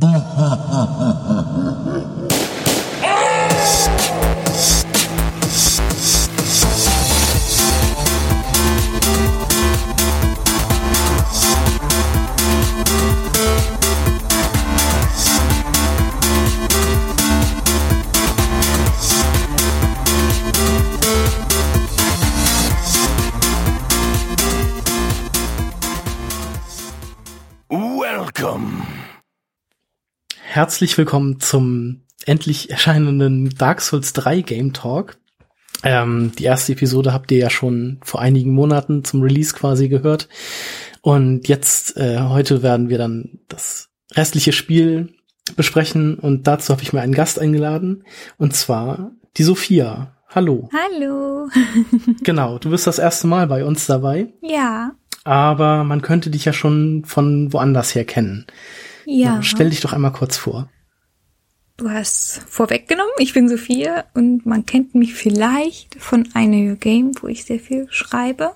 Ха-ха-ха-ха! Herzlich willkommen zum endlich erscheinenden Dark Souls 3 Game Talk. Ähm, die erste Episode habt ihr ja schon vor einigen Monaten zum Release quasi gehört. Und jetzt, äh, heute werden wir dann das restliche Spiel besprechen und dazu habe ich mir einen Gast eingeladen und zwar die Sophia. Hallo. Hallo. genau, du bist das erste Mal bei uns dabei. Ja. Aber man könnte dich ja schon von woanders her kennen. Ja. Stell dich doch einmal kurz vor. Du hast vorweggenommen, ich bin Sophia und man kennt mich vielleicht von Know Your Game, wo ich sehr viel schreibe.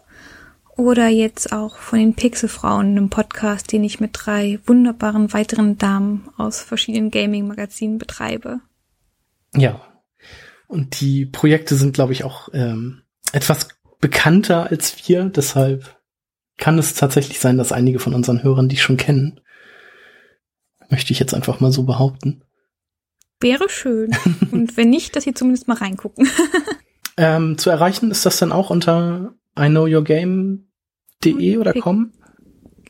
Oder jetzt auch von den Pixelfrauen, einem Podcast, den ich mit drei wunderbaren weiteren Damen aus verschiedenen Gaming-Magazinen betreibe. Ja. Und die Projekte sind, glaube ich, auch ähm, etwas bekannter als wir. Deshalb kann es tatsächlich sein, dass einige von unseren Hörern dich schon kennen. Möchte ich jetzt einfach mal so behaupten. Wäre schön. Und wenn nicht, dass sie zumindest mal reingucken. ähm, zu erreichen ist das dann auch unter iknowyourgame.de oder Pic- com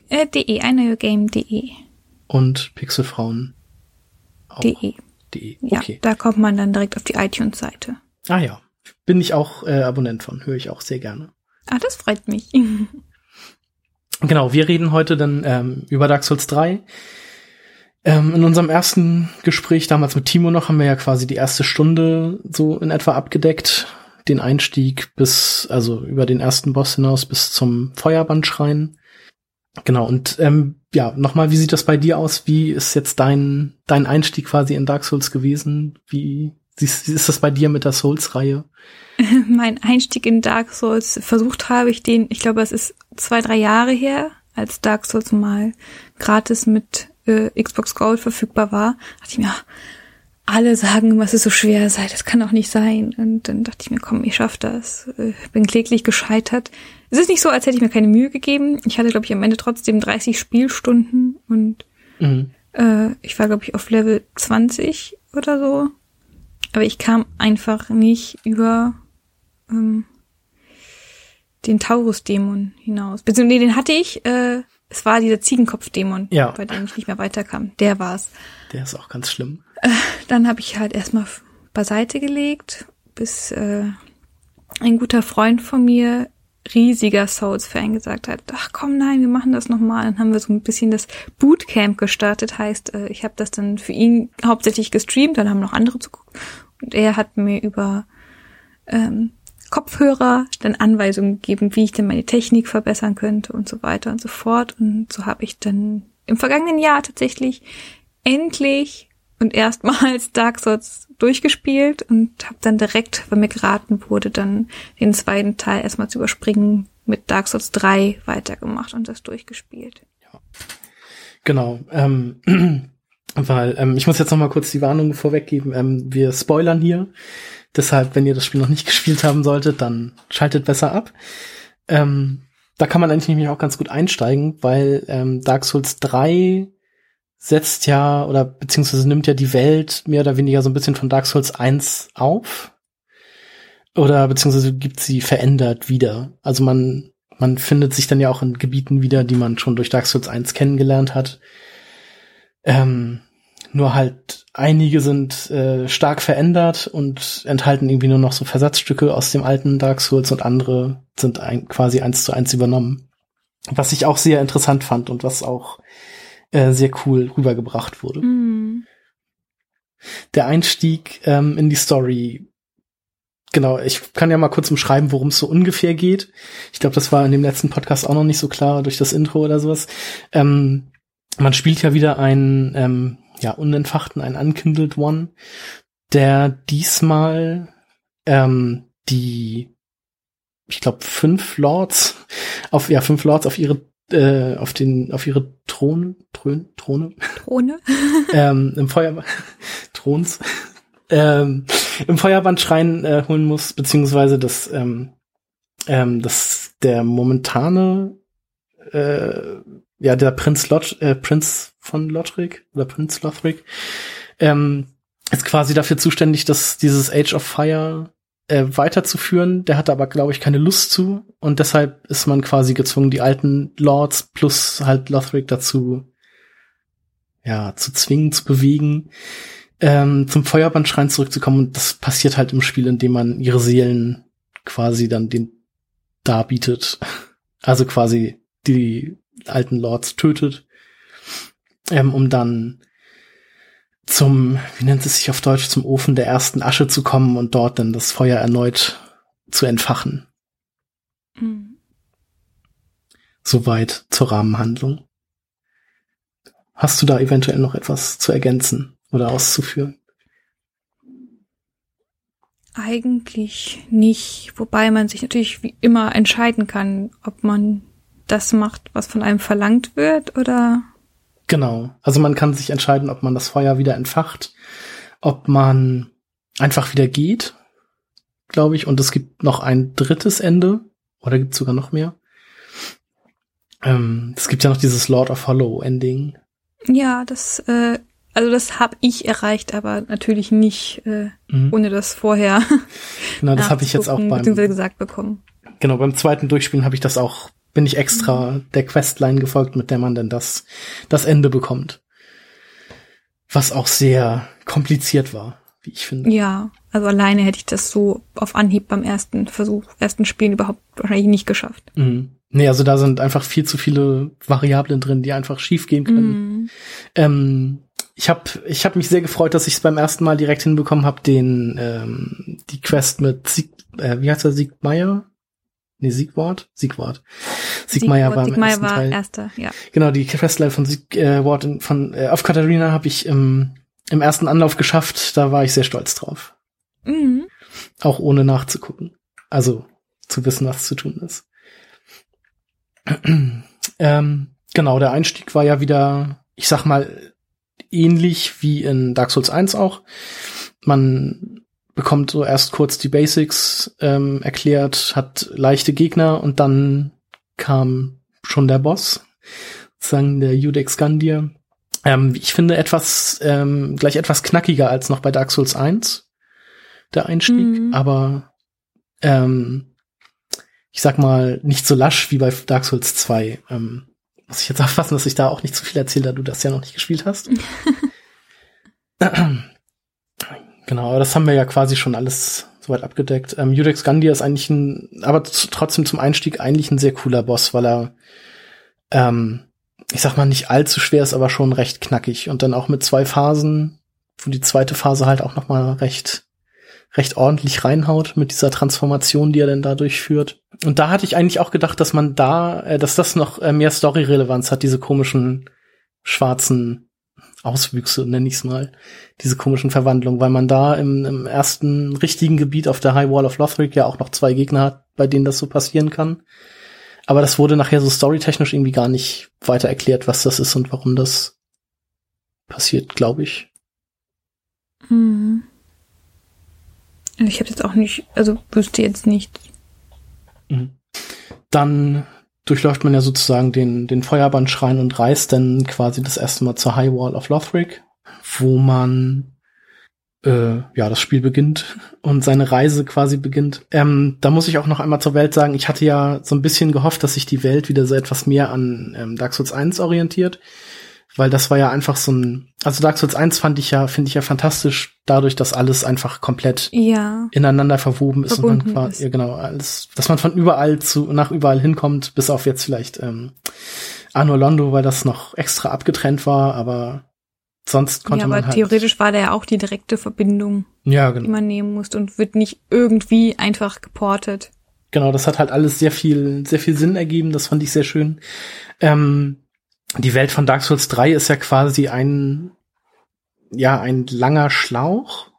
Äh, de, iknowyourgame.de. und pixelfrauen auch. De. De. Ja, Okay. da kommt man dann direkt auf die iTunes-Seite. Ah ja. Bin ich auch äh, Abonnent von, höre ich auch sehr gerne. Ah, das freut mich. Genau, wir reden heute dann ähm, über Dark Souls 3. Ähm, in unserem ersten Gespräch damals mit Timo noch haben wir ja quasi die erste Stunde so in etwa abgedeckt. Den Einstieg bis, also über den ersten Boss hinaus bis zum Feuerbandschrein. Genau, und ähm, ja, nochmal, wie sieht das bei dir aus? Wie ist jetzt dein, dein Einstieg quasi in Dark Souls gewesen? Wie, wie ist das bei dir mit der Souls-Reihe? mein Einstieg in Dark Souls versucht habe ich den, ich glaube, es ist zwei, drei Jahre her, als Dark Souls mal gratis mit äh, Xbox Gold verfügbar war, dachte ich mir, ach, alle sagen immer, es ist so schwer sei, das kann doch nicht sein. Und dann dachte ich mir, komm, ich schaff das. Äh, bin kläglich gescheitert. Es ist nicht so, als hätte ich mir keine Mühe gegeben. Ich hatte, glaube ich, am Ende trotzdem 30 Spielstunden und Mhm. äh, ich war, glaube ich, auf Level 20 oder so. Aber ich kam einfach nicht über ähm, den Taurus-Dämon hinaus. Beziehungsweise nee, den hatte ich. Äh, es war dieser Ziegenkopf-Dämon, Ja. bei dem ich nicht mehr weiterkam. Der war's. Der ist auch ganz schlimm. Dann habe ich halt erstmal beiseite gelegt, bis äh, ein guter Freund von mir, riesiger Souls-Fan, gesagt hat, ach komm, nein, wir machen das nochmal. Dann haben wir so ein bisschen das Bootcamp gestartet. Heißt, äh, ich habe das dann für ihn hauptsächlich gestreamt, dann haben noch andere zugeguckt. Und er hat mir über ähm, Kopfhörer dann Anweisungen gegeben, wie ich denn meine Technik verbessern könnte und so weiter und so fort. Und so habe ich dann im vergangenen Jahr tatsächlich endlich und erstmals Dark Souls durchgespielt und habe dann direkt, weil mir geraten wurde, dann den zweiten Teil erstmal zu überspringen, mit Dark Souls 3 weitergemacht und das durchgespielt. Genau. Ähm, weil ähm, ich muss jetzt noch mal kurz die Warnung vorweggeben. Ähm, wir spoilern hier. Deshalb, wenn ihr das Spiel noch nicht gespielt haben solltet, dann schaltet besser ab. Ähm, da kann man eigentlich nämlich auch ganz gut einsteigen, weil ähm, Dark Souls 3 setzt ja oder beziehungsweise nimmt ja die Welt mehr oder weniger so ein bisschen von Dark Souls 1 auf. Oder beziehungsweise gibt sie verändert wieder. Also man, man findet sich dann ja auch in Gebieten wieder, die man schon durch Dark Souls 1 kennengelernt hat. Ähm, nur halt einige sind äh, stark verändert und enthalten irgendwie nur noch so Versatzstücke aus dem alten Dark Souls und andere sind ein, quasi eins zu eins übernommen. Was ich auch sehr interessant fand und was auch äh, sehr cool rübergebracht wurde. Mm. Der Einstieg ähm, in die Story. Genau, ich kann ja mal kurz umschreiben, worum es so ungefähr geht. Ich glaube, das war in dem letzten Podcast auch noch nicht so klar durch das Intro oder sowas. Ähm, man spielt ja wieder einen ähm, ja, unentfachten, einen unkindled One, der diesmal ähm, die, ich glaube, fünf Lords auf, ja, fünf Lords auf ihre äh, auf den, auf ihre Thron, Throne, Throne, Throne? ähm, im Feuer, Throns, ähm, im Feuerbandschrein äh, holen muss, beziehungsweise dass, ähm, ähm, dass der momentane, äh, ja, der Prinz Lot, äh, Prinz von Lothric oder Prinz Lothric, ähm, ist quasi dafür zuständig, dass dieses Age of Fire äh, weiterzuführen. Der hatte aber, glaube ich, keine Lust zu. Und deshalb ist man quasi gezwungen, die alten Lords plus halt Lothric dazu, ja, zu zwingen, zu bewegen, ähm, zum Feuerbandschrein zurückzukommen. Und das passiert halt im Spiel, indem man ihre Seelen quasi dann den darbietet. Also quasi die alten Lords tötet, ähm, um dann zum, wie nennt es sich auf Deutsch, zum Ofen der ersten Asche zu kommen und dort dann das Feuer erneut zu entfachen. Mhm. Soweit zur Rahmenhandlung. Hast du da eventuell noch etwas zu ergänzen oder auszuführen? Eigentlich nicht, wobei man sich natürlich wie immer entscheiden kann, ob man das macht, was von einem verlangt wird, oder Genau. Also man kann sich entscheiden, ob man das Feuer wieder entfacht, ob man einfach wieder geht, glaube ich. Und es gibt noch ein drittes Ende. Oder gibt es sogar noch mehr? Ähm, es gibt ja noch dieses Lord of Hollow Ending. ja, das, äh, also das habe ich erreicht, aber natürlich nicht, äh, Mhm. ohne das vorher Genau, das habe ich jetzt auch beim, gesagt bekommen. genau, beim zweiten Durchspielen habe ich das auch, bin ich extra der Questline gefolgt, mit der man dann das, das Ende bekommt. Was auch sehr kompliziert war, wie ich finde. Ja, also alleine hätte ich das so auf Anhieb beim ersten Versuch, ersten Spielen überhaupt wahrscheinlich nicht geschafft. Mhm. Nee, also da sind einfach viel zu viele Variablen drin, die einfach schief gehen können. Mhm. Ähm, ich habe ich hab mich sehr gefreut, dass ich es beim ersten Mal direkt hinbekommen habe, den ähm, die Quest mit Sieg, äh, wie heißt er, Siegmeier? Nee, Siegwort? Siegwort. Siegmeier war im Siegmeier ersten war Teil. erster, ja. Genau, die Questline von Siegwort äh, von äh, auf Katharina habe ich im, im ersten Anlauf geschafft. Da war ich sehr stolz drauf. Mhm. Auch ohne nachzugucken. Also zu wissen, was zu tun ist. ähm, genau, der Einstieg war ja wieder, ich sag mal, ähnlich wie in Dark Souls 1 auch. Man bekommt so erst kurz die Basics ähm, erklärt, hat leichte Gegner und dann kam schon der Boss, sozusagen der Judex Gandir. Ähm, ich finde etwas, ähm, gleich etwas knackiger als noch bei Dark Souls 1, der Einstieg, Mhm. aber ähm, ich sag mal, nicht so lasch wie bei Dark Souls 2. Ähm, muss ich jetzt aufpassen, dass ich da auch nicht zu viel erzähle, da du das ja noch nicht gespielt hast. genau, aber das haben wir ja quasi schon alles soweit abgedeckt. Ähm, Judex Gandia ist eigentlich ein, aber trotzdem zum Einstieg eigentlich ein sehr cooler Boss, weil er, ähm, ich sag mal, nicht allzu schwer ist, aber schon recht knackig. Und dann auch mit zwei Phasen, wo die zweite Phase halt auch noch mal recht recht ordentlich reinhaut mit dieser Transformation, die er dann da durchführt. Und da hatte ich eigentlich auch gedacht, dass man da, äh, dass das noch äh, mehr Story-Relevanz hat, diese komischen schwarzen Auswüchse, nenne ich es mal, diese komischen Verwandlungen, weil man da im, im ersten richtigen Gebiet auf der High Wall of Lothric ja auch noch zwei Gegner hat, bei denen das so passieren kann. Aber das wurde nachher so storytechnisch irgendwie gar nicht weiter erklärt, was das ist und warum das passiert, glaube ich. Mhm. Ich habe jetzt auch nicht, also wüsste jetzt nicht. Mhm. Dann durchläuft man ja sozusagen den, den Feuerbandschrein und reist dann quasi das erste Mal zur High Wall of Lothric, wo man äh, ja das Spiel beginnt und seine Reise quasi beginnt. Ähm, da muss ich auch noch einmal zur Welt sagen, ich hatte ja so ein bisschen gehofft, dass sich die Welt wieder so etwas mehr an ähm, Dark Souls 1 orientiert, weil das war ja einfach so ein, also Dark Souls 1 fand ich ja, finde ich ja fantastisch, dadurch, dass alles einfach komplett Ja. ineinander verwoben ist Verbunden und man ist. quasi, ja genau, alles, dass man von überall zu, nach überall hinkommt, bis auf jetzt vielleicht ähm, Anor Londo, weil das noch extra abgetrennt war, aber sonst konnte ja, aber man halt. theoretisch war da ja auch die direkte Verbindung, Ja, die genau. man nehmen musste und wird nicht irgendwie einfach geportet. Genau, das hat halt alles sehr viel, sehr viel Sinn ergeben, das fand ich sehr schön. Ähm, die Welt von Dark Souls 3 ist ja quasi ein, ja, ein langer Schlauch,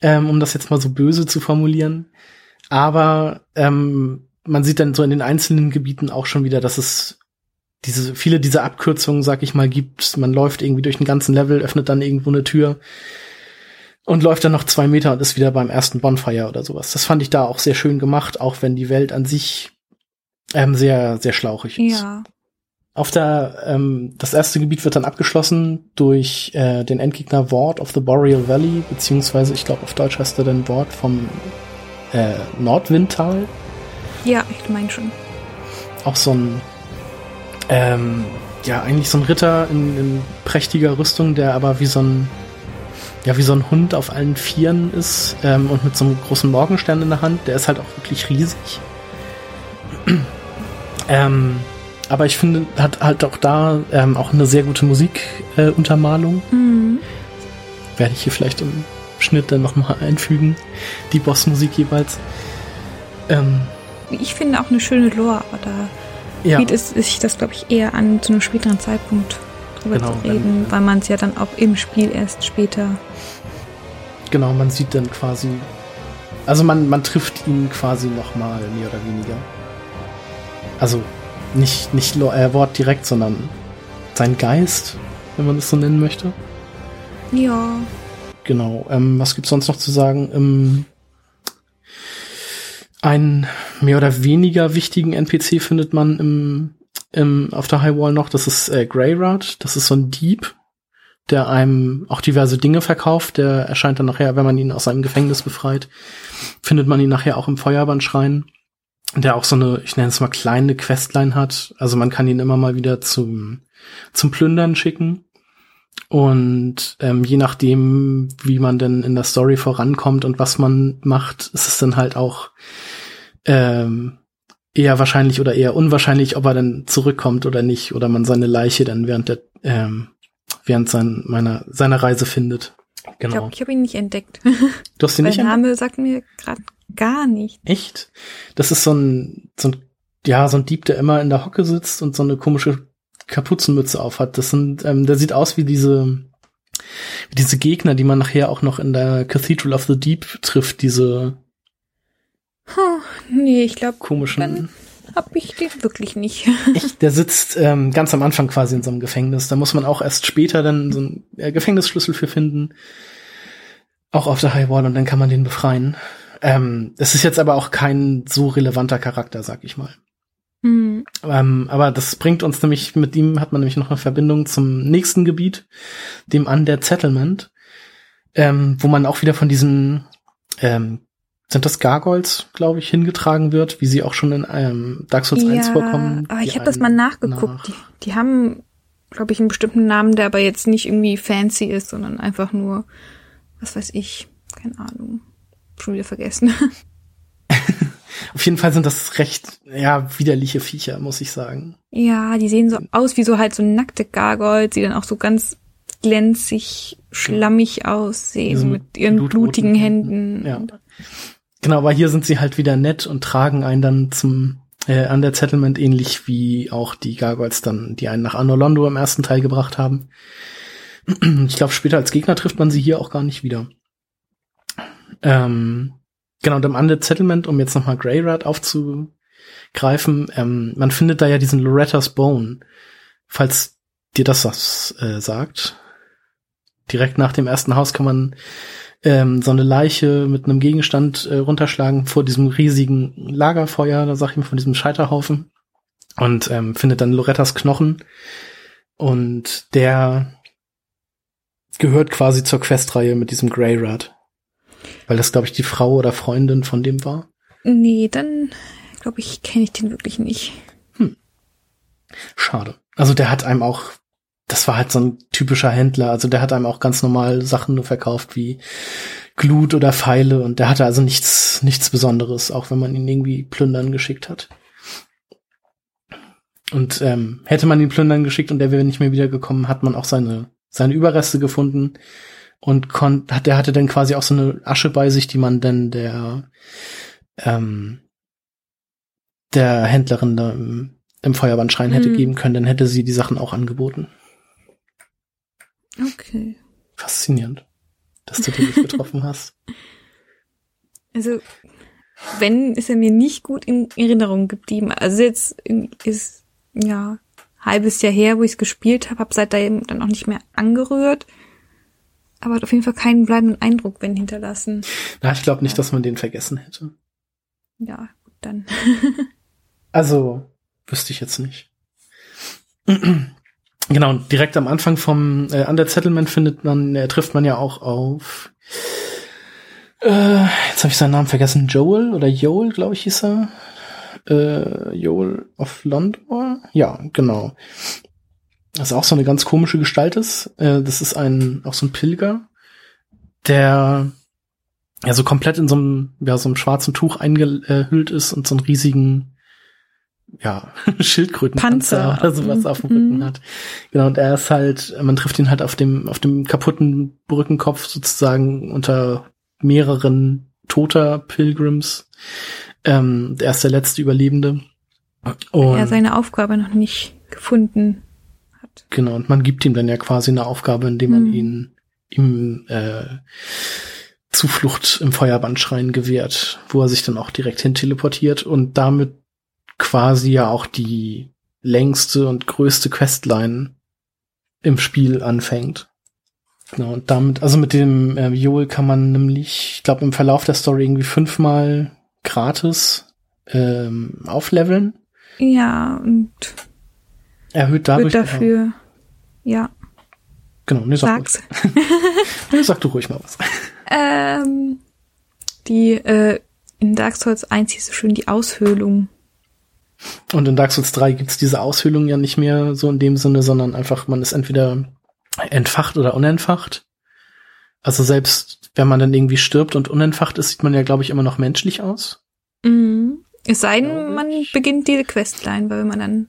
ähm, um das jetzt mal so böse zu formulieren. Aber ähm, man sieht dann so in den einzelnen Gebieten auch schon wieder, dass es diese, viele dieser Abkürzungen, sag ich mal, gibt. Man läuft irgendwie durch den ganzen Level, öffnet dann irgendwo eine Tür und läuft dann noch zwei Meter und ist wieder beim ersten Bonfire oder sowas. Das fand ich da auch sehr schön gemacht, auch wenn die Welt an sich ähm, sehr, sehr schlauchig ist. Ja. Auf der, ähm, das erste Gebiet wird dann abgeschlossen durch äh, den Endgegner Ward of the Boreal Valley, beziehungsweise ich glaube auf Deutsch heißt er dann Ward vom äh, Nordwindtal. Ja, ich meine schon. Auch so ein, ähm, ja, eigentlich so ein Ritter in, in prächtiger Rüstung, der aber wie so ein, ja, wie so ein Hund auf allen Vieren ist ähm, und mit so einem großen Morgenstern in der Hand. Der ist halt auch wirklich riesig. ähm, aber ich finde, hat halt auch da ähm, auch eine sehr gute Musikuntermalung. Äh. Mhm. Werde ich hier vielleicht im Schnitt dann nochmal einfügen. Die Bossmusik jeweils. Ähm, Ich finde auch eine schöne Lore, aber da ja, bietet es sich das, glaube ich, eher an, zu einem späteren Zeitpunkt drüber Genau, zu reden, weil man es ja dann auch im Spiel erst später. genau, man sieht dann quasi. Also man, man trifft ihn quasi nochmal, mehr oder weniger. Also nicht, nicht äh, Wort direkt, sondern sein Geist, wenn man es so nennen möchte. Ja. Genau. Ähm, was gibt's sonst noch zu sagen? Ähm, einen mehr oder weniger wichtigen NPC findet man im, im, auf der High Wall noch. Das ist äh, Greyrat. Das ist so ein Dieb, der einem auch diverse Dinge verkauft. Der erscheint dann nachher, wenn man ihn aus seinem Gefängnis befreit, findet man ihn nachher auch im Feuerbandschrein. Der auch so eine, ich nenne es mal kleine Questline hat. Also man kann ihn immer mal wieder zum, zum Plündern schicken. Und ähm, je nachdem, wie man denn in der Story vorankommt und was man macht, ist es dann halt auch ähm, eher wahrscheinlich oder eher unwahrscheinlich, ob er dann zurückkommt oder nicht, oder man seine Leiche dann während der ähm, während sein, meiner seiner Reise findet. Ich Genau. glaube, ich habe ihn nicht entdeckt. du hast ihn Der nicht entdeckt? Name sagt mir gerade gar nicht. Echt? Das ist so ein so ein ja so ein Dieb, der immer in der Hocke sitzt und so eine komische Kapuzenmütze aufhat. Das sind, ähm, der sieht aus wie diese wie diese Gegner, die man nachher auch noch in der Cathedral of the Deep trifft. Diese Huh, nee, ich glaube, komischen. Dann- habe ich den wirklich nicht. Echt, der sitzt ähm, ganz am Anfang quasi in so einem Gefängnis. Da muss man auch erst später dann so einen äh, Gefängnisschlüssel für finden. Auch auf der High Wall und dann kann man den befreien. Ähm, es ist jetzt aber auch kein so relevanter Charakter, sag ich mal. Hm. Ähm, aber das bringt uns nämlich, mit ihm hat man nämlich noch eine Verbindung zum nächsten Gebiet, dem Undead Settlement, ähm, wo man auch wieder von diesen, ähm, sind das Gargoyles, glaube ich, hingetragen wird, wie sie auch schon in ähm, Dark Souls 1 vorkommen. aber ich habe das mal nachgeguckt. nach- Die, die haben, glaube ich, einen bestimmten Namen, der aber jetzt nicht irgendwie fancy ist, sondern einfach nur, was weiß ich, keine Ahnung, schon wieder vergessen. Auf jeden Fall sind das recht, ja, widerliche Viecher, muss ich sagen. ja, die sehen so aus wie so halt so nackte Gargoyles, die dann auch so ganz glänzig, schlammig aussehen Diese mit ihren blutroten blutigen Händen. Ja. Genau, aber hier sind sie halt wieder nett und tragen einen dann zum äh, an der Settlement ähnlich wie auch die Gargoyles dann, die einen nach Anolondo im ersten Teil gebracht haben. Ich glaube, später als Gegner trifft man sie hier auch gar nicht wieder. Ähm, genau, und im Undead Settlement, um jetzt nochmal Greyrat aufzugreifen, ähm, man findet da ja diesen Loretta's Bone. Falls dir das was äh, sagt. Direkt nach dem ersten Haus kann man ähm, so eine Leiche mit einem Gegenstand äh, runterschlagen vor diesem riesigen Lagerfeuer, da sag ich mal, von diesem Scheiterhaufen. Und ähm, findet dann Lorettas Knochen. Und der gehört quasi zur Questreihe mit diesem Greyrat. Weil das, glaube ich, die Frau oder Freundin von dem war. Nee, dann glaube ich, kenne ich den wirklich nicht. Schade. Also der hat einem auch, das war halt so ein typischer Händler, also der hat einem auch ganz normal Sachen nur verkauft wie Glut oder Pfeile und der hatte also nichts, nichts Besonderes, auch wenn man ihn irgendwie plündern geschickt hat. Und ähm, hätte man ihn plündern geschickt und der wäre nicht mehr wiedergekommen, hat man auch seine, seine Überreste gefunden und kon hat, der hatte dann quasi auch so eine Asche bei sich, die man dann der, ähm, der Händlerin da im, im Feuerbandschrein hätte Mhm. geben können, dann hätte sie die Sachen auch angeboten. Okay. Faszinierend, dass du den nicht getroffen hast. Also, wenn, ist er mir nicht gut in Erinnerung geblieben. Also jetzt ist, ja, halbes Jahr her, wo ich es gespielt habe, habe seitdem dann auch nicht mehr angerührt. Aber hat auf jeden Fall keinen bleibenden Eindruck, wenn hinterlassen. Na, ich glaube nicht, dass man den vergessen hätte. Ja, gut, dann. also, wüsste ich jetzt nicht. genau, direkt am Anfang vom äh, Under Settlement findet man, äh, trifft man ja auch auf äh, jetzt habe ich seinen Namen vergessen, Joel oder Joel, glaube ich, hieß er. Äh, Joel of London? Ja, genau. Das ist auch so eine ganz komische Gestalt ist. Äh, das ist ein, auch so ein Pilger, der ja so komplett in so einem, ja, so einem schwarzen Tuch eingehüllt ist und so einen riesigen, ja, Schildkrötenpanzer oder sowas auf dem Rücken mhm. hat. Genau, und er ist halt, man trifft ihn halt auf dem, auf dem kaputten Brückenkopf sozusagen unter mehreren toter Pilgrims. Ähm, er ist der letzte Überlebende. Und er seine Aufgabe noch nicht gefunden Genau, und man gibt ihm dann ja quasi eine Aufgabe, indem man mhm. ihn ihm äh, Zuflucht im Feuerbandschrein gewährt, wo er sich dann auch direkt hin teleportiert und damit quasi ja auch die längste und größte Questline im Spiel anfängt. Genau, und damit, also mit dem äh, Joel kann man nämlich, ich glaube, im Verlauf der Story irgendwie fünfmal gratis ähm, aufleveln. Ja, und erhöht dadurch. Wird dafür, ja. Genau, ne, sag Sag's. nee, sag du ruhig mal was. Ähm, die, äh, in Dark Souls 1 hieß es schön die Aushöhlung. Und in Dark Souls 3 gibt's diese Aushöhlung ja nicht mehr so in dem Sinne, sondern einfach, man ist entweder entfacht oder unentfacht. Also selbst wenn man dann irgendwie stirbt und unentfacht ist, sieht man ja, glaube ich, immer noch menschlich aus. Mhm. Es sei denn, man beginnt diese Questline, weil man dann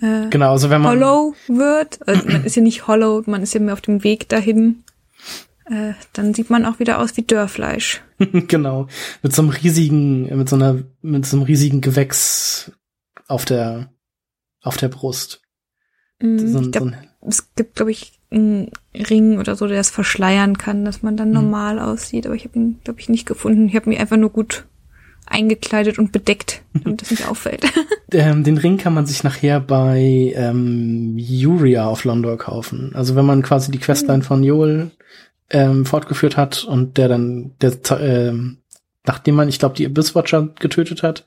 äh, genau, also wenn man hollow wird, also man ist ja nicht hollow, man ist ja mehr auf dem Weg dahin, äh, dann sieht man auch wieder aus wie Dörrfleisch. genau, mit so einem riesigen, mit so einer, mit so einem riesigen Gewächs auf der, auf der Brust. Mhm, so, glaub, so es gibt, glaube ich, einen Ring oder so, der das verschleiern kann, dass man dann mhm. normal aussieht. Aber ich habe ihn, glaube ich, nicht gefunden. Ich habe mich einfach nur gut eingekleidet und bedeckt, damit das nicht auffällt. ähm, den Ring kann man sich nachher bei ähm, Yuria auf Londor kaufen. Also wenn man quasi die Questline mhm. von Joel ähm, fortgeführt hat und der dann, der, ähm, nachdem man, ich glaube, die Abysswatcher getötet hat,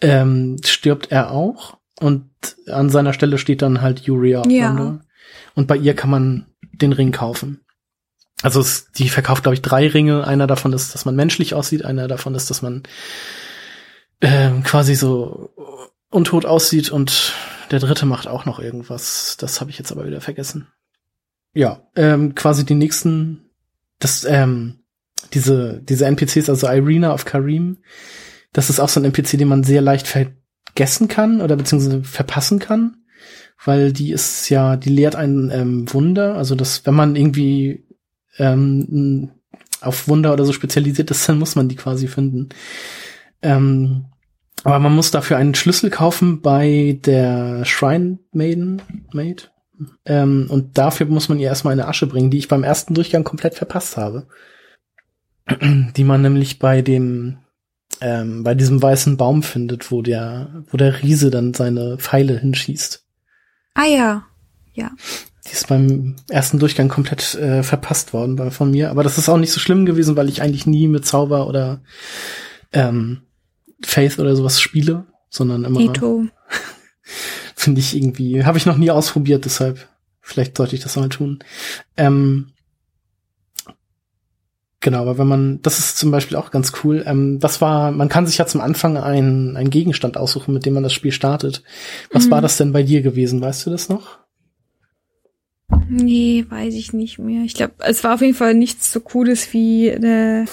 ähm, stirbt er auch und an seiner Stelle steht dann halt Yuria ja. Und bei ihr kann man den Ring kaufen. Also es, die verkauft, glaube ich, drei Ringe. Einer davon ist, dass man menschlich aussieht, einer davon ist, dass man äh, quasi so untot aussieht und der dritte macht auch noch irgendwas. Das habe ich jetzt aber wieder vergessen. Ja, ähm, quasi die nächsten, das, ähm, diese, diese NPCs, also Irina of Karim, das ist auch so ein NPC, den man sehr leicht ver vergessen kann oder beziehungsweise verpassen kann, weil die ist ja, die lehrt ein ähm, Wunder, also dass wenn man irgendwie ähm, auf Wunder oder so spezialisiert ist, dann muss man die quasi finden. Ähm, aber man muss dafür einen Schlüssel kaufen bei der Shrine Maiden, Maid. Ähm, und dafür muss man ihr erstmal eine Asche bringen, die ich beim ersten Durchgang komplett verpasst habe. die man nämlich bei dem ähm, bei diesem weißen Baum findet, wo der, wo der Riese dann seine Pfeile hinschießt. Ah ja, ja. Ist beim ersten Durchgang komplett äh, verpasst worden von mir. Aber das ist auch nicht so schlimm gewesen, weil ich eigentlich nie mit Zauber oder ähm, Faith oder sowas spiele, sondern immer. Finde ich irgendwie, habe ich noch nie ausprobiert, deshalb vielleicht sollte ich das mal tun. Ähm, Genau, aber wenn man, das ist zum Beispiel auch ganz cool. Ähm, das war, man kann sich ja zum Anfang einen, einen Gegenstand aussuchen, mit dem man das Spiel startet. Was mhm. war das denn bei dir gewesen? Weißt du das noch? Nee, weiß ich nicht mehr. Ich glaube, es war auf jeden Fall nichts so Cooles wie der,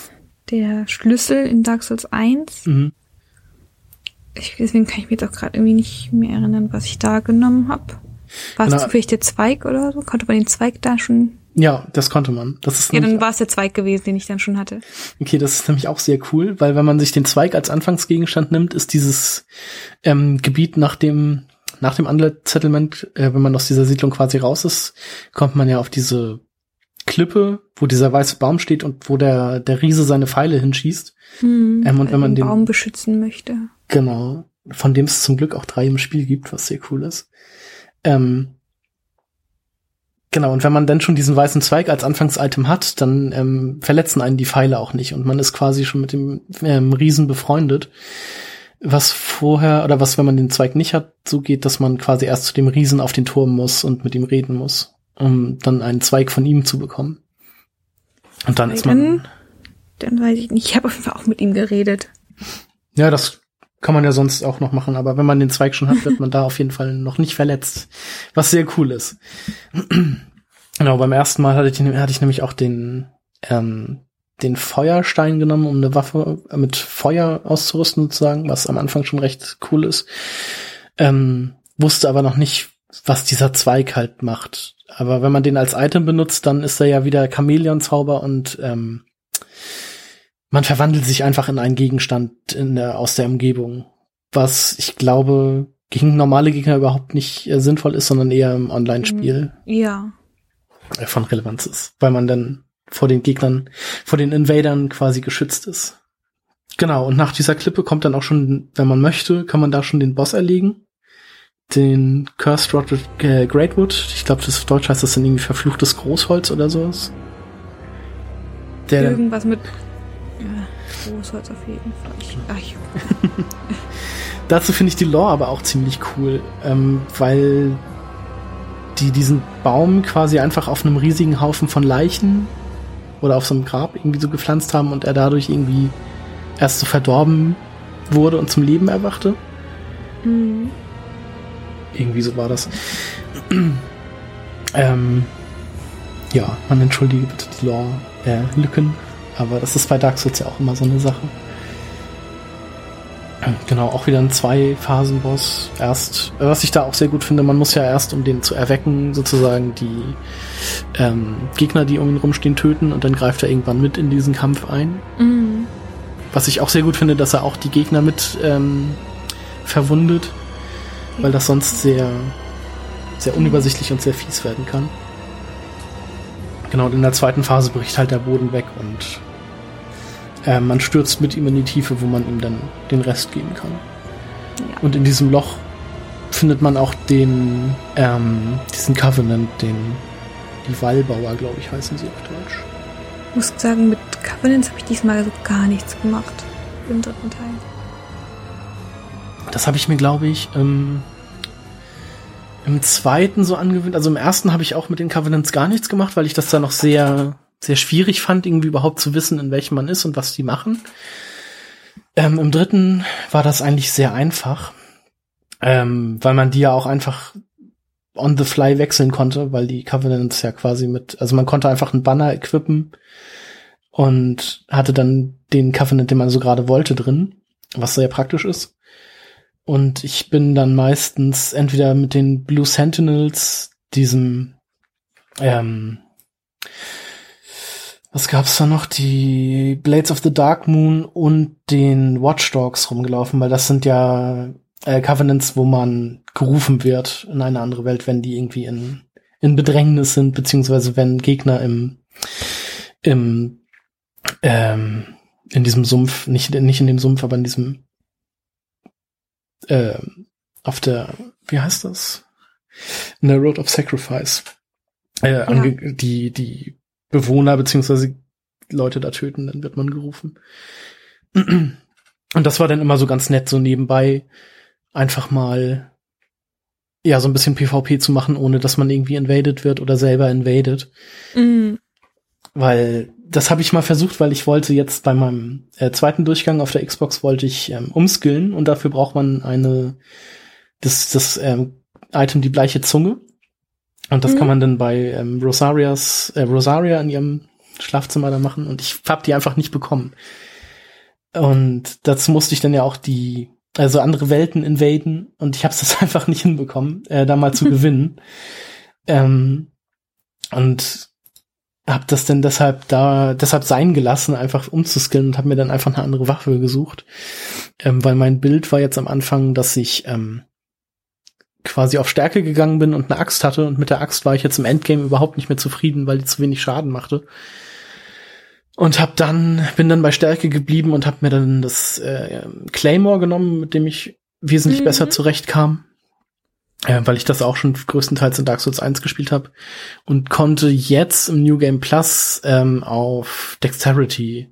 der Schlüssel in Dark Souls 1. Mhm. Ich, deswegen kann ich mir doch gerade irgendwie nicht mehr erinnern, was ich da genommen habe. War es zufällig der Zweig oder so? Konnte man den Zweig da schon ja, das konnte man. Das ist ja, dann war es der Zweig gewesen, den ich dann schon hatte. Okay, das ist nämlich auch sehr cool, weil wenn man sich den Zweig als Anfangsgegenstand nimmt, ist dieses ähm, Gebiet nach dem nach dem Unlet Settlement, äh, wenn man aus dieser Siedlung quasi raus ist, kommt man ja auf diese Klippe, wo dieser weiße Baum steht und wo der, der Riese seine Pfeile hinschießt. Hm, Ähm, und wenn man den den- Baum beschützen möchte. Genau. Von dem es zum Glück auch drei im Spiel gibt, was sehr cool ist. Ähm, genau, und wenn man dann schon diesen weißen Zweig als Anfangsitem hat, dann ähm, verletzen einen die Pfeile auch nicht und man ist quasi schon mit dem ähm, Riesen befreundet. Was vorher, oder was, wenn man den Zweig nicht hat, so geht, dass man quasi erst zu dem Riesen auf den Turm muss und mit ihm reden muss, um dann einen Zweig von ihm zu bekommen. Und dann ist man. Dann weiß ich nicht. Ich habe auf jeden Fall auch mit ihm geredet. Ja, das kann man ja sonst auch noch machen, aber wenn man den Zweig schon hat, wird man da auf jeden Fall noch nicht verletzt, was sehr cool ist. genau, beim ersten Mal hatte ich, hatte ich nämlich auch den, ähm, den Feuerstein genommen, um eine Waffe mit Feuer auszurüsten sozusagen, was am Anfang schon recht cool ist. Ähm, wusste aber noch nicht, was dieser Zweig halt macht. Aber wenn man den als Item benutzt, dann ist er ja wieder Chamäleon-Zauber und ähm, man verwandelt sich einfach in einen Gegenstand in der, aus der Umgebung, was ich glaube gegen normale Gegner überhaupt nicht äh, sinnvoll ist, sondern eher im Online-Spiel Ja. äh, von Relevanz ist, weil man dann vor den Gegnern, vor den Invadern quasi geschützt ist. Genau, und nach dieser Klippe kommt dann auch schon, wenn man möchte, kann man da schon den Boss erlegen. Den Cursed Rotted äh, Greatwood. Ich glaube, das auf Deutsch heißt das dann irgendwie verfluchtes Großholz oder sowas. Der Irgendwas mit ja, Großholz auf jeden Fall. Ich, ach, Dazu finde ich die Lore aber auch ziemlich cool, ähm, weil die diesen Baum quasi einfach auf einem riesigen Haufen von Leichen oder auf so einem Grab irgendwie so gepflanzt haben und er dadurch irgendwie erst so verdorben wurde und zum Leben erwachte. Mhm. Irgendwie so war das. ähm, ja, man entschuldige bitte die Lore-Lücken, aber das ist bei Dark Souls ja auch immer so eine Sache. Genau, auch wieder ein Zwei-Phasen-Boss. Erst, äh, was ich da auch sehr gut finde, man muss ja erst, um den zu erwecken, sozusagen die ähm, Gegner, die um ihn rumstehen, töten und dann greift er irgendwann mit in diesen Kampf ein. Mhm. Was ich auch sehr gut finde, dass er auch die Gegner mit ähm, verwundet, weil das sonst sehr, sehr unübersichtlich und sehr fies werden kann. Genau, und in der zweiten Phase bricht halt der Boden weg und äh, man stürzt mit ihm in die Tiefe, wo man ihm dann den Rest geben kann. Ja. Und in diesem Loch findet man auch den, ähm, diesen Covenant, den, die Wallbauer, glaube ich, heißen sie auf Deutsch. Ich muss sagen, mit Covenants habe ich diesmal so gar nichts gemacht. Im dritten Teil. Das habe ich mir, glaube ich, ähm, im zweiten so angewöhnt. Also im ersten habe ich auch mit den Covenants gar nichts gemacht, weil ich das da noch sehr, sehr schwierig fand, irgendwie überhaupt zu wissen, in welchem man ist und was die machen. Ähm, Im dritten war das eigentlich sehr einfach, ähm, weil man die ja auch einfach on the fly wechseln konnte, weil die Covenants ja quasi mit, also man konnte einfach einen Banner equippen und hatte dann den Covenant, den man so gerade wollte, drin, was sehr praktisch ist. Und ich bin dann meistens entweder mit den Blue Sentinels, diesem, ähm, was gab's da noch? Die Blades of the Dark Moon und den Watchdogs rumgelaufen, weil das sind ja äh, Covenants, wo man gerufen wird in eine andere Welt, wenn die irgendwie in, in Bedrängnis sind, beziehungsweise wenn Gegner im, im, ähm, in diesem Sumpf, nicht, nicht in dem Sumpf, aber in diesem äh, auf der, wie heißt das? In der Road of Sacrifice. Äh, ange- die, die Bewohner beziehungsweise Leute da töten, dann wird man gerufen. Und das war dann immer so ganz nett, so nebenbei einfach mal ja, so ein bisschen PvP zu machen, ohne dass man irgendwie invaded wird oder selber invaded. Mhm. Weil das habe ich mal versucht, weil ich wollte jetzt bei meinem äh, zweiten Durchgang auf der Xbox wollte ich ähm, umskillen und dafür braucht man eine das das ähm, Item die bleiche Zunge und das Mhm. kann man dann bei ähm, Rosarias äh, Rosaria in ihrem Schlafzimmer da machen. Und ich habe die einfach nicht bekommen. Und dazu musste ich dann ja auch die also andere Welten invaden. Und ich habe das einfach nicht hinbekommen äh, da mal zu gewinnen. Ähm, und hab das denn deshalb da deshalb sein gelassen, einfach umzuskillen und habe mir dann einfach eine andere Waffe gesucht, ähm, weil mein Bild war jetzt am Anfang, dass ich ähm, quasi auf Stärke gegangen bin und eine Axt hatte und mit der Axt war ich jetzt im Endgame überhaupt nicht mehr zufrieden, weil die zu wenig Schaden machte. Und hab dann, bin dann bei Stärke geblieben und hab mir dann das äh, Claymore genommen, mit dem ich wesentlich mhm. besser zurechtkam. Äh, weil ich das auch schon größtenteils in Dark Souls 1 gespielt habe. Und konnte jetzt im New Game Plus ähm, auf Dexterity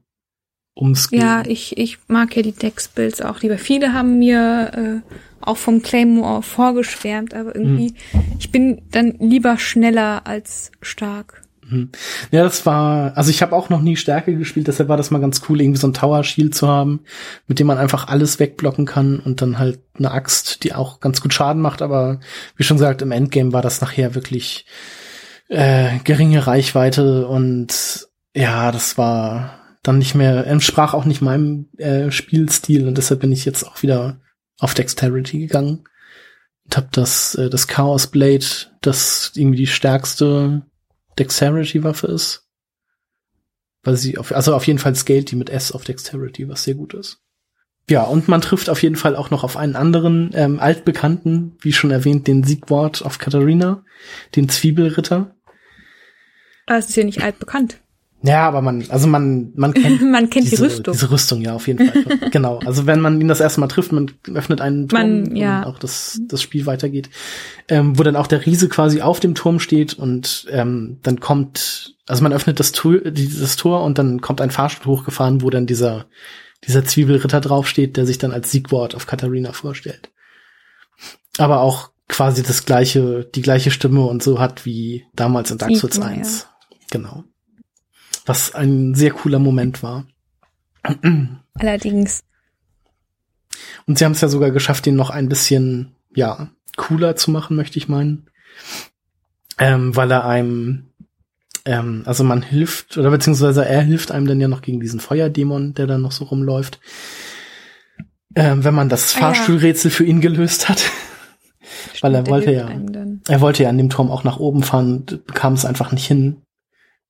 umskillen. Ja, ich, ich mag ja die Dex-Builds auch lieber. Viele haben mir äh, auch vom Claymore vorgeschwärmt, aber irgendwie, mhm. ich bin dann lieber schneller als stark. Mhm. Ja, das war, also ich habe auch noch nie Stärke gespielt, deshalb war das mal ganz cool, irgendwie so ein Tower Shield zu haben, mit dem man einfach alles wegblocken kann und dann halt eine Axt, die auch ganz gut Schaden macht, aber wie schon gesagt, im Endgame war das nachher wirklich äh, geringe Reichweite und ja, das war dann nicht mehr, entsprach auch nicht meinem äh, Spielstil und deshalb bin ich jetzt auch wieder auf Dexterity gegangen und habe das, äh, das Chaos Blade, das irgendwie die stärkste Dexterity-Waffe ist. Weil sie auf, also auf jeden Fall scaled die mit S auf Dexterity, was sehr gut ist. Ja, und man trifft auf jeden Fall auch noch auf einen anderen ähm, altbekannten, wie schon erwähnt, den Siegwort auf Katharina, den Zwiebelritter. Aber es ist ja nicht altbekannt. Ja, aber man, also man, man kennt, man kennt diese, die Rüstung. Diese Rüstung, ja, auf jeden Fall. genau. Also wenn man ihn das erste Mal trifft, man öffnet einen Turm man, ja. und auch das, das Spiel weitergeht, ähm, wo dann auch der Riese quasi auf dem Turm steht und ähm, dann kommt, also man öffnet das Tor, dieses Tor und dann kommt ein Fahrstuhl hochgefahren, wo dann dieser, dieser Zwiebelritter draufsteht, der sich dann als Siegwort auf Katharina vorstellt. Aber auch quasi das gleiche, die gleiche Stimme und so hat wie damals in Dark Souls 1. Ja. Genau was ein sehr cooler Moment war. Allerdings. Und sie haben es ja sogar geschafft, ihn noch ein bisschen, ja, cooler zu machen, möchte ich meinen. Ähm, weil er einem, ähm, also man hilft, oder beziehungsweise er hilft einem dann ja noch gegen diesen Feuerdämon, der dann noch so rumläuft. Ähm, wenn man das ah, Fahrstuhlrätsel ja. für ihn gelöst hat. Stimmt, weil er wollte ja, er wollte ja an dem Turm auch nach oben fahren, bekam es einfach nicht hin,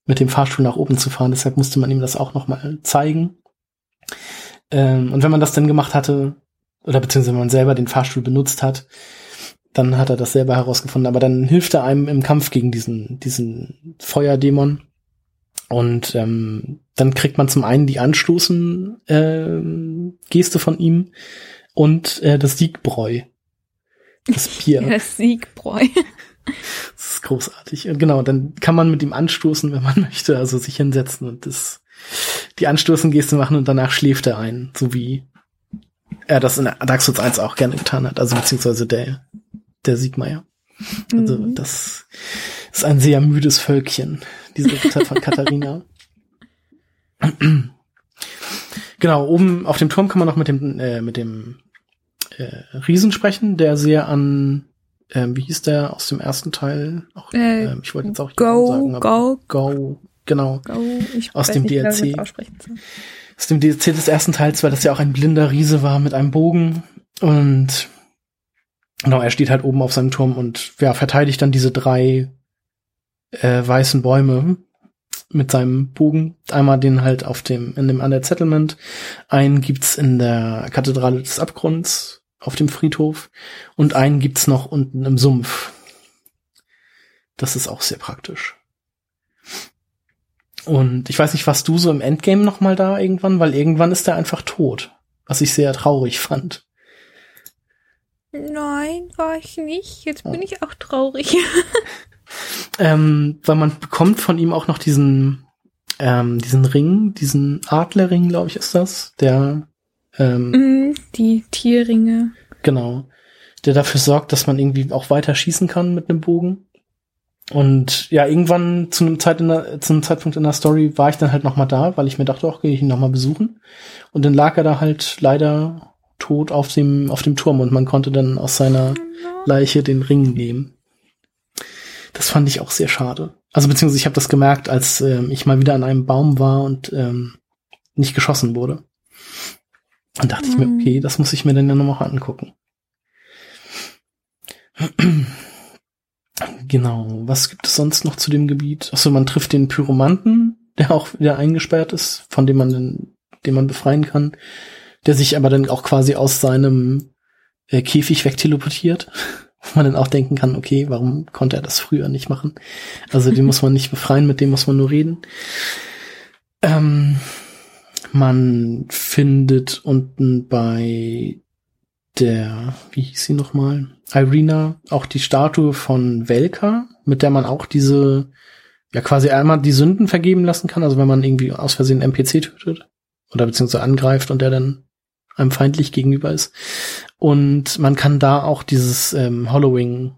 mit dem Fahrstuhl nach oben zu fahren. Deshalb musste man ihm das auch nochmal zeigen. Ähm, und wenn man das dann gemacht hatte, oder beziehungsweise wenn man selber den Fahrstuhl benutzt hat, dann hat er das selber herausgefunden. Aber dann hilft er einem im Kampf gegen diesen, diesen Feuerdämon. Und ähm, dann kriegt man zum einen die Anstoßen-Geste äh, von ihm und äh, das Siegbräu. Das Bier. das Siegbräu. Das ist großartig. Und genau, dann kann man mit ihm anstoßen, wenn man möchte, also sich hinsetzen und das, die Anstoßengeste machen und danach schläft er ein, so wie er das in Dark Souls 1 auch gerne getan hat, also beziehungsweise der, der Siegmeier. Also mhm. das ist ein sehr müdes Völkchen, diese Ritter von Katharina. genau, oben auf dem Turm kann man noch mit dem, äh, mit dem äh, Riesen sprechen, der sehr an ähm, wie hieß der aus dem ersten Teil? Auch, äh, ähm, ich wollte jetzt auch Go, sagen, Go, Go, genau. Go, ich aus dem nicht, DLC. Aus dem DLC des ersten Teils, weil das ja auch ein blinder Riese war mit einem Bogen und genau, er steht halt oben auf seinem Turm und ja, verteidigt dann diese drei äh, weißen Bäume mit seinem Bogen. Einmal den halt auf dem, in dem Under Settlement. Einen gibt's in der Kathedrale des Abgrunds auf dem Friedhof und einen gibt's noch unten im Sumpf. Das ist auch sehr praktisch. Und ich weiß nicht, was du so im Endgame noch mal da irgendwann, weil irgendwann ist er einfach tot, was ich sehr traurig fand. Nein, war ich nicht. Jetzt bin oh. ich auch traurig. ähm, weil man bekommt von ihm auch noch diesen ähm, diesen Ring, diesen Adlerring, glaube ich, ist das, der ähm, mm, die Tierringe. Genau. Der dafür sorgt, dass man irgendwie auch weiter schießen kann mit einem Bogen. Und ja, irgendwann zu einem, Zeit in der, zu einem Zeitpunkt in der Story war ich dann halt nochmal da, weil ich mir dachte, auch gehe ich ihn nochmal besuchen. Und dann lag er da halt leider tot auf dem, auf dem Turm und man konnte dann aus seiner Leiche den Ring nehmen. Das fand ich auch sehr schade. Also beziehungsweise ich habe das gemerkt, als ähm, ich mal wieder an einem Baum war und ähm, nicht geschossen wurde. Und dachte mhm. ich mir, mhm. okay, das muss ich mir dann ja nochmal angucken. genau, was gibt es sonst noch zu dem Gebiet? Achso, man trifft den Pyromanten, der auch wieder eingesperrt ist, von dem man dann, den man befreien kann, der sich aber dann auch quasi aus seinem äh, Käfig wegteleportiert, wo man dann auch denken kann, okay, warum konnte er das früher nicht machen? Also den muss man nicht befreien, mit dem muss man nur reden. Ähm, man findet unten bei der, wie hieß sie nochmal? Irina, auch die Statue von Velka, mit der man auch diese, ja quasi einmal die Sünden vergeben lassen kann, also wenn man irgendwie aus Versehen NPC tötet oder beziehungsweise angreift und der dann einem feindlich gegenüber ist. Und man kann da auch dieses ähm, Hollowing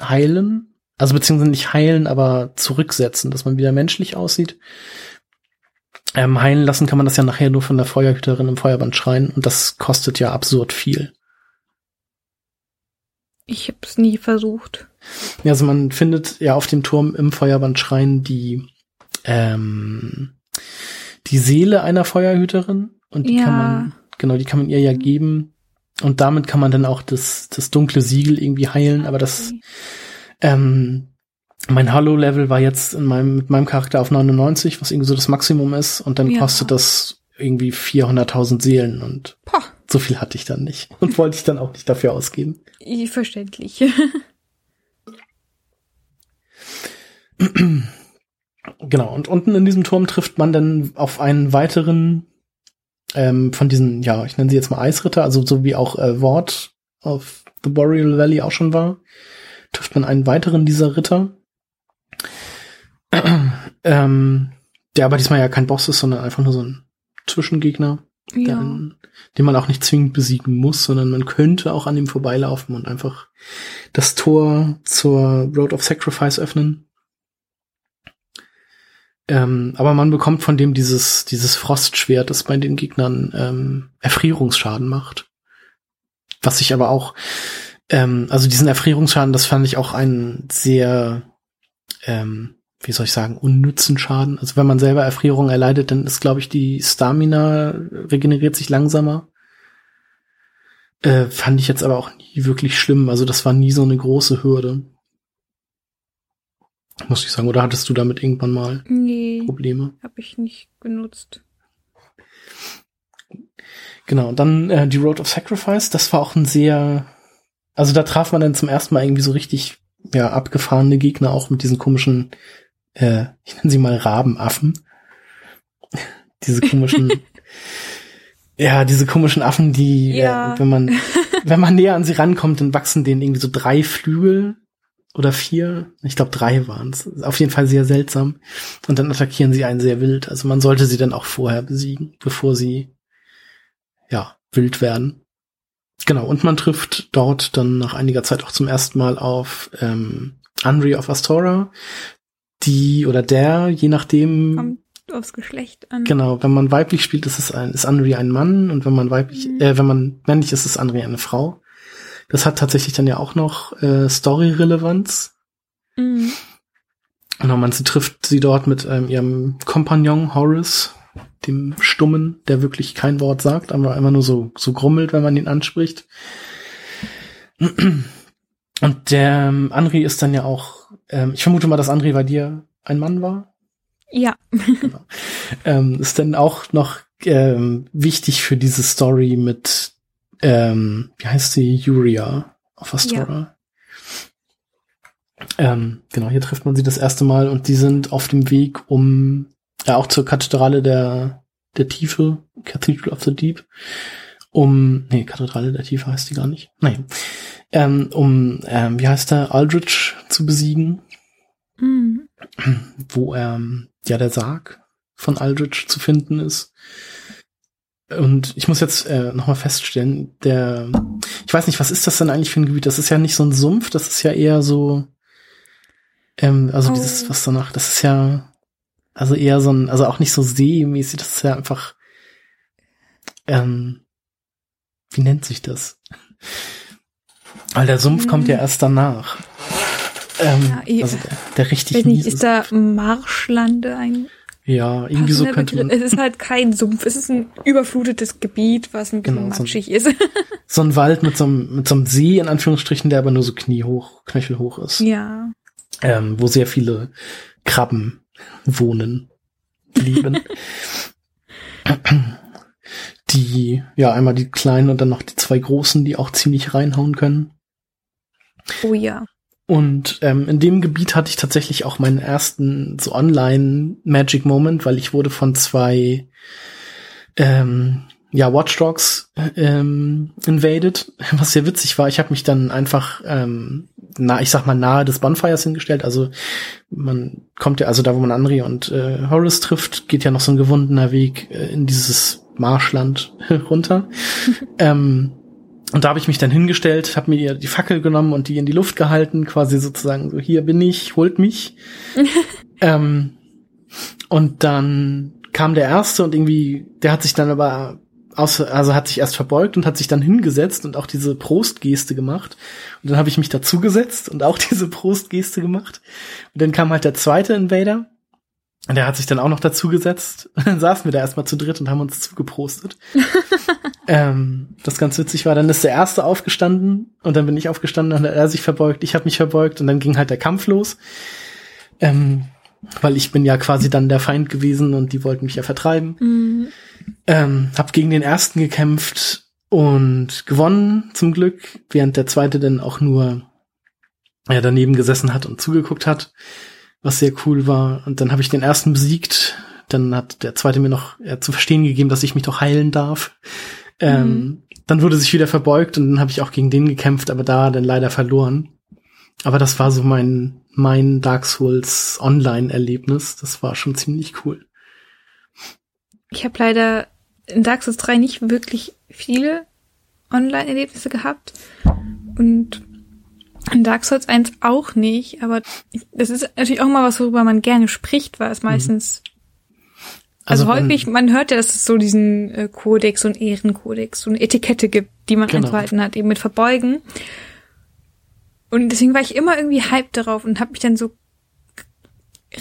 heilen, also beziehungsweise nicht heilen, aber zurücksetzen, dass man wieder menschlich aussieht. Ähm, heilen lassen kann man das ja nachher nur von der Feuerhüterin im Feuerband schreien und das kostet ja absurd viel. Ich hab's nie versucht. Ja, also man findet ja auf dem Turm im Feuerbandschrein die ähm, die Seele einer Feuerhüterin und die Ja. kann man genau, die kann man ihr ja geben und damit kann man dann auch das das dunkle Siegel irgendwie heilen, aber das ähm, mein Hallo-Level war jetzt in meinem, mit meinem Charakter auf 99, was irgendwie so das Maximum ist. Und dann Ja. kostet das irgendwie 400.000 Seelen. Und Poh, so viel hatte ich dann nicht. Und wollte ich dann auch nicht dafür ausgeben. verständlich. Genau. Und unten in diesem Turm trifft man dann auf einen weiteren ähm, von diesen, ja, ich nenne sie jetzt mal Eisritter, also so wie auch äh, Wort auf The Boreal Valley auch schon war, trifft man einen weiteren dieser Ritter. ähm, der aber diesmal ja kein Boss ist, sondern einfach nur so ein Zwischengegner, ja. den, den man auch nicht zwingend besiegen muss, sondern man könnte auch an ihm vorbeilaufen und einfach das Tor zur Road of Sacrifice öffnen. Ähm, aber man bekommt von dem dieses, dieses Frostschwert, das bei den Gegnern ähm, Erfrierungsschaden macht. Was ich aber auch, ähm, also diesen Erfrierungsschaden, das fand ich auch einen sehr, ähm, wie soll ich sagen, unnützen Schaden. Also wenn man selber Erfrierung erleidet, dann ist, glaube ich, die Stamina regeneriert sich langsamer. Äh, fand ich jetzt aber auch nie wirklich schlimm. Also das war nie so eine große Hürde. Muss ich sagen. Oder hattest du damit irgendwann mal Nee, Probleme? habe ich nicht genutzt. Genau, und dann äh, die Road of Sacrifice, das war auch ein sehr, also da traf man dann zum ersten Mal irgendwie so richtig, ja, abgefahrene Gegner, auch mit diesen komischen, äh, ich nenne sie mal Rabenaffen. diese komischen, ja, diese komischen Affen, die, Ja. äh, wenn man, wenn man näher an sie rankommt, dann wachsen denen irgendwie so drei Flügel oder vier, ich glaube drei waren es. Auf jeden Fall sehr seltsam. Und dann attackieren sie einen sehr wild. Also man sollte sie dann auch vorher besiegen, bevor sie ja, wild werden. Genau, und man trifft dort dann nach einiger Zeit auch zum ersten Mal auf ähm, Anri of Astora, die oder der, je nachdem, Kommt aufs Geschlecht an. genau, wenn man weiblich spielt, ist es ein, ist Anri ein Mann und wenn man weiblich, Mhm. äh, wenn man männlich ist, ist Anri eine Frau. Das hat tatsächlich dann ja auch noch äh, Story-Relevanz. Mhm. Genau, man sie trifft sie dort mit ähm, ihrem Kompagnon Horace, dem Stummen, der wirklich kein Wort sagt, aber immer nur so, so grummelt, wenn man ihn anspricht. Und der ähm, Andri ist dann ja auch, ähm, ich vermute mal, dass Andri bei dir ein Mann war. Ja. Ähm, ist dann auch noch ähm, wichtig für diese Story mit, ähm, wie heißt sie, Yuria auf Astora. Ähm, genau, hier trifft man sie das erste Mal und die sind auf dem Weg, um ja auch zur Kathedrale der der Tiefe, Cathedral of the Deep, um nee, Kathedrale der Tiefe heißt die gar nicht. Nein. Ähm, um ähm, wie heißt der Aldrich zu besiegen, Mhm. wo ähm, ja der Sarg von Aldrich zu finden ist. Und ich muss jetzt äh, nochmal feststellen, der, ich weiß nicht, was ist das denn eigentlich für ein Gebiet? Das ist ja nicht so ein Sumpf, das ist ja eher so, ähm, also Oh. dieses, was danach, das ist ja, also eher so ein, also auch nicht so seemäßig, das ist ja einfach, ähm, wie nennt sich das? Weil der Sumpf kommt ja Hm. erst danach. Ähm, Ja, ich- also der, der richtig Weiß nicht, mies ist da Marschlande ein Ja, irgendwie so könnte man, Es ist halt kein Sumpf, es ist ein überflutetes Gebiet, was ein bisschen Genau, so ein- matschig ist. so ein Wald mit so einem, mit so einem See, in Anführungsstrichen, der aber nur so kniehoch, knöchelhoch ist. ja. ähm, wo sehr viele Krabben wohnen, leben. die, ja, einmal die kleinen und dann noch die zwei großen, die auch ziemlich reinhauen können. Oh ja. Und ähm, in dem Gebiet hatte ich tatsächlich auch meinen ersten so online Magic Moment, weil ich wurde von zwei ähm, ja Watch Dogs ähm, invaded, was sehr witzig war. Ich habe mich dann einfach ähm, na, ich sag mal nahe des Bonfires hingestellt. Also man kommt ja, also da wo man Anri und äh, Horus trifft, geht ja noch so ein gewundener Weg äh, in dieses Marschland runter. ähm, und da habe ich mich dann hingestellt, habe mir die Fackel genommen und die in die Luft gehalten, quasi sozusagen so, hier bin ich, holt mich. ähm, und dann kam der erste und irgendwie, der hat sich dann aber aus, also hat sich erst verbeugt und hat sich dann hingesetzt und auch diese Prostgeste gemacht. Und dann habe ich mich dazugesetzt und auch diese Prostgeste gemacht. Und dann kam halt der zweite Invader. Und der hat sich dann auch noch dazugesetzt. Dann saßen wir da erstmal zu dritt und haben uns zugeprostet. ähm, das ganz witzig war, dann ist der erste aufgestanden und dann bin ich aufgestanden, und er sich verbeugt, ich habe mich verbeugt und dann ging halt der Kampf los. Ähm, weil ich bin ja quasi dann der Feind gewesen und die wollten mich ja vertreiben. Mhm. Ähm, hab gegen den ersten gekämpft und gewonnen zum Glück, während der zweite dann auch nur ja, daneben gesessen hat und zugeguckt hat, was sehr cool war. Und dann habe ich den ersten besiegt. Dann hat der zweite mir noch ja, zu verstehen gegeben, dass ich mich doch heilen darf. Ähm, mhm. Dann wurde sich wieder verbeugt und dann habe ich auch gegen den gekämpft, aber da dann leider verloren. Aber das war so mein, mein Dark Souls Online-Erlebnis. Das war schon ziemlich cool. Ich habe leider in Dark Souls 3 nicht wirklich viele Online-Erlebnisse gehabt. Und in Dark Souls 1 auch nicht, aber das ist natürlich auch mal was, worüber man gerne spricht, weil es mhm. meistens also, also häufig, man hört ja, dass es so diesen äh, Kodex und Ehrenkodex, so eine Etikette gibt, die man genau. einzuhalten hat, eben mit Verbeugen. Und deswegen war ich immer irgendwie hyped darauf und habe mich dann so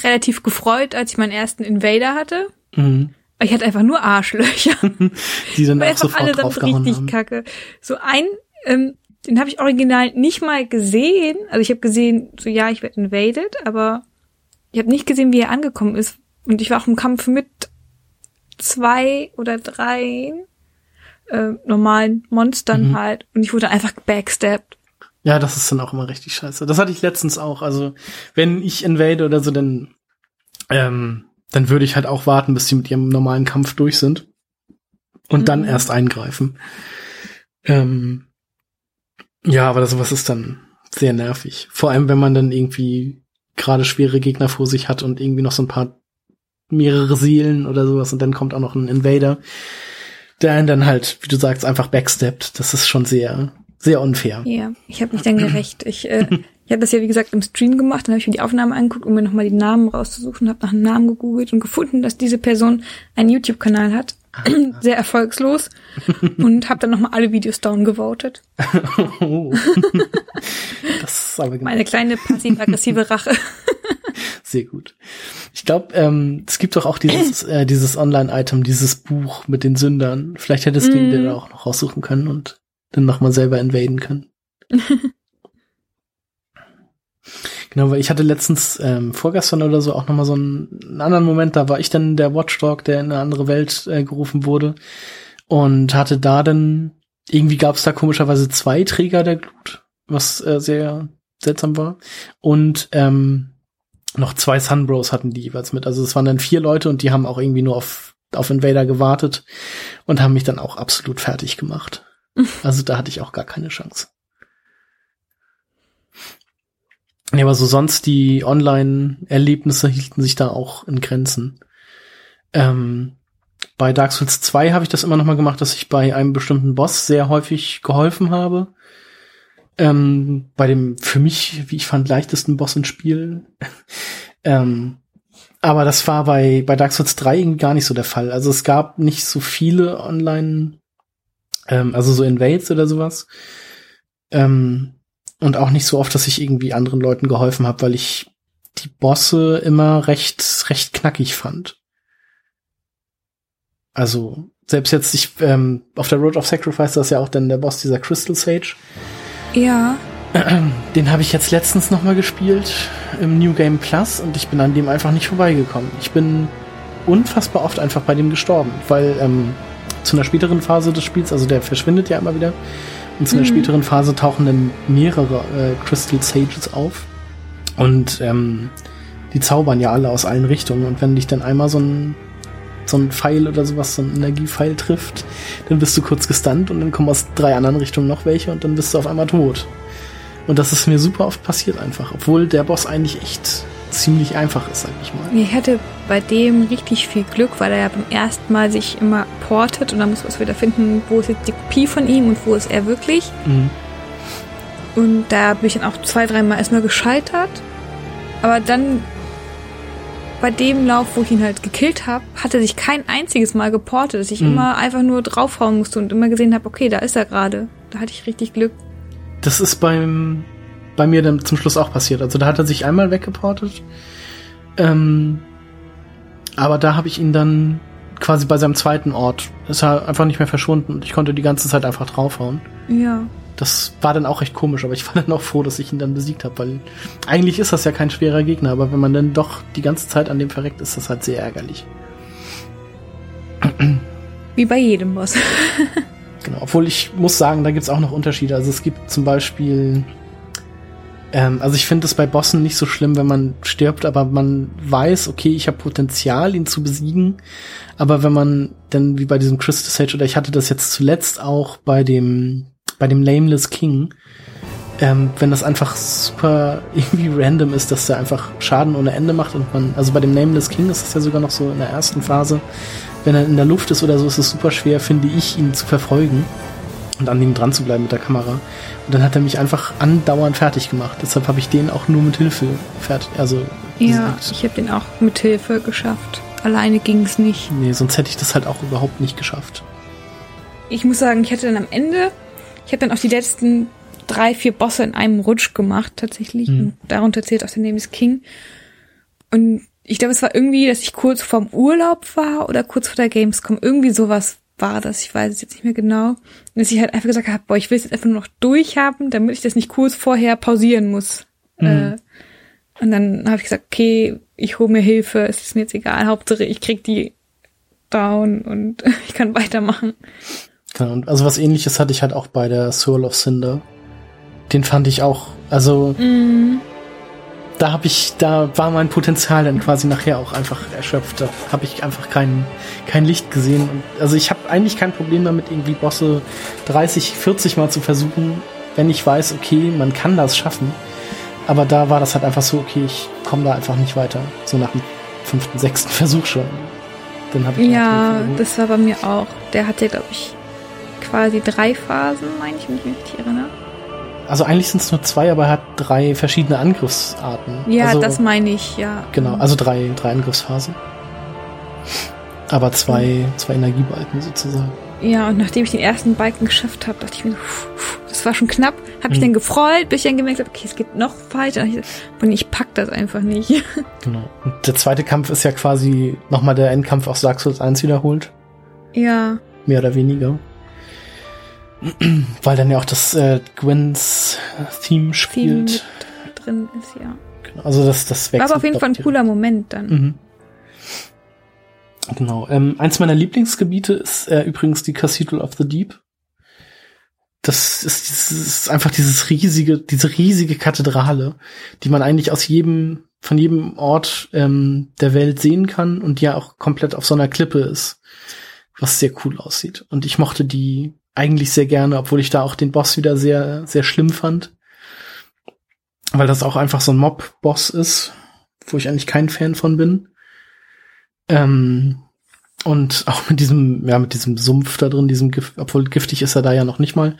relativ gefreut, als ich meinen ersten Invader hatte. Mhm. Ich hatte einfach nur Arschlöcher. Die auch einfach alle dann richtig haben. kacke. So ein, ähm, den habe ich original nicht mal gesehen. Also ich habe gesehen, so ja, ich werde invaded, aber ich habe nicht gesehen, wie er angekommen ist. Und ich war auch im Kampf mit zwei oder drei äh, normalen Monstern mhm. halt. Und ich wurde einfach backstabbed. Ja, das ist dann auch immer richtig scheiße. Das hatte ich letztens auch. Also, wenn ich invade oder so, dann, ähm, dann würde ich halt auch warten, bis die mit ihrem normalen Kampf durch sind. Und mhm. dann erst eingreifen. Ähm, ja, aber sowas ist dann sehr nervig. Vor allem, wenn man dann irgendwie gerade schwere Gegner vor sich hat und irgendwie noch so ein paar mehrere Seelen oder sowas und dann kommt auch noch ein Invader, der einen dann halt, wie du sagst, einfach backsteppt. Das ist schon sehr, sehr unfair. Ja, ich habe mich dann gerecht. Ich, äh, ich habe das ja wie gesagt im Stream gemacht, dann habe ich mir die Aufnahme angeguckt, um mir nochmal die Namen rauszusuchen, habe nach einem Namen gegoogelt und gefunden, dass diese Person einen YouTube-Kanal hat. Sehr erfolgslos. und habe dann nochmal alle Videos down gewotet. oh. das ist aber genau. Meine kleine passiv-aggressive Rache. Sehr gut. Ich glaube, ähm, es gibt doch auch dieses, äh, dieses Online-Item, dieses Buch mit den Sündern. Vielleicht hättest du mm. ihn dir auch noch raussuchen können und dann nochmal selber invaden können. genau, weil ich hatte letztens ähm, vorgestern oder so auch nochmal so einen, einen anderen Moment, da war ich dann der Watchdog, der in eine andere Welt äh, gerufen wurde und hatte da dann, irgendwie gab es da komischerweise zwei Träger der Glut, was äh, sehr seltsam war. Und ähm, noch zwei Sunbros hatten die jeweils mit. Also es waren dann vier Leute und die haben auch irgendwie nur auf, auf Invader gewartet und haben mich dann auch absolut fertig gemacht. Also da hatte ich auch gar keine Chance. Ja, aber so sonst die Online-Erlebnisse hielten sich da auch in Grenzen. Ähm, bei Dark Souls 2 habe ich das immer noch mal gemacht, dass ich bei einem bestimmten Boss sehr häufig geholfen habe. Ähm, bei dem für mich, wie ich fand, leichtesten Boss im Spiel. ähm, aber das war bei, bei Dark Souls 3 irgendwie gar nicht so der Fall. Also es gab nicht so viele Online ähm, also so Invades oder sowas. Ähm, und auch nicht so oft, dass ich irgendwie anderen Leuten geholfen habe, weil ich die Bosse immer recht, recht knackig fand. Also, selbst jetzt, ich, ähm, auf der Road of Sacrifice, das ist ja auch dann der Boss dieser Crystal Sage. Ja. Den habe ich jetzt letztens nochmal gespielt im New Game Plus und ich bin an dem einfach nicht vorbeigekommen. Ich bin unfassbar oft einfach bei dem gestorben, weil ähm, zu einer späteren Phase des Spiels, also der verschwindet ja immer wieder. Und zu einer späteren Phase tauchen dann mehrere äh, Crystal Sages auf. Und ähm, die zaubern ja alle aus allen Richtungen. Und wenn dich dann einmal so ein, so ein Pfeil oder sowas, so ein Energiepfeil trifft, dann bist du kurz gestunt und dann kommen aus drei anderen Richtungen noch welche und dann bist du auf einmal tot. Und das ist mir super oft passiert einfach, obwohl der Boss eigentlich echt ziemlich einfach ist, sag ich mal. Ich hatte bei dem richtig viel Glück, weil er ja beim ersten Mal sich immer portet und dann muss man es wieder finden, wo ist jetzt die Kopie von ihm und wo ist er wirklich. Mhm. Und da bin ich dann auch zwei, dreimal erstmal gescheitert. Aber dann bei dem Lauf, wo ich ihn halt gekillt habe, hat er sich kein einziges Mal geportet, dass ich Mhm. immer einfach nur draufhauen musste und immer gesehen habe, okay, da ist er gerade. Da hatte ich richtig Glück. Das ist beim bei mir dann zum Schluss auch passiert. Also da hat er sich einmal weggeportet. Ähm, aber da habe ich ihn dann quasi bei seinem zweiten Ort. Ist er einfach nicht mehr verschwunden und ich konnte die ganze Zeit einfach draufhauen. Ja. Das war dann auch recht komisch, aber ich war dann auch froh, dass ich ihn dann besiegt habe, weil eigentlich ist das ja kein schwerer Gegner, aber wenn man dann doch die ganze Zeit an dem verreckt, ist das halt sehr ärgerlich. Wie bei jedem Boss. Genau, obwohl ich muss sagen, da gibt's auch noch Unterschiede. Also es gibt zum Beispiel, ähm, also ich finde es bei Bossen nicht so schlimm, wenn man stirbt, aber man weiß, okay, ich habe Potenzial, ihn zu besiegen. Aber wenn man dann wie bei diesem Crystal Sage oder ich hatte das jetzt zuletzt auch bei dem bei dem Lameless King, ähm, wenn das einfach super irgendwie random ist, dass der einfach Schaden ohne Ende macht und man, also bei dem Nameless King ist es ja sogar noch so in der ersten Phase, wenn er in der Luft ist oder so, ist es super schwer, finde ich, ihn zu verfolgen und an ihm dran zu bleiben mit der Kamera. Und dann hat er mich einfach andauernd fertig gemacht. Deshalb habe ich den auch nur mit Hilfe fertig, also Ja, besiegt. ich habe den auch mit Hilfe geschafft. Alleine ging es nicht. Nee, sonst hätte ich das halt auch überhaupt nicht geschafft. Ich muss sagen, ich hatte dann am Ende, ich habe dann auch die letzten drei, vier Bosse in einem Rutsch gemacht, tatsächlich. Und darunter zählt auch der Name is King. Und ich glaube, es war irgendwie, dass ich kurz vorm Urlaub war oder kurz vor der Gamescom. Irgendwie sowas war das. Ich weiß es jetzt nicht mehr genau. Und dass ich halt einfach gesagt habe, boah, ich will es jetzt einfach nur noch durchhaben, damit ich das nicht kurz vorher pausieren muss. Mhm. Äh, und dann habe ich gesagt, okay, ich hole mir Hilfe, es ist mir jetzt egal, Hauptsache ich krieg die down und ich kann weitermachen. Genau, und also was ähnliches hatte ich halt auch bei der Soul of Cinder. Den fand ich auch, also da habe ich, da war mein Potenzial dann quasi nachher auch einfach erschöpft. Da habe ich einfach kein, kein Licht gesehen. Und, also ich habe eigentlich kein Problem damit, irgendwie Bosse 30, 40 Mal zu versuchen, wenn ich weiß, okay, man kann das schaffen. Aber da war das halt einfach so, okay, ich komme da einfach nicht weiter. So nach dem fünften, sechsten Versuch schon. Dann habe ich Ja, Versuch- das war bei mir auch. Der hat ja, glaube ich, quasi drei Phasen, meine ich, wenn ich mich richtig erinnere. Also eigentlich sind es nur zwei, aber er hat drei verschiedene Angriffsarten. Ja, also, das meine ich, ja. Genau, also drei, drei Angriffsphasen. Aber zwei, zwei Energiebalken sozusagen. Ja, und nachdem ich den ersten Balken geschafft habe, dachte ich mir, das war schon knapp. Habe ich Mhm. dann gefreut, bis ich dann gemerkt habe, okay, es geht noch weiter. Und ich, und ich pack das einfach nicht. Genau. Und der zweite Kampf ist ja quasi nochmal der Endkampf aus Dark Souls 1 wiederholt. ja, Mehr oder weniger. Weil dann ja auch das äh, Gwens Theme Theme spielt. mit drin ist, ja. Genau, also das, das War wechselt. aber auf jeden Fall ein cooler Moment dann. Mhm. Genau. Ähm, eins meiner Lieblingsgebiete ist äh, übrigens die Cathedral of the Deep. Das ist, das ist einfach dieses riesige, diese riesige Kathedrale, die man eigentlich aus jedem, von jedem Ort ähm, der Welt sehen kann und die ja auch komplett auf so einer Klippe ist, was sehr cool aussieht. Und ich mochte die eigentlich sehr gerne, obwohl ich da auch den Boss wieder sehr, sehr schlimm fand. Weil das auch einfach so ein Mob-Boss ist, wo ich eigentlich kein Fan von bin. Ähm, und auch mit diesem, ja, mit diesem Sumpf da drin, diesem Gift, obwohl giftig ist er da ja noch nicht mal,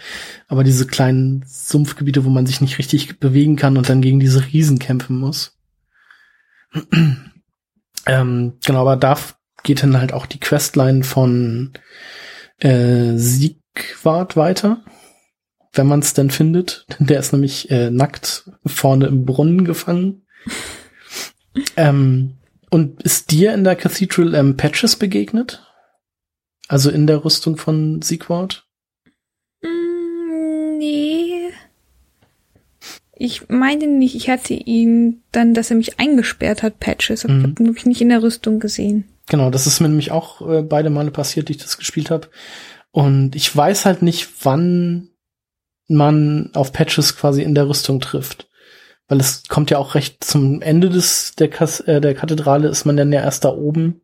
aber diese kleinen Sumpfgebiete, wo man sich nicht richtig bewegen kann und dann gegen diese Riesen kämpfen muss. ähm, genau, aber da geht dann halt auch die Questline von äh, Siegwart weiter, wenn man es denn findet. Der ist nämlich äh, nackt vorne im Brunnen gefangen. ähm, und ist dir in der Cathedral ähm, Patches begegnet? Also in der Rüstung von Siegward? Mm, nee. Ich meine nicht, ich hatte ihn dann, dass er mich eingesperrt hat, Patches. Aber Mhm. Ich habe ihn wirklich nicht in der Rüstung gesehen. Genau, das ist mir nämlich auch äh, beide Male passiert, die ich das gespielt habe. Und ich weiß halt nicht, wann man auf Patches quasi in der Rüstung trifft. Weil es kommt ja auch recht zum Ende des, der, Kas äh, der Kathedrale ist man dann ja erst da oben,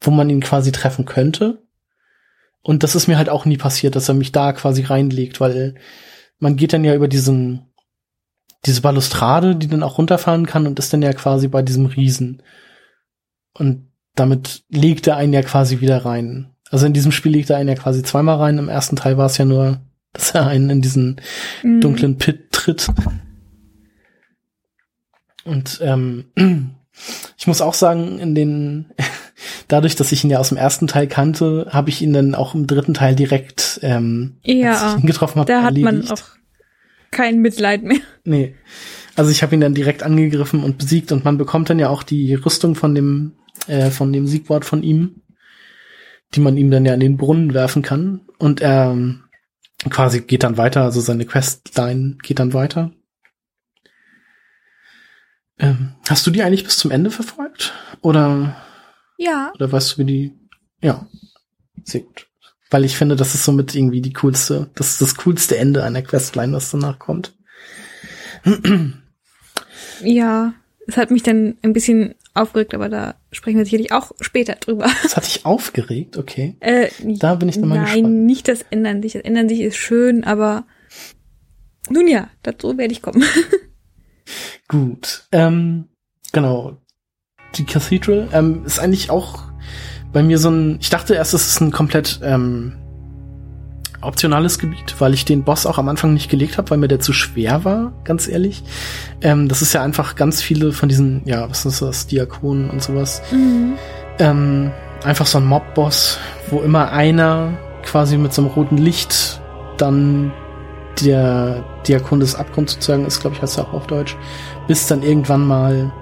wo man ihn quasi treffen könnte. Und das ist mir halt auch nie passiert, dass er mich da quasi reinlegt, weil man geht dann ja über diesen, diese Balustrade, die dann auch runterfahren kann und ist dann ja quasi bei diesem Riesen. Und damit legt er einen ja quasi wieder rein. Also in diesem Spiel legt er einen ja quasi zweimal rein. Im ersten Teil war es ja nur, dass er einen in diesen mhm. dunklen Pit tritt. Und ähm, ich muss auch sagen, in den dadurch, dass ich ihn ja aus dem ersten Teil kannte, habe ich ihn dann auch im dritten Teil direkt ähm, ja, ihn getroffen habe. Da hat erledigt. man auch kein Mitleid mehr. Nee. Also ich habe ihn dann direkt angegriffen und besiegt und man bekommt dann ja auch die Rüstung von dem äh, von dem Siegwort von ihm, die man ihm dann ja in den Brunnen werfen kann und er ähm, quasi geht dann weiter, also seine Questline geht dann weiter. Ähm, hast du die eigentlich bis zum Ende verfolgt oder ja. Oder weißt du, wie die. Ja. Sehr gut. Weil ich finde, das ist somit irgendwie die coolste, das ist das coolste Ende einer Questline, was danach kommt. Ja, es hat mich dann ein bisschen aufgeregt, aber da sprechen wir sicherlich auch später drüber. Das hat dich aufgeregt, okay. Äh, da bin ich dann mal nein, gespannt. Nein, nicht das Ändern sich. Das Ändern sich ist schön, aber nun ja, dazu werde ich kommen. Gut. Ähm, genau die Cathedral ähm, ist eigentlich auch bei mir so ein. Ich dachte erst, es ist ein komplett ähm, optionales Gebiet, weil ich den Boss auch am Anfang nicht gelegt habe, weil mir der zu schwer war, ganz ehrlich. Ähm, das ist ja einfach ganz viele von diesen, ja, was ist das, Diakonen und sowas. Mhm. Ähm, einfach so ein Mob-Boss, wo immer einer quasi mit so einem roten Licht dann der Diakon des Abgrunds sozusagen ist, glaube ich, heißt er auch auf Deutsch, bis dann irgendwann mal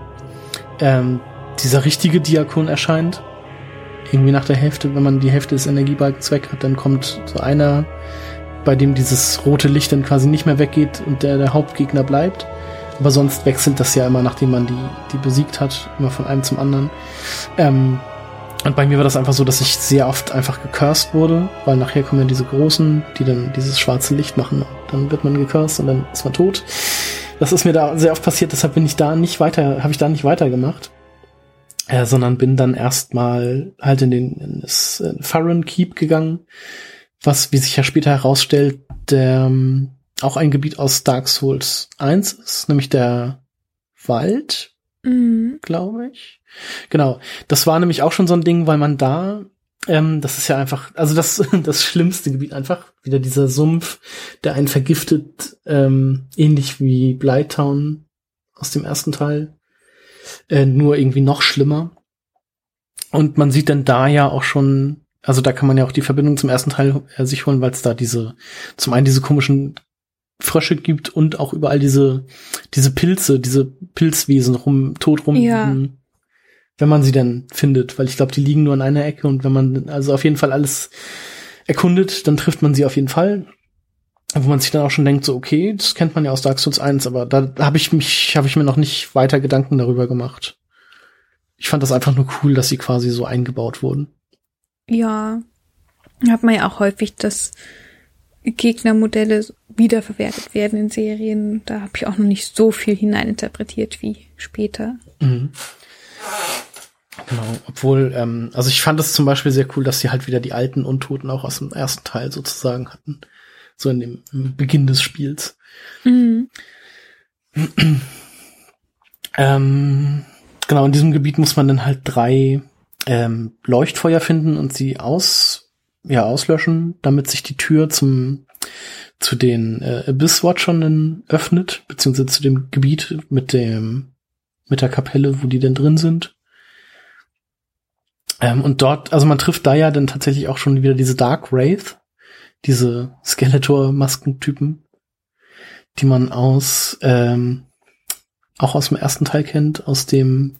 ähm, dieser richtige Diakon erscheint. Irgendwie nach der Hälfte, wenn man die Hälfte des Energiebalkens weg hat, dann kommt so einer, bei dem dieses rote Licht dann quasi nicht mehr weggeht und der der Hauptgegner bleibt. Aber sonst wechselt das ja immer, nachdem man die, die besiegt hat, immer von einem zum anderen. Ähm, und bei mir war das einfach so, dass ich sehr oft einfach gecursed wurde, weil nachher kommen ja diese großen, die dann dieses schwarze Licht machen. Dann wird man gecursed und dann ist man tot. Das ist mir da sehr oft passiert, deshalb bin ich da nicht weiter, habe ich da nicht weitergemacht äh, sondern bin dann erstmal halt in den in das Farron Keep gegangen, was, wie sich ja später herausstellt, ähm, auch ein Gebiet aus Dark Souls 1 ist, nämlich der Wald, mhm. glaube ich. Genau, das war nämlich auch schon so ein Ding, weil man da, ähm, das ist ja einfach, also das das schlimmste Gebiet einfach, wieder dieser Sumpf, der einen vergiftet, ähm, ähnlich wie Blytown aus dem ersten Teil äh, nur irgendwie noch schlimmer. Und man sieht dann da ja auch schon, also da kann man ja auch die Verbindung zum ersten Teil äh, sich holen, weil es da diese, zum einen diese komischen Frösche gibt und auch überall diese, diese Pilze, diese Pilzwesen rum, tot rum, ja. wenn man sie dann findet, weil ich glaube, die liegen nur an einer Ecke und wenn man also auf jeden Fall alles erkundet, dann trifft man sie auf jeden Fall wo man sich dann auch schon denkt, so okay, das kennt man ja aus Dark Souls 1, aber da habe ich mich, habe ich mir noch nicht weiter Gedanken darüber gemacht. Ich fand das einfach nur cool, dass sie quasi so eingebaut wurden. Ja, hat man ja auch häufig, dass Gegnermodelle wiederverwertet werden in Serien. Da habe ich auch noch nicht so viel hineininterpretiert wie später. Mhm. Genau, obwohl, ähm, also ich fand es zum Beispiel sehr cool, dass sie halt wieder die alten Untoten auch aus dem ersten Teil sozusagen hatten so in dem Beginn des Spiels. Mhm. ähm, genau, in diesem Gebiet muss man dann halt drei ähm, Leuchtfeuer finden und sie aus, ja, auslöschen, damit sich die Tür zum zu den äh, Abyss-Watchern öffnet, beziehungsweise zu dem Gebiet mit dem mit der Kapelle, wo die denn drin sind. Ähm, und dort, also man trifft da ja dann tatsächlich auch schon wieder diese Dark Wraith, diese Skeletor-Maskentypen, die man aus ähm, auch aus dem ersten Teil kennt, aus dem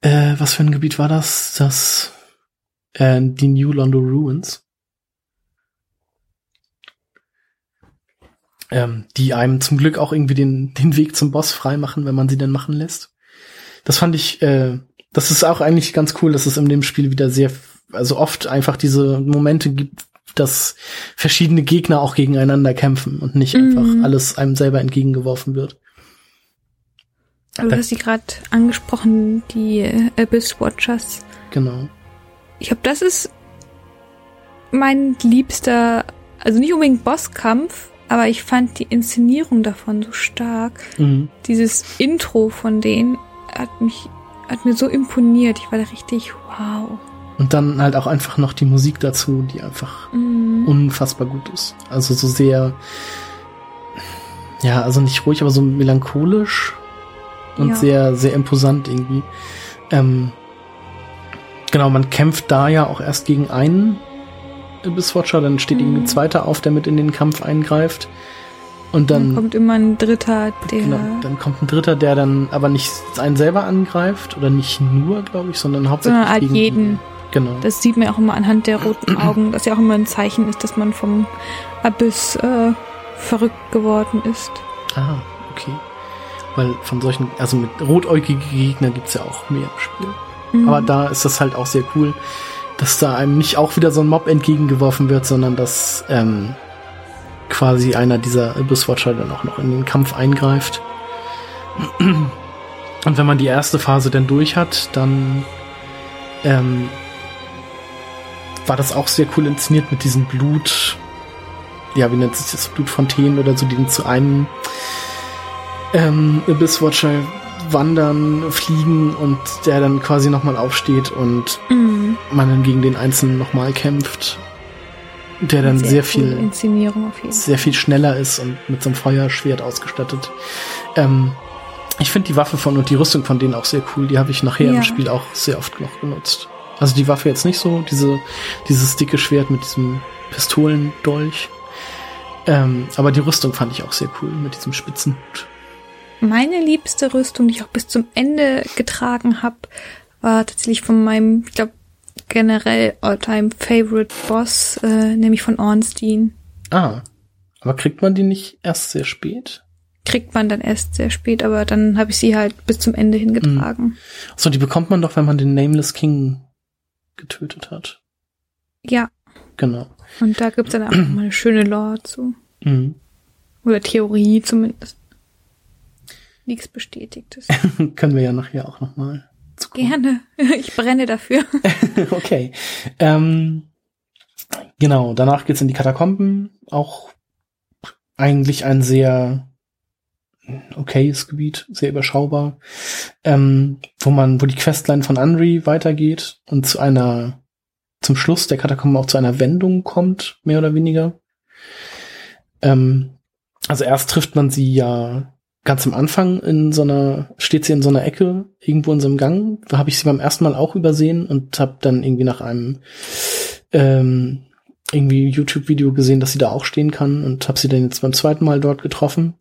äh, was für ein Gebiet war das? Das äh, die New Londo Ruins. Ähm, die einem zum Glück auch irgendwie den, den Weg zum Boss freimachen, wenn man sie denn machen lässt. Das fand ich, äh, das ist auch eigentlich ganz cool, dass es in dem Spiel wieder sehr, also oft einfach diese Momente gibt, dass verschiedene Gegner auch gegeneinander kämpfen und nicht Mhm. einfach alles einem selber entgegengeworfen wird. Du hast sie gerade angesprochen, die Abyss Watchers. Genau. Ich glaube, das ist mein liebster, also nicht unbedingt Bosskampf, aber ich fand die Inszenierung davon so stark. Mhm. Dieses Intro von denen hat mich, hat mir so imponiert. Ich war da richtig, wow. Und dann halt auch einfach noch die Musik dazu, die einfach Mhm. unfassbar gut ist. Also so sehr, ja, also nicht ruhig, aber so melancholisch und Ja. sehr, sehr imposant irgendwie. Ähm, genau, man kämpft da ja auch erst gegen einen Abysswatcher, dann steht irgendwie ein Mhm. zweiter auf, der mit in den Kampf eingreift. Und Dann dann, kommt immer ein Dritter, der. genau, dann kommt ein dritter, der dann aber nicht einen selber angreift oder nicht nur, glaube ich, sondern hauptsächlich Sondern halt gegen jeden. Genau. Das sieht man auch immer anhand der roten Augen, dass ja auch immer ein Zeichen ist, dass man vom Abyss äh, verrückt geworden ist. Ah, okay. Weil von solchen, also mit rotäugige Gegner gibt's ja auch mehr im Spiel. Mhm. Aber da ist das halt auch sehr cool, dass da einem nicht auch wieder so ein Mob entgegengeworfen wird, sondern dass ähm, quasi einer dieser Abyss-Watcher dann auch noch in den Kampf eingreift. Und wenn man die erste Phase dann durch hat, dann ähm, war das auch sehr cool inszeniert mit diesem Blut, ja, wie nennt sich das, Blutfontänen oder so, die dann zu einem ähm, Abyss-Watcher wandern, fliegen und der dann quasi nochmal aufsteht und Mhm. man dann gegen den Einzelnen nochmal kämpft. Der dann sehr, coole viel, sehr viel schneller ist und mit so einem Feuerschwert ausgestattet. Ähm, ich finde die Waffe von und die Rüstung von denen auch sehr cool. Die habe ich nachher Ja. im Spiel auch sehr oft noch genutzt. Also die Waffe jetzt nicht so, diese, dieses dicke Schwert mit diesem Pistolendolch. Ähm, aber die Rüstung fand ich auch sehr cool mit diesem Spitzenhut. Meine liebste Rüstung, die ich auch bis zum Ende getragen habe, war tatsächlich von meinem, ich glaube, generell all-time favorite Boss, äh, nämlich von Ornstein. Ah, aber kriegt man die nicht erst sehr spät? Kriegt man dann erst sehr spät, aber dann habe ich sie halt bis zum Ende hingetragen. So, die bekommt man doch, wenn man den Nameless King getötet hat. Ja, Genau. und da gibt's dann auch mal eine schöne Lore zu. Mhm. Oder Theorie zumindest. Nichts Bestätigtes. Können wir ja nachher auch nochmal. Gerne. Ich brenne dafür. okay. Ähm, genau, danach geht's in die Katakomben. Auch eigentlich ein sehr okayes Gebiet, sehr überschaubar, ähm, wo man, wo die Questline von Anri weitergeht und zu einer, zum Schluss der Katakomben auch zu einer Wendung kommt, mehr oder weniger. Ähm, also erst trifft man sie ja ganz am Anfang in so einer, steht sie in so einer Ecke, irgendwo in so einem Gang. Da habe ich sie beim ersten Mal auch übersehen und habe dann irgendwie nach einem ähm, irgendwie YouTube-Video gesehen, dass sie da auch stehen kann und habe sie dann jetzt beim zweiten Mal dort getroffen.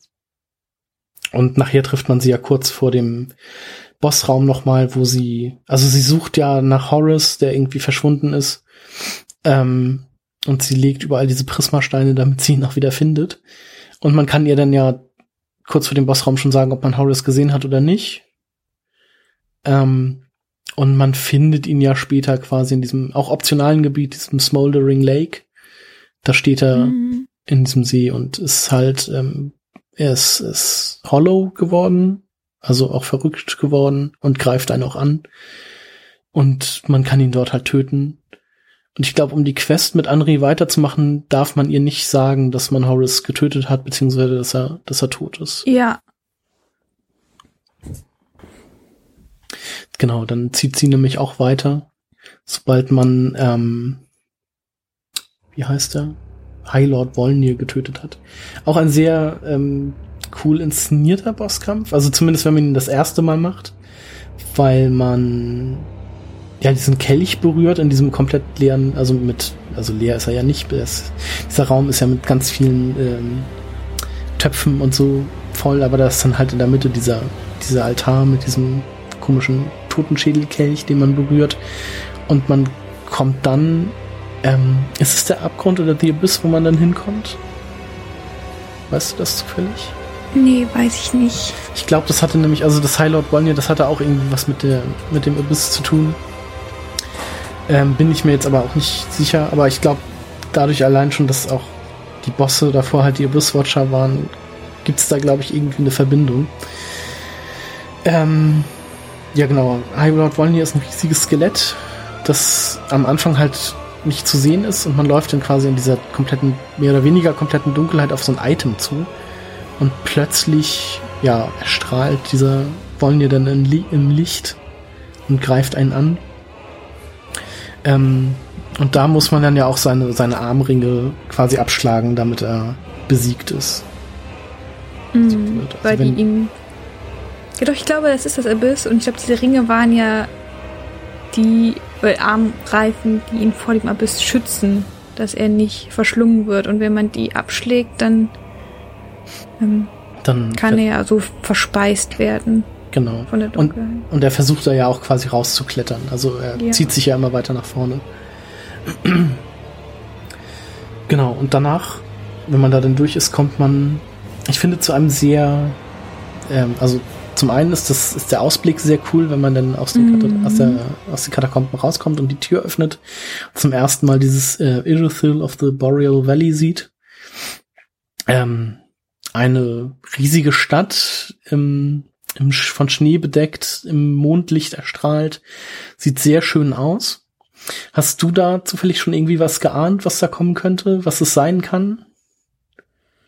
Und nachher trifft man sie ja kurz vor dem Bossraum nochmal, wo sie, also sie sucht ja nach Horace, der irgendwie verschwunden ist. Ähm, und sie legt überall diese Prismasteine, damit sie ihn auch wieder findet. Und man kann ihr dann ja kurz vor dem Bossraum schon sagen, ob man Horace gesehen hat oder nicht. Ähm, und man findet ihn ja später quasi in diesem auch optionalen Gebiet, diesem Smoldering Lake. Da steht er Mhm. in diesem See und ist halt, ähm, er ist, ist hollow geworden, also auch verrückt geworden und greift einen auch an. Und man kann ihn dort halt töten. Und ich glaube, um die Quest mit Anri weiterzumachen, darf man ihr nicht sagen, dass man Horace getötet hat, beziehungsweise dass er, dass er tot ist. Ja, Genau, dann zieht sie nämlich auch weiter, sobald man, ähm, wie heißt er? High Lord Volnir getötet hat. Auch ein sehr ähm, cool inszenierter Bosskampf, also zumindest wenn man ihn das erste Mal macht, weil man ja diesen Kelch berührt in diesem komplett leeren, also mit, also leer ist er ja nicht, es, dieser Raum ist ja mit ganz vielen ähm, Töpfen und so voll, aber da ist dann halt in der Mitte dieser, dieser Altar mit diesem komischen Totenschädelkelch, den man berührt. Und man kommt dann, ähm, ist es der Abgrund oder die Abyss, wo man dann hinkommt? Weißt du das zufällig? nee, weiß ich nicht. Ich glaube, das hatte nämlich, also das High Lord Volnir, das hatte auch irgendwie was mit der, mit dem Abyss zu tun. Ähm, bin ich mir jetzt aber auch nicht sicher, aber ich glaube, dadurch allein schon, dass auch die Bosse davor halt die Abysswatcher waren, gibt es da, glaube ich, irgendwie eine Verbindung. Ähm, ja, genau. High Lord Volney ist ein riesiges Skelett, das am Anfang halt nicht zu sehen ist und man läuft dann quasi in dieser kompletten, mehr oder weniger kompletten Dunkelheit auf so ein Item zu. Und plötzlich, ja, erstrahlt dieser Volney dann im Licht und greift einen an. Ähm, und da muss man dann ja auch seine, seine Armringe quasi abschlagen, damit er besiegt ist. Mhm, also weil die ihm. Ja, doch, ich glaube, das ist das Abyss und ich glaube, diese Ringe waren ja die äh, Armreifen, die ihn vor dem Abyss schützen, dass er nicht verschlungen wird. Und wenn man die abschlägt, dann, ähm, dann kann er ja so verspeist werden. Genau. Von der und, und er versucht da ja auch quasi rauszuklettern. Also er ja. zieht sich ja immer weiter nach vorne. genau, und danach, wenn man da dann durch ist, kommt man, ich finde, zu einem sehr, ähm, also zum einen ist das ist der Ausblick sehr cool, wenn man dann aus, den mhm. aus, der, aus den Katakomben rauskommt und die Tür öffnet. Zum ersten Mal dieses äh, Irithyll of the Boreal Valley sieht. Ähm, eine riesige Stadt im, im, von Schnee bedeckt, im Mondlicht erstrahlt. Sieht sehr schön aus. Hast du da zufällig schon irgendwie was geahnt, was da kommen könnte, was es sein kann?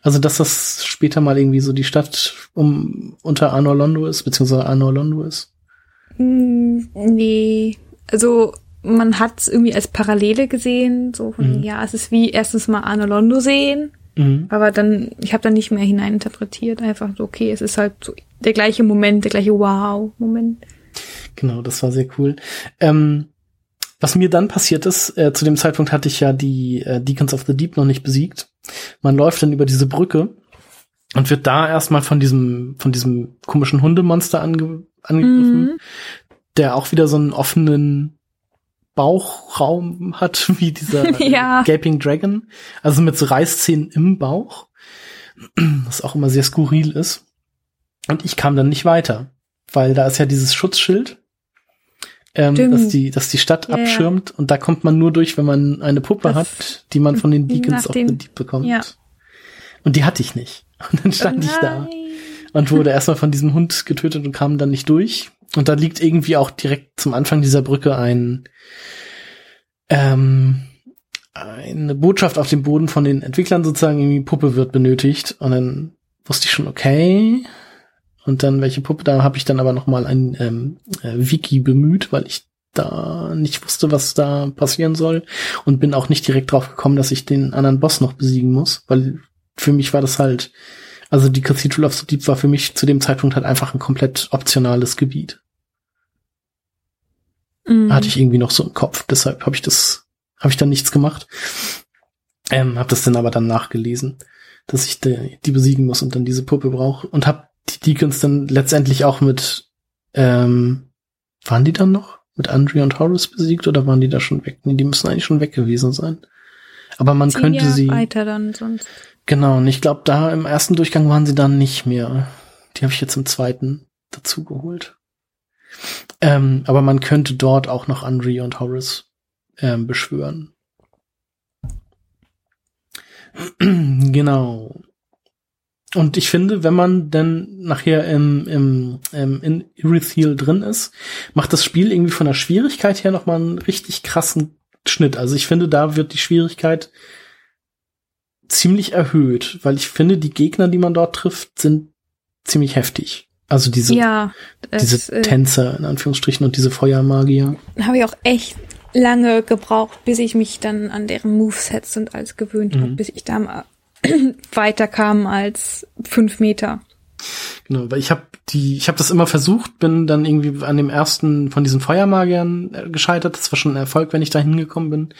Also, dass das später mal irgendwie so die Stadt um, unter Arnor Londo ist, beziehungsweise Arnor Londo ist? Mm, nee. Also, man hat es irgendwie als Parallele gesehen, so von, mhm. ja, es ist wie erstens mal Arnor Londo sehen, mhm. aber dann, ich habe da nicht mehr hineininterpretiert, einfach so, okay, es ist halt so der gleiche Moment, der gleiche Wow-Moment. Genau, das war sehr cool. Ähm, was mir dann passiert ist, äh, zu dem Zeitpunkt hatte ich ja die äh, Deacons of the Deep noch nicht besiegt. Man läuft dann über diese Brücke und wird da erstmal von diesem, von diesem komischen Hundemonster ange angegriffen, mhm. der auch wieder so einen offenen Bauchraum hat, wie dieser äh, ja. Gaping Dragon. Also mit so Reißzähnen im Bauch. Was auch immer sehr skurril ist. Und ich kam dann nicht weiter, weil da ist ja dieses Schutzschild ähm, dass die, dass die Stadt yeah. abschirmt und da kommt man nur durch, wenn man eine Puppe das hat, die man von den Deacons of the Deep bekommt. Ja. Und die hatte ich nicht. Und dann stand oh ich da und wurde erstmal von diesem Hund getötet und kam dann nicht durch. Und da liegt irgendwie auch direkt zum Anfang dieser Brücke ein ähm, eine Botschaft auf dem Boden von den Entwicklern sozusagen, irgendwie Puppe wird benötigt. Und dann wusste ich schon, okay, und dann welche Puppe, da habe ich dann aber noch mal ein ähm, äh, Wiki bemüht, weil ich da nicht wusste, was da passieren soll und bin auch nicht direkt drauf gekommen, dass ich den anderen Boss noch besiegen muss, weil für mich war das halt, also die Cathedral of the Deep war für mich zu dem Zeitpunkt halt einfach ein komplett optionales Gebiet. Mhm. Hatte ich irgendwie noch so im Kopf, deshalb habe ich das, habe ich dann nichts gemacht. Ähm, habe das dann aber dann nachgelesen, dass ich die, die besiegen muss und dann diese Puppe brauche und habe die Deacons dann letztendlich auch mit, ähm, waren die dann noch? Mit Andrea und Horus besiegt oder waren die da schon weg? Nee, die müssen eigentlich schon weg gewesen sein. Aber man Zehn könnte Jahre sie. weiter dann sonst. Genau, und ich glaube, da im ersten Durchgang waren sie dann nicht mehr. Die habe ich jetzt im zweiten dazu geholt. Ähm, aber man könnte dort auch noch Andrea und Horus ähm, beschwören. genau. Und ich finde, wenn man dann nachher im, im, im in Irithiel drin ist, macht das Spiel irgendwie von der Schwierigkeit her nochmal einen richtig krassen Schnitt. Also ich finde, da wird die Schwierigkeit ziemlich erhöht, weil ich finde, die Gegner, die man dort trifft, sind ziemlich heftig. Also diese, ja, diese äh, Tänzer in Anführungsstrichen und diese Feuermagier. Habe ich auch echt lange gebraucht, bis ich mich dann an deren Movesets und alles gewöhnt mhm. habe, bis ich da mal weiterkam als fünf Meter. Genau, weil ich habe die, ich habe das immer versucht, bin dann irgendwie an dem ersten von diesen Feuermagiern äh, gescheitert. Das war schon ein Erfolg, wenn ich da hingekommen bin.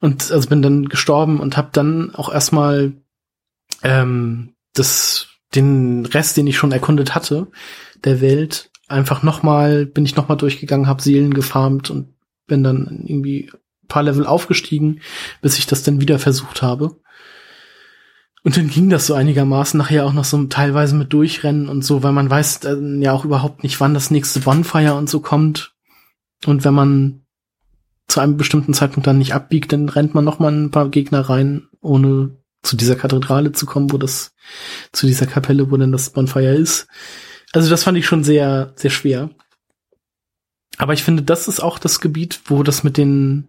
Und also bin dann gestorben und habe dann auch erstmal ähm, das, den Rest, den ich schon erkundet hatte, der Welt, einfach nochmal, bin ich nochmal durchgegangen, habe Seelen gefarmt und bin dann irgendwie paar Level aufgestiegen, bis ich das dann wieder versucht habe. Und dann ging das so einigermaßen nachher auch noch so teilweise mit Durchrennen und so, weil man weiß äh, ja auch überhaupt nicht, wann das nächste Bonfire und so kommt. Und wenn man zu einem bestimmten Zeitpunkt dann nicht abbiegt, dann rennt man noch mal ein paar Gegner rein, ohne zu dieser Kathedrale zu kommen, wo das, zu dieser Kapelle, wo denn das Bonfire ist. Also das fand ich schon sehr, sehr schwer. Aber ich finde, das ist auch das Gebiet, wo das mit den,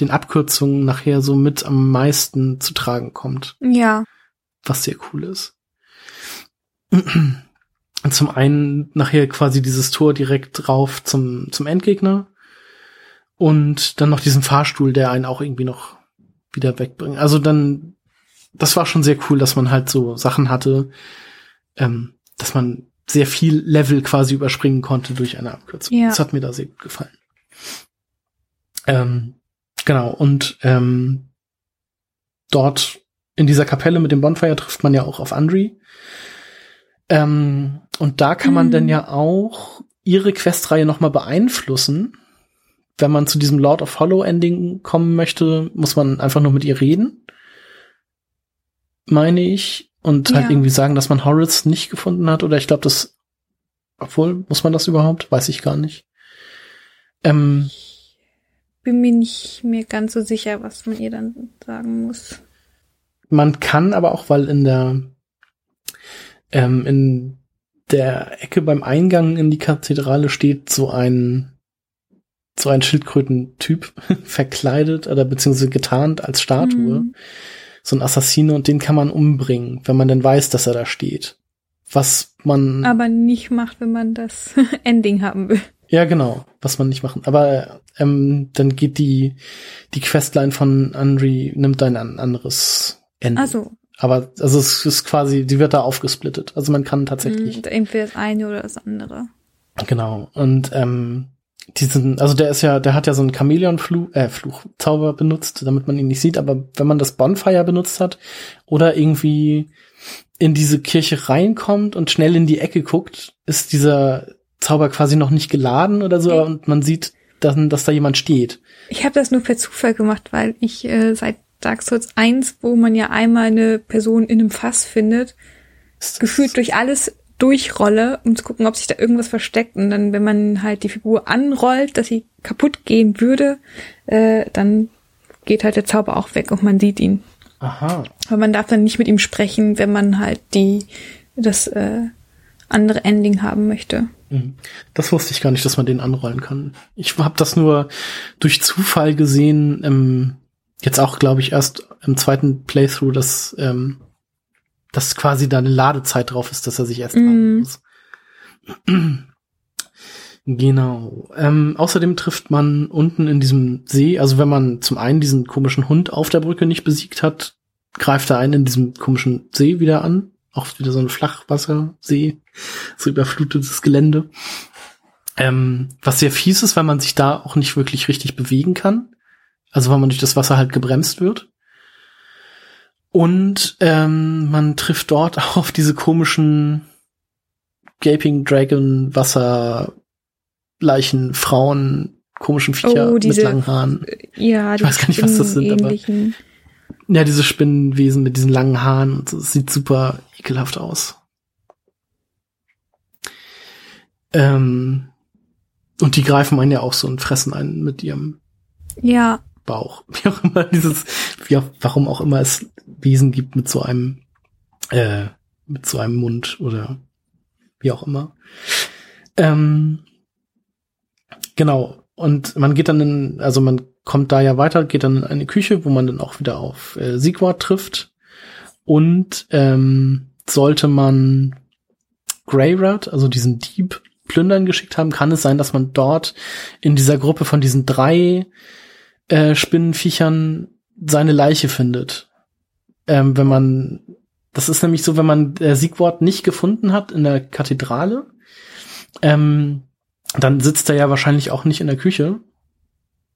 den Abkürzungen nachher so mit am meisten zu tragen kommt. Ja. Was sehr cool ist. Und zum einen nachher quasi dieses Tor direkt drauf zum, zum Endgegner. Und dann noch diesen Fahrstuhl, der einen auch irgendwie noch wieder wegbringt. Also dann, das war schon sehr cool, dass man halt so Sachen hatte, ähm, dass man sehr viel Level quasi überspringen konnte durch eine Abkürzung. Ja. Das hat mir da sehr gut gefallen. Ähm, genau, und ähm, dort in dieser Kapelle mit dem Bonfire trifft man ja auch auf Andri. Ähm, und da kann man Mhm. dann ja auch ihre Questreihe noch mal beeinflussen. Wenn man zu diesem Lord of Hollow Ending kommen möchte, muss man einfach nur mit ihr reden. Meine ich. Und halt Ja. irgendwie sagen, dass man Horace nicht gefunden hat. Oder ich glaube, das, obwohl, muss man das überhaupt? Weiß ich gar nicht. Ähm, Bin mir nicht mehr ganz so sicher, was man ihr dann sagen muss. Man kann aber auch, weil in der ähm, in der Ecke beim Eingang in die Kathedrale steht so ein so ein Schildkrötentyp verkleidet oder beziehungsweise getarnt als Statue, Mhm. so ein Assassine und den kann man umbringen, wenn man denn weiß, dass er da steht. Was man Aber nicht macht, wenn man das Ending haben will. ja genau, was man nicht machen. Aber ähm, dann geht die die Questline von Andri nimmt ein an- anderes Ende. Also, Aber also es ist quasi, die wird da aufgesplittet. Also man kann tatsächlich. mh, entweder das eine oder das andere. Genau. Und ähm, diesen, also der ist ja, der hat ja so einen Chamäleon-Fluch, äh, Fluchzauber benutzt, damit man ihn nicht sieht. Aber wenn man das Bonfire benutzt hat oder irgendwie in diese Kirche reinkommt und schnell in die Ecke guckt, ist dieser Zauber quasi noch nicht geladen oder so Okay. und man sieht dann, dass da jemand steht. Ich habe das nur per Zufall gemacht, weil ich äh, seit Dark Souls 1, wo man ja einmal eine Person in einem Fass findet, gefühlt durch alles durchrolle, um zu gucken, ob sich da irgendwas versteckt. Und dann, wenn man halt die Figur anrollt, dass sie kaputt gehen würde, äh, dann geht halt der Zauber auch weg und man sieht ihn. Aha. Aber man darf dann nicht mit ihm sprechen, wenn man halt die das äh, andere Ending haben möchte. Mhm. Das wusste ich gar nicht, dass man den anrollen kann. Ich habe das nur durch Zufall gesehen, ähm, jetzt auch, glaube ich, erst im zweiten Playthrough, dass, ähm, dass quasi da eine Ladezeit drauf ist, dass er sich erst Mhm. muss. Genau. Ähm, außerdem trifft man unten in diesem See, also wenn man zum einen diesen komischen Hund auf der Brücke nicht besiegt hat, greift er einen in diesem komischen See wieder an. Auch wieder so ein Flachwassersee, so überflutetes Gelände. Ähm, was sehr fies ist, weil man sich da auch nicht wirklich richtig bewegen kann. Also weil man durch das Wasser halt gebremst wird. Und ähm, man trifft dort auch auf diese komischen Gaping Dragon Wasser Leichen, Frauen, komischen Viecher Oh, mit diese- langen Haaren. Ja, Ich weiß gar nicht, was das sind, aber- ähnlichen. Ja, diese Spinnenwesen mit diesen langen Haaren und so. Es sieht super ekelhaft aus. Ähm, und die greifen einen ja auch so und fressen einen mit ihrem Ja, Bauch. Wie auch immer dieses, wie auch, warum auch immer es Wesen gibt mit so einem, äh, mit so einem Mund oder wie auch immer. Ähm, genau. Und man geht dann in, also man kommt da ja weiter, geht dann in eine Küche, wo man dann auch wieder auf äh, Sigwart trifft. Und ähm, sollte man Greyrat, also diesen Dieb, plündern geschickt haben, kann es sein, dass man dort in dieser Gruppe von diesen drei äh, Spinnenviechern seine Leiche findet. Ähm, wenn man, das ist nämlich so, wenn man äh, Siegwort nicht gefunden hat in der Kathedrale, ähm, dann sitzt er ja wahrscheinlich auch nicht in der Küche.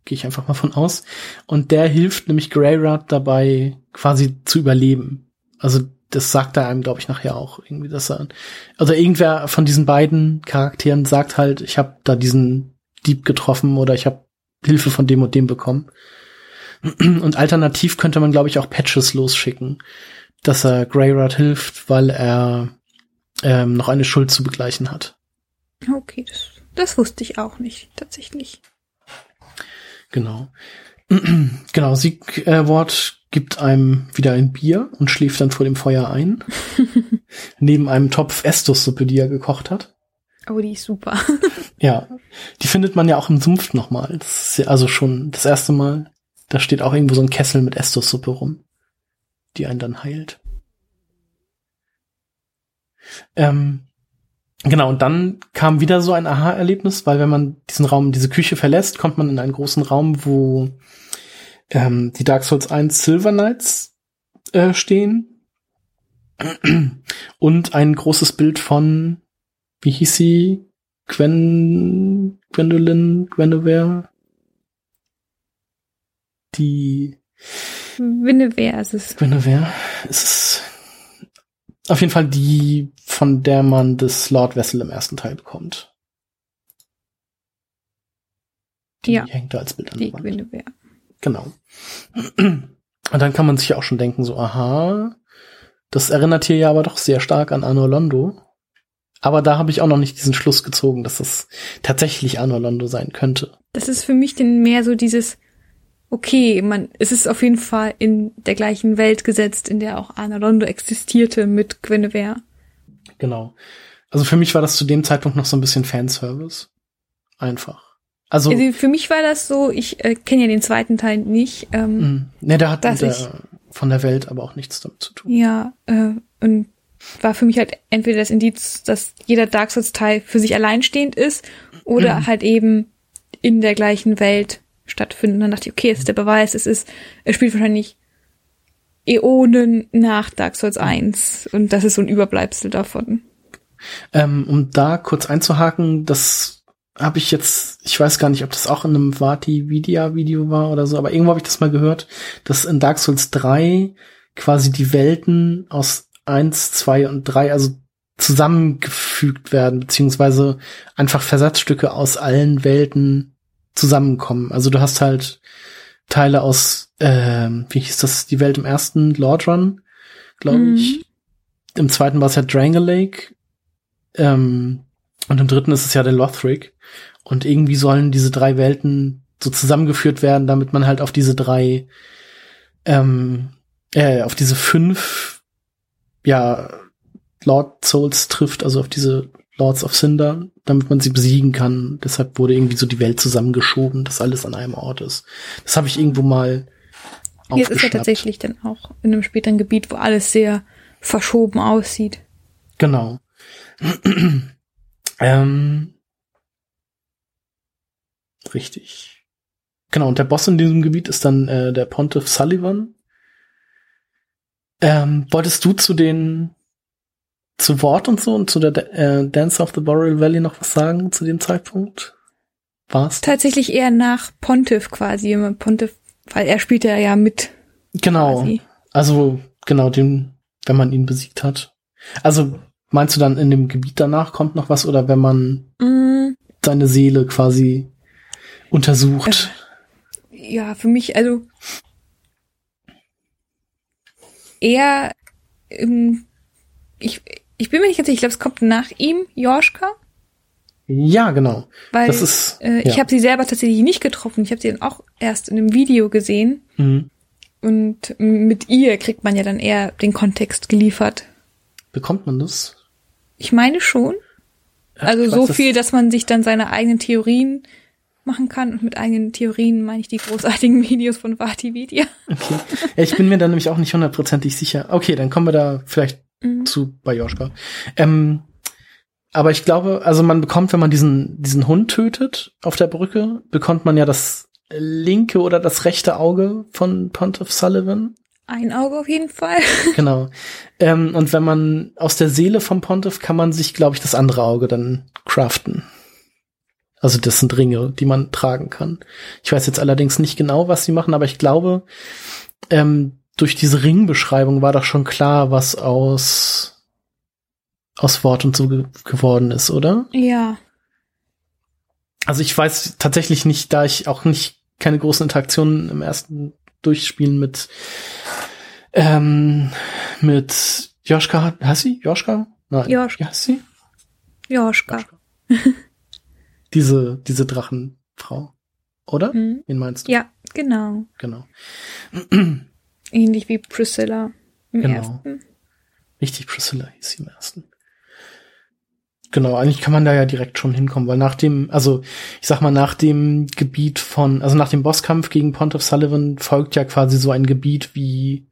Gehe ich einfach mal von aus. Und der hilft nämlich Greyrat dabei, quasi zu überleben. Also das sagt er einem, glaube ich, nachher auch irgendwie, dass er, also irgendwer von diesen beiden Charakteren sagt halt, ich habe da diesen Dieb getroffen oder ich habe Hilfe von dem und dem bekommen. Und alternativ könnte man, glaube ich, auch Patches losschicken, dass er Greyrat hilft, weil er ähm, noch eine Schuld zu begleichen hat. okay, das, das wusste ich auch nicht, tatsächlich. Genau. genau, Siegwort äh, gibt einem wieder ein Bier und schläft dann vor dem Feuer ein. Neben einem Topf Estus-Suppe, die er gekocht hat. Oh, die ist super. ja, die findet man ja auch im Sumpf nochmal. Ja also schon das erste Mal. Da steht auch irgendwo so ein Kessel mit Estus-Suppe rum, die einen dann heilt. Ähm, genau, und dann kam wieder so ein Aha-Erlebnis, weil wenn man diesen Raum, diese Küche verlässt, kommt man in einen großen Raum, wo ähm, die Dark Souls 1 Silver Knights äh, stehen. Und ein großes Bild von, wie hieß sie? Gwen, Gwendolyn, Guinevere? Die Guinevere ist es. Guinevere. Es ist auf jeden Fall die, von der man das Lord Vessel im ersten Teil bekommt. Die ja, hängt da als Bild an die der Wand. Guinevere. Genau. Und dann kann man sich ja auch schon denken, so, aha, das erinnert hier ja aber doch sehr stark an Arno Londo. Aber da habe ich auch noch nicht diesen Schluss gezogen, dass es tatsächlich Arno Londo sein könnte. Das ist für mich denn mehr so dieses, okay, man, es ist auf jeden Fall in der gleichen Welt gesetzt, in der auch Arno Londo existierte mit Guinevere. Genau. Also für mich war das zu dem Zeitpunkt noch so ein bisschen Fanservice. Einfach. Also, Also für mich war das so, ich äh, kenne ja den zweiten Teil nicht. Ähm, ne, der hat mit ich- der, von der Welt aber auch nichts damit zu tun. Ja, äh, und war für mich halt entweder das Indiz, dass jeder Dark Souls Teil für sich alleinstehend ist oder Mhm. halt eben in der gleichen Welt stattfinden. Und dann dachte ich, okay, es ist der Beweis, es ist, es spielt wahrscheinlich Äonen nach Dark Souls 1 und das ist so ein Überbleibsel davon. Ähm, um da kurz einzuhaken, das habe ich jetzt, ich weiß gar nicht, ob das auch in einem Vati Vidya Video war oder so, aber irgendwo habe ich das mal gehört, dass in Dark Souls 3 quasi die Welten aus 1, 2 und 3 also zusammengefügt werden, beziehungsweise einfach Versatzstücke aus allen Welten zusammenkommen. Also du hast halt Teile aus, ähm, wie hieß das, die Welt im ersten Lord Run, glaube Mhm. ich. Im zweiten war es ja Drangle Lake. Ähm, und im dritten ist es ja der Lothric. Und irgendwie sollen diese drei Welten so zusammengeführt werden, damit man halt auf diese drei, ähm, äh, auf diese fünf, ja, Lord Souls trifft, also auf diese Lords of Cinder, damit man sie besiegen kann. Deshalb wurde irgendwie so die Welt zusammengeschoben, dass alles an einem Ort ist. Das habe ich irgendwo mal Jetzt ist ja tatsächlich dann auch in einem späteren Gebiet, wo alles sehr verschoben aussieht. Genau. ähm, richtig. Genau, und der Boss in diesem Gebiet ist dann äh, der Pontiff Sullivan. Ähm, wolltest du zu den zu Wort und so und zu der äh, Dance of the Boreal Valley noch was sagen zu dem Zeitpunkt? War's? Tatsächlich eher nach Pontiff quasi. Pontiff, weil er spielt ja mit Genau. quasi. Also, genau, den, wenn man ihn besiegt hat. Also, meinst du dann in dem Gebiet danach kommt noch was oder wenn man Mm, seine Seele quasi untersucht? ja, für mich, also eher, ähm, ich, ich bin mir nicht ganz sicher, ich glaube, es kommt nach ihm, Joschka, Ja, genau. weil Das ist, äh, ich ja. habe sie selber tatsächlich nicht getroffen. Ich habe sie dann auch erst in einem Video gesehen Mhm. und mit ihr kriegt man ja dann eher den Kontext geliefert. Bekommt man das? Ich meine schon. Also ich so weiß, viel, dass man sich dann seine eigenen Theorien machen kann. Und mit eigenen Theorien meine ich die großartigen Videos von Vatividia. Okay. Ich bin mir da nämlich auch nicht hundertprozentig sicher. Okay, dann kommen wir da vielleicht Mhm. zu bei Joschka. Ähm, aber ich glaube, also man bekommt, wenn man diesen, diesen Hund tötet auf der Brücke, bekommt man ja das linke oder das rechte Auge von Pontiff Sullivan. Ein Auge auf jeden Fall. Genau. Ähm, und wenn man aus der Seele vom Pontiff kann man sich, glaube ich, das andere Auge dann craften. Also das sind Ringe, die man tragen kann. Ich weiß jetzt allerdings nicht genau, was sie machen, aber ich glaube, ähm, durch diese Ringbeschreibung war doch schon klar, was aus aus Wort und so ge geworden ist, oder? Ja. Also ich weiß tatsächlich nicht, da ich auch nicht keine großen Interaktionen im ersten Durchspielen mit ähm, mit Joschka. Hast sie? Joschka? Nein. Joschka. Sie? Joschka. Diese, diese Drachenfrau. oder? Mhm. Wen meinst du? Ja, genau. Genau. Ähnlich wie Priscilla im Genau. ersten. Richtig, Priscilla hieß sie im ersten. Genau, eigentlich kann man da ja direkt schon hinkommen, weil nach dem, also ich sag mal, nach dem Gebiet von, also nach dem Bosskampf gegen Pont of Sullivan folgt ja quasi so ein Gebiet wie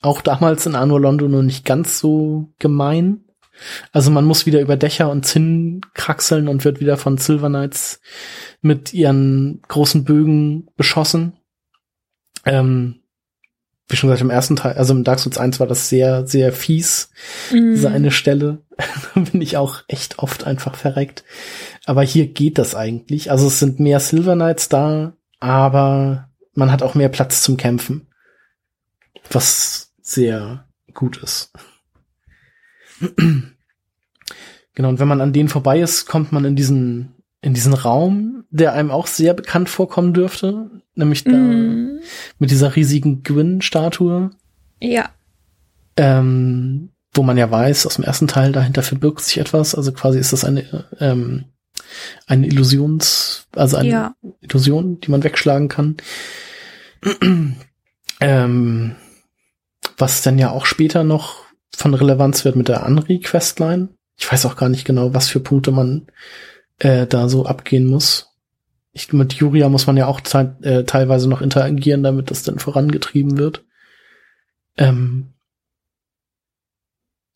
auch damals in Anno Londo nur nicht ganz so gemein. Also man muss wieder über Dächer und Zinnen kraxeln und wird wieder von Silver Knights mit ihren großen Bögen beschossen. Ähm, wie schon gesagt, im ersten Teil, also im Dark Souls 1 war das sehr, sehr fies, Mhm. diese eine Stelle. Da bin ich auch echt oft einfach verreckt. Aber hier geht das eigentlich. Also es sind mehr Silver Knights da, aber man hat auch mehr Platz zum Kämpfen. Was sehr gut ist. Genau, und wenn man an denen vorbei ist, kommt man in diesen, in diesen Raum, der einem auch sehr bekannt vorkommen dürfte. Nämlich da Mhm. mit dieser riesigen Gwyn-Statue. Ja, Ähm, wo man ja weiß, aus dem ersten Teil, dahinter verbirgt sich etwas. Also quasi ist das eine, ähm, eine Illusions, also eine ja. Illusion, die man wegschlagen kann. ähm, was dann ja auch später noch von Relevanz wird mit der Anri-Questline. Ich weiß auch gar nicht genau, was für Punkte man äh, da so abgehen muss. Ich, mit Juria muss man ja auch te äh, teilweise noch interagieren, damit das dann vorangetrieben wird. Ähm,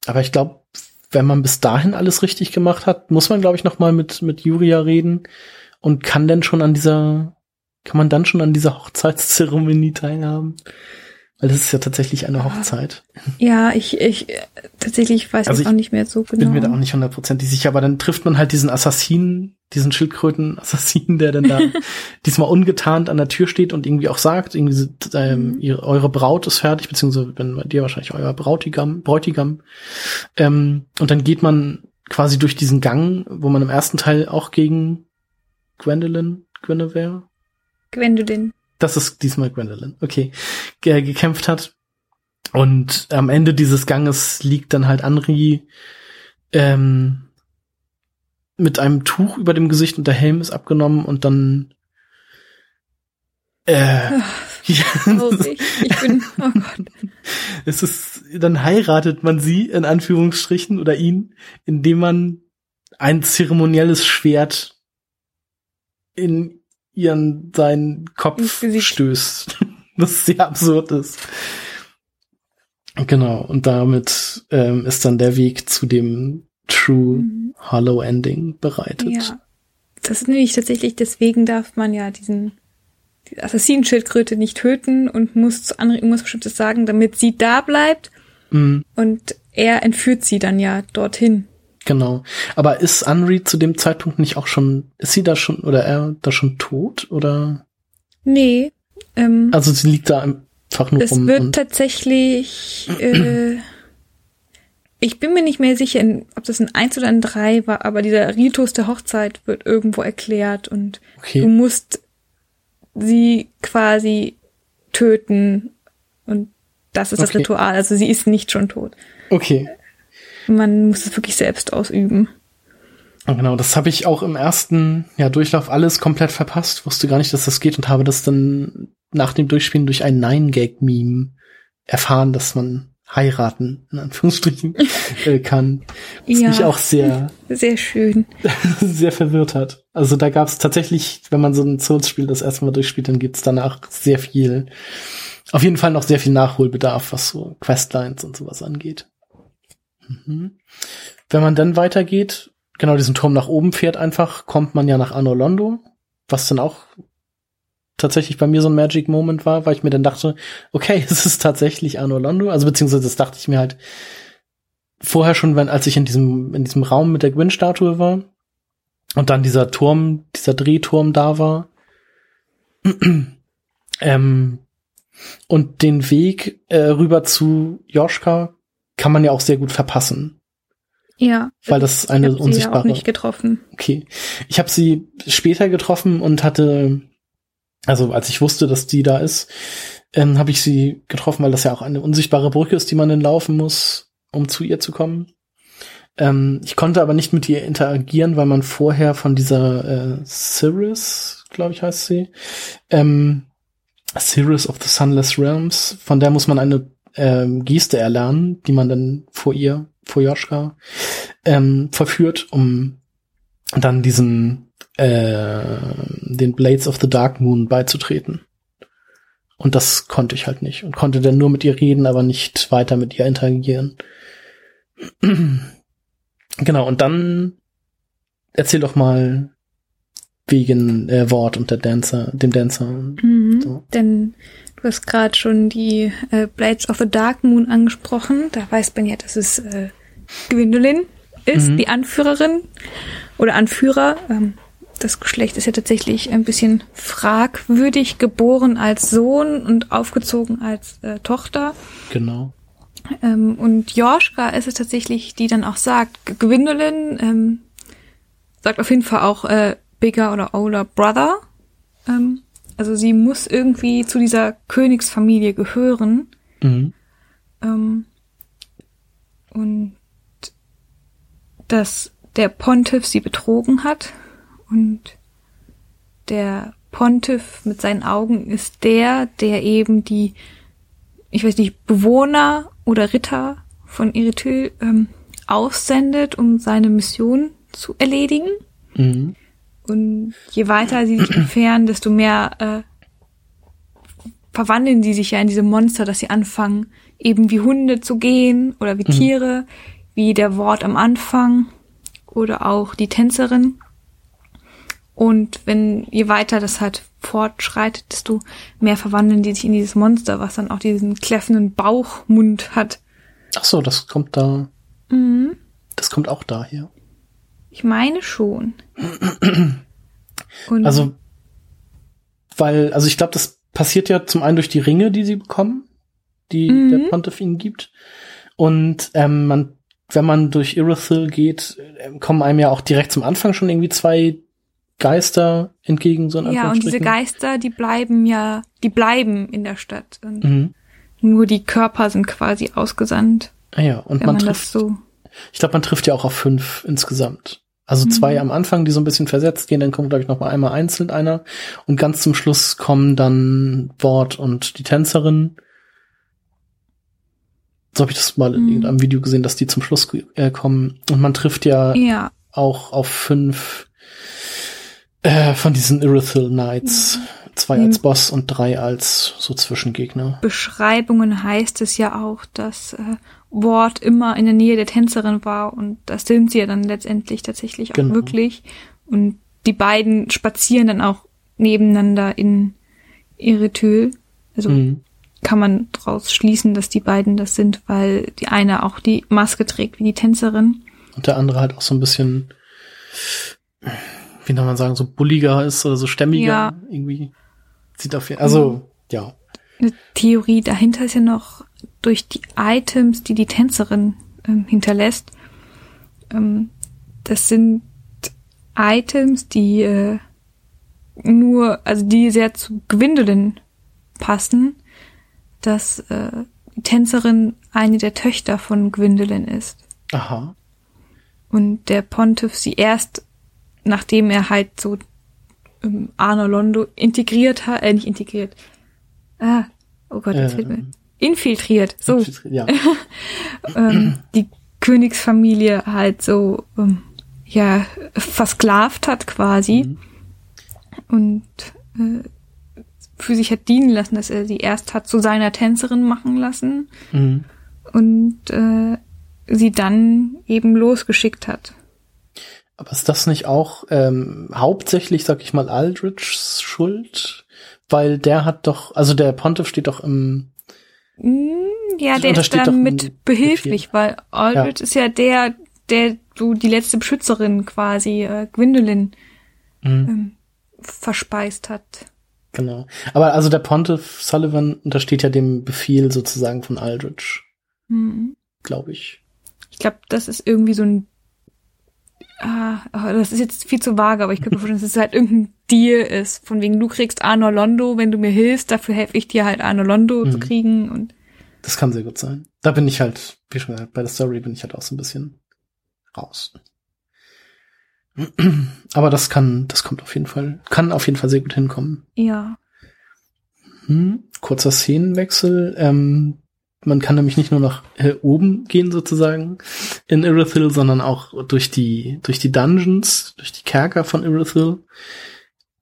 aber ich glaube, wenn man bis dahin alles richtig gemacht hat, muss man, glaube ich, noch mal mit, mit Juria reden und kann denn schon an dieser, kann man dann schon an dieser Hochzeitszeremonie teilhaben? Weil das ist ja tatsächlich eine Hochzeit. Ja, ich, ich äh, tatsächlich weiß Also ich auch nicht mehr so genau. Bin mir da auch nicht hundertprozentig sicher, aber dann trifft man halt diesen Assassinen, diesen Schildkröten-Assassinen, der dann da diesmal ungetarnt an der Tür steht und irgendwie auch sagt, irgendwie, ähm, Mhm. ihre, eure Braut ist fertig, beziehungsweise wenn bei dir wahrscheinlich euer Brautigam, Bräutigam. Ähm, und dann geht man quasi durch diesen Gang, wo man im ersten Teil auch gegen Gwendolyn, Guinevere, Gwendolyn. das ist diesmal Gwendolyn, okay, ge gekämpft hat. Und am Ende dieses Ganges liegt dann halt Anri ähm, mit einem Tuch über dem Gesicht und der Helm ist abgenommen und dann äh, ja, Traurig. Ich bin, oh Gott. es ist, dann heiratet man sie in Anführungsstrichen oder ihn, indem man ein zeremonielles Schwert in ihren seinen Kopf stößt. Was sehr absurd ist. Genau, und damit ähm, ist dann der Weg zu dem True Mhm. Hollow Ending bereitet. Ja. Das ist nämlich tatsächlich, deswegen darf man ja diesen die Assassinenschildkröte nicht töten und muss zu anderen irgendwas Bestimmtes sagen, damit sie da bleibt Mhm, und er entführt sie dann ja dorthin. genau. Aber ist Anri zu dem Zeitpunkt nicht auch schon, ist sie da schon, oder er da schon tot? Oder? Nee, ähm, Also sie liegt da einfach nur es rum wird und tatsächlich, äh, ich bin mir nicht mehr sicher, ob das ein Eins oder ein Drei war, aber dieser Ritus der Hochzeit wird irgendwo erklärt und du okay. musst sie quasi töten und das ist das Okay. Ritual. Also sie ist nicht schon tot. Okay. Man muss es wirklich selbst ausüben. Genau, das habe ich auch im ersten ja, Durchlauf alles komplett verpasst, wusste gar nicht, dass das geht und habe das dann nach dem Durchspielen durch ein Nine-Gag-Meme erfahren, dass man heiraten, in Anführungsstrichen, äh, kann. Was Ja. mich auch sehr, Sehr schön. sehr verwirrt hat. Also da gab es tatsächlich, wenn man so ein Souls-Spiel das erste Mal durchspielt, dann gibt's danach sehr viel, auf jeden Fall noch sehr viel Nachholbedarf, was so Questlines und sowas angeht. Mhm. Wenn man dann weitergeht, genau diesen Turm nach oben fährt einfach, kommt man ja nach Anno Londo, was dann auch tatsächlich bei mir so ein Magic Moment war, weil ich mir dann dachte, okay, es ist tatsächlich Anno Londo, also beziehungsweise das dachte ich mir halt vorher schon, wenn, als ich in diesem, in diesem Raum mit der Gwyn-Statue war und dann dieser Turm, dieser Drehturm da war, ähm, und den Weg äh, rüber zu Joschka kann man ja auch sehr gut verpassen. Ja. Weil das eine ich hab sie ja unsichtbare- auch nicht getroffen. Okay. Ich habe sie später getroffen und hatte, also als ich wusste, dass die da ist, ähm, habe ich sie getroffen, weil das ja auch eine unsichtbare Brücke ist, die man dann laufen muss, um zu ihr zu kommen. Ähm, ich konnte aber nicht mit ihr interagieren, weil man vorher von dieser äh, Cirrus, glaube ich, heißt sie. Ähm, Series of the Sunless Realms, von der muss man eine ähm, Geste erlernen, die man dann vor ihr, vor Joschka, ähm, verführt, um dann diesen äh, den Blades of the Dark Moon beizutreten. Und das konnte ich halt nicht und konnte dann nur mit ihr reden, aber nicht weiter mit ihr interagieren. genau, und dann erzähl doch mal wegen äh, Wort und der Dancer, dem Dancer. Mhm, so. Denn du hast gerade schon die äh, Blades of the Dark Moon angesprochen. Da weiß man ja, dass es äh, Gwendolyn ist, mhm. die Anführerin oder Anführer. Ähm, das Geschlecht ist ja tatsächlich ein bisschen fragwürdig, geboren als Sohn und aufgezogen als äh, Tochter. Genau. Ähm, und Joschka ist es tatsächlich, die dann auch sagt, Gwendolyn ähm, sagt auf jeden Fall auch äh, Bigger oder Older Brother. Ähm, also sie muss irgendwie zu dieser Königsfamilie gehören. Mhm. Ähm, und dass der Pontiff sie betrogen hat und der Pontiff mit seinen Augen ist der, der eben die, ich weiß nicht, Bewohner oder Ritter von Erythil ähm, aussendet, um seine Mission zu erledigen. Mhm. Und je weiter sie sich entfernen, desto mehr äh, verwandeln sie sich ja in diese Monster, dass sie anfangen, eben wie Hunde zu gehen oder wie mhm. Tiere, wie der Wort am Anfang oder auch die Tänzerin. Und wenn je weiter das halt fortschreitet, desto mehr verwandeln die sich in dieses Monster, was dann auch diesen kläffenden Bauchmund hat. Ach so, das kommt da. Mhm. Das kommt auch daher. Ich meine schon. Und also, weil, also ich glaube, das passiert ja zum einen durch die Ringe, die sie bekommen, die mhm. der Pontiff ihnen gibt. Und ähm, man, wenn man durch Irithyll geht, ähm, kommen einem ja auch direkt zum Anfang schon irgendwie zwei Geister entgegen, so in Ja, und diese Geister, die bleiben ja, die bleiben in der Stadt. Und mhm. Nur die Körper sind quasi ausgesandt. Ah ja, und man, man trifft, so ich glaube, man trifft ja auch auf fünf insgesamt. Also mhm. zwei am Anfang, die so ein bisschen versetzt gehen, dann kommt, glaube ich, noch mal einmal einzeln einer. Und ganz zum Schluss kommen dann Wort und die Tänzerin. So habe ich das mal mhm. in irgendeinem Video gesehen, dass die zum Schluss äh, kommen. Und man trifft ja, ja. auch auf fünf äh, von diesen Irithyll Knights. Mhm. Zwei als Boss und drei als so Zwischengegner. Beschreibungen heißt es ja auch, dass äh, Wort immer in der Nähe der Tänzerin war und das sind sie ja dann letztendlich tatsächlich auch genau. wirklich. Und die beiden spazieren dann auch nebeneinander in Erythül. Also mhm. kann man daraus schließen, dass die beiden das sind, weil die eine auch die Maske trägt wie die Tänzerin. Und der andere halt auch so ein bisschen, wie soll man sagen, so bulliger ist oder so stämmiger ja. irgendwie. Sieht auf jeden Also, mhm. ja. Eine Theorie dahinter ist ja noch durch die Items, die die Tänzerin ähm, hinterlässt. Ähm, das sind Items, die äh, nur, also die sehr zu Gwendolyn passen, dass äh, die Tänzerin eine der Töchter von Gwendolyn ist. Aha. Und der Pontiff sie erst, nachdem er halt so ähm, Arno Londo integriert hat, äh, nicht integriert. Ah, oh Gott, jetzt äh, fehlt mir. Infiltriert, so. Ja. ähm, die Königsfamilie halt so, ähm, ja, versklavt hat quasi. Mhm. Und äh, für sich hat dienen lassen, dass er sie erst hat zu seiner Tänzerin machen lassen. Mhm. Und äh, sie dann eben losgeschickt hat. Aber ist das nicht auch ähm, hauptsächlich, sag ich mal, Aldrichs Schuld? Weil der hat doch, also der Pontiff steht doch im hm, ja, der ist dann mit behilflich, weil Aldrich ja. ist ja der, der du die letzte Beschützerin quasi, äh, Gwendolyn, mhm. ähm, verspeist hat. Genau. Aber also der Pontiff Sullivan untersteht ja dem Befehl sozusagen von Aldrich. Mhm. Glaube ich. Ich glaube, das ist irgendwie so ein Ah, oh, das ist jetzt viel zu vage, aber ich könnte mir vorstellen, dass es halt irgendein Deal ist. Von wegen, du kriegst Arno Londo, wenn du mir hilfst, dafür helfe ich dir halt Arno Londo mhm. zu kriegen und. Das kann sehr gut sein. Da bin ich halt, wie schon gesagt, bei der Story bin ich halt auch so ein bisschen raus. Aber das kann, das kommt auf jeden Fall, kann auf jeden Fall sehr gut hinkommen. Ja. Hm, kurzer Szenenwechsel. Ähm, man kann nämlich nicht nur nach äh, oben gehen sozusagen in Irithyll, sondern auch durch die durch die Dungeons, durch die Kerker von Irithyll,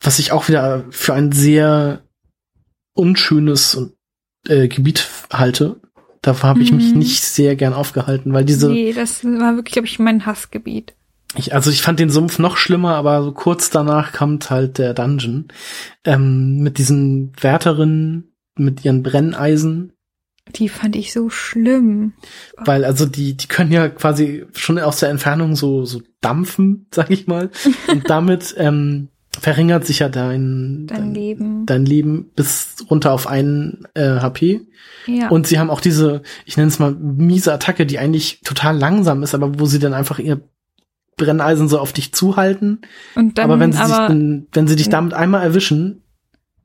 was ich auch wieder für ein sehr unschönes äh, Gebiet halte. Da habe ich mhm. mich nicht sehr gern aufgehalten, weil diese. Nee, das war wirklich, glaube ich, mein Hassgebiet. Ich, also ich fand den Sumpf noch schlimmer, aber so kurz danach kam halt der Dungeon ähm, mit diesen Wärterinnen mit ihren Brenneisen. Die fand ich so schlimm. Weil also die die können ja quasi schon aus der Entfernung so so dampfen, sag ich mal, und damit ähm, verringert sich ja dein, dein, dein, Leben. Dein Leben bis runter auf einen äh, HP. Ja. Und sie haben auch diese, ich nenne es mal, miese Attacke, die eigentlich total langsam ist, aber wo sie dann einfach ihr Brenneisen so auf dich zuhalten. Und dann, aber wenn sie, aber, sich, wenn sie dich damit einmal erwischen,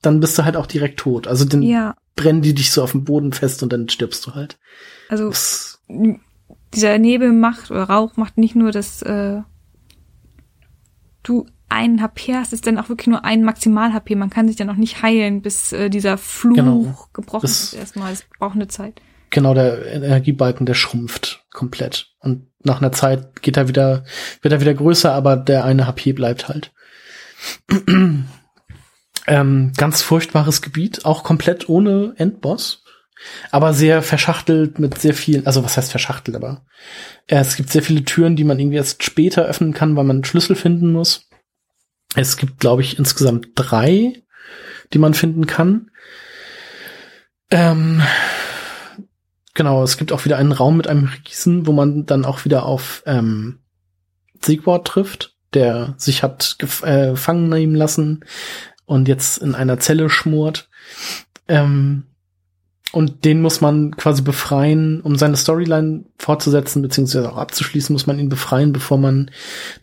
dann bist du halt auch direkt tot. Also dann ja. brennen die dich so auf dem Boden fest und dann stirbst du halt. Also das, dieser Nebel macht oder Rauch macht nicht nur, dass äh, du einen HP hast, ist dann auch wirklich nur ein Maximal-HP. Man kann sich dann auch nicht heilen, bis äh, dieser Fluch genau. gebrochen das, ist erstmal. Es braucht eine Zeit. Genau, der Energiebalken, der schrumpft komplett. Und nach einer Zeit geht er wieder, wird er wieder größer, aber der eine HP bleibt halt. Ähm, ganz furchtbares Gebiet, auch komplett ohne Endboss. Aber sehr verschachtelt mit sehr vielen, also was heißt verschachtelt, aber äh, es gibt sehr viele Türen, die man irgendwie erst später öffnen kann, weil man einen Schlüssel finden muss. Es gibt, glaube ich, insgesamt drei, die man finden kann. Ähm, genau, es gibt auch wieder einen Raum mit einem Riesen, wo man dann auch wieder auf ähm, Siegwort trifft, der sich hat äh, gefangen nehmen lassen und jetzt in einer Zelle schmort. Ähm, und den muss man quasi befreien, um seine Storyline fortzusetzen, beziehungsweise auch abzuschließen, muss man ihn befreien, bevor man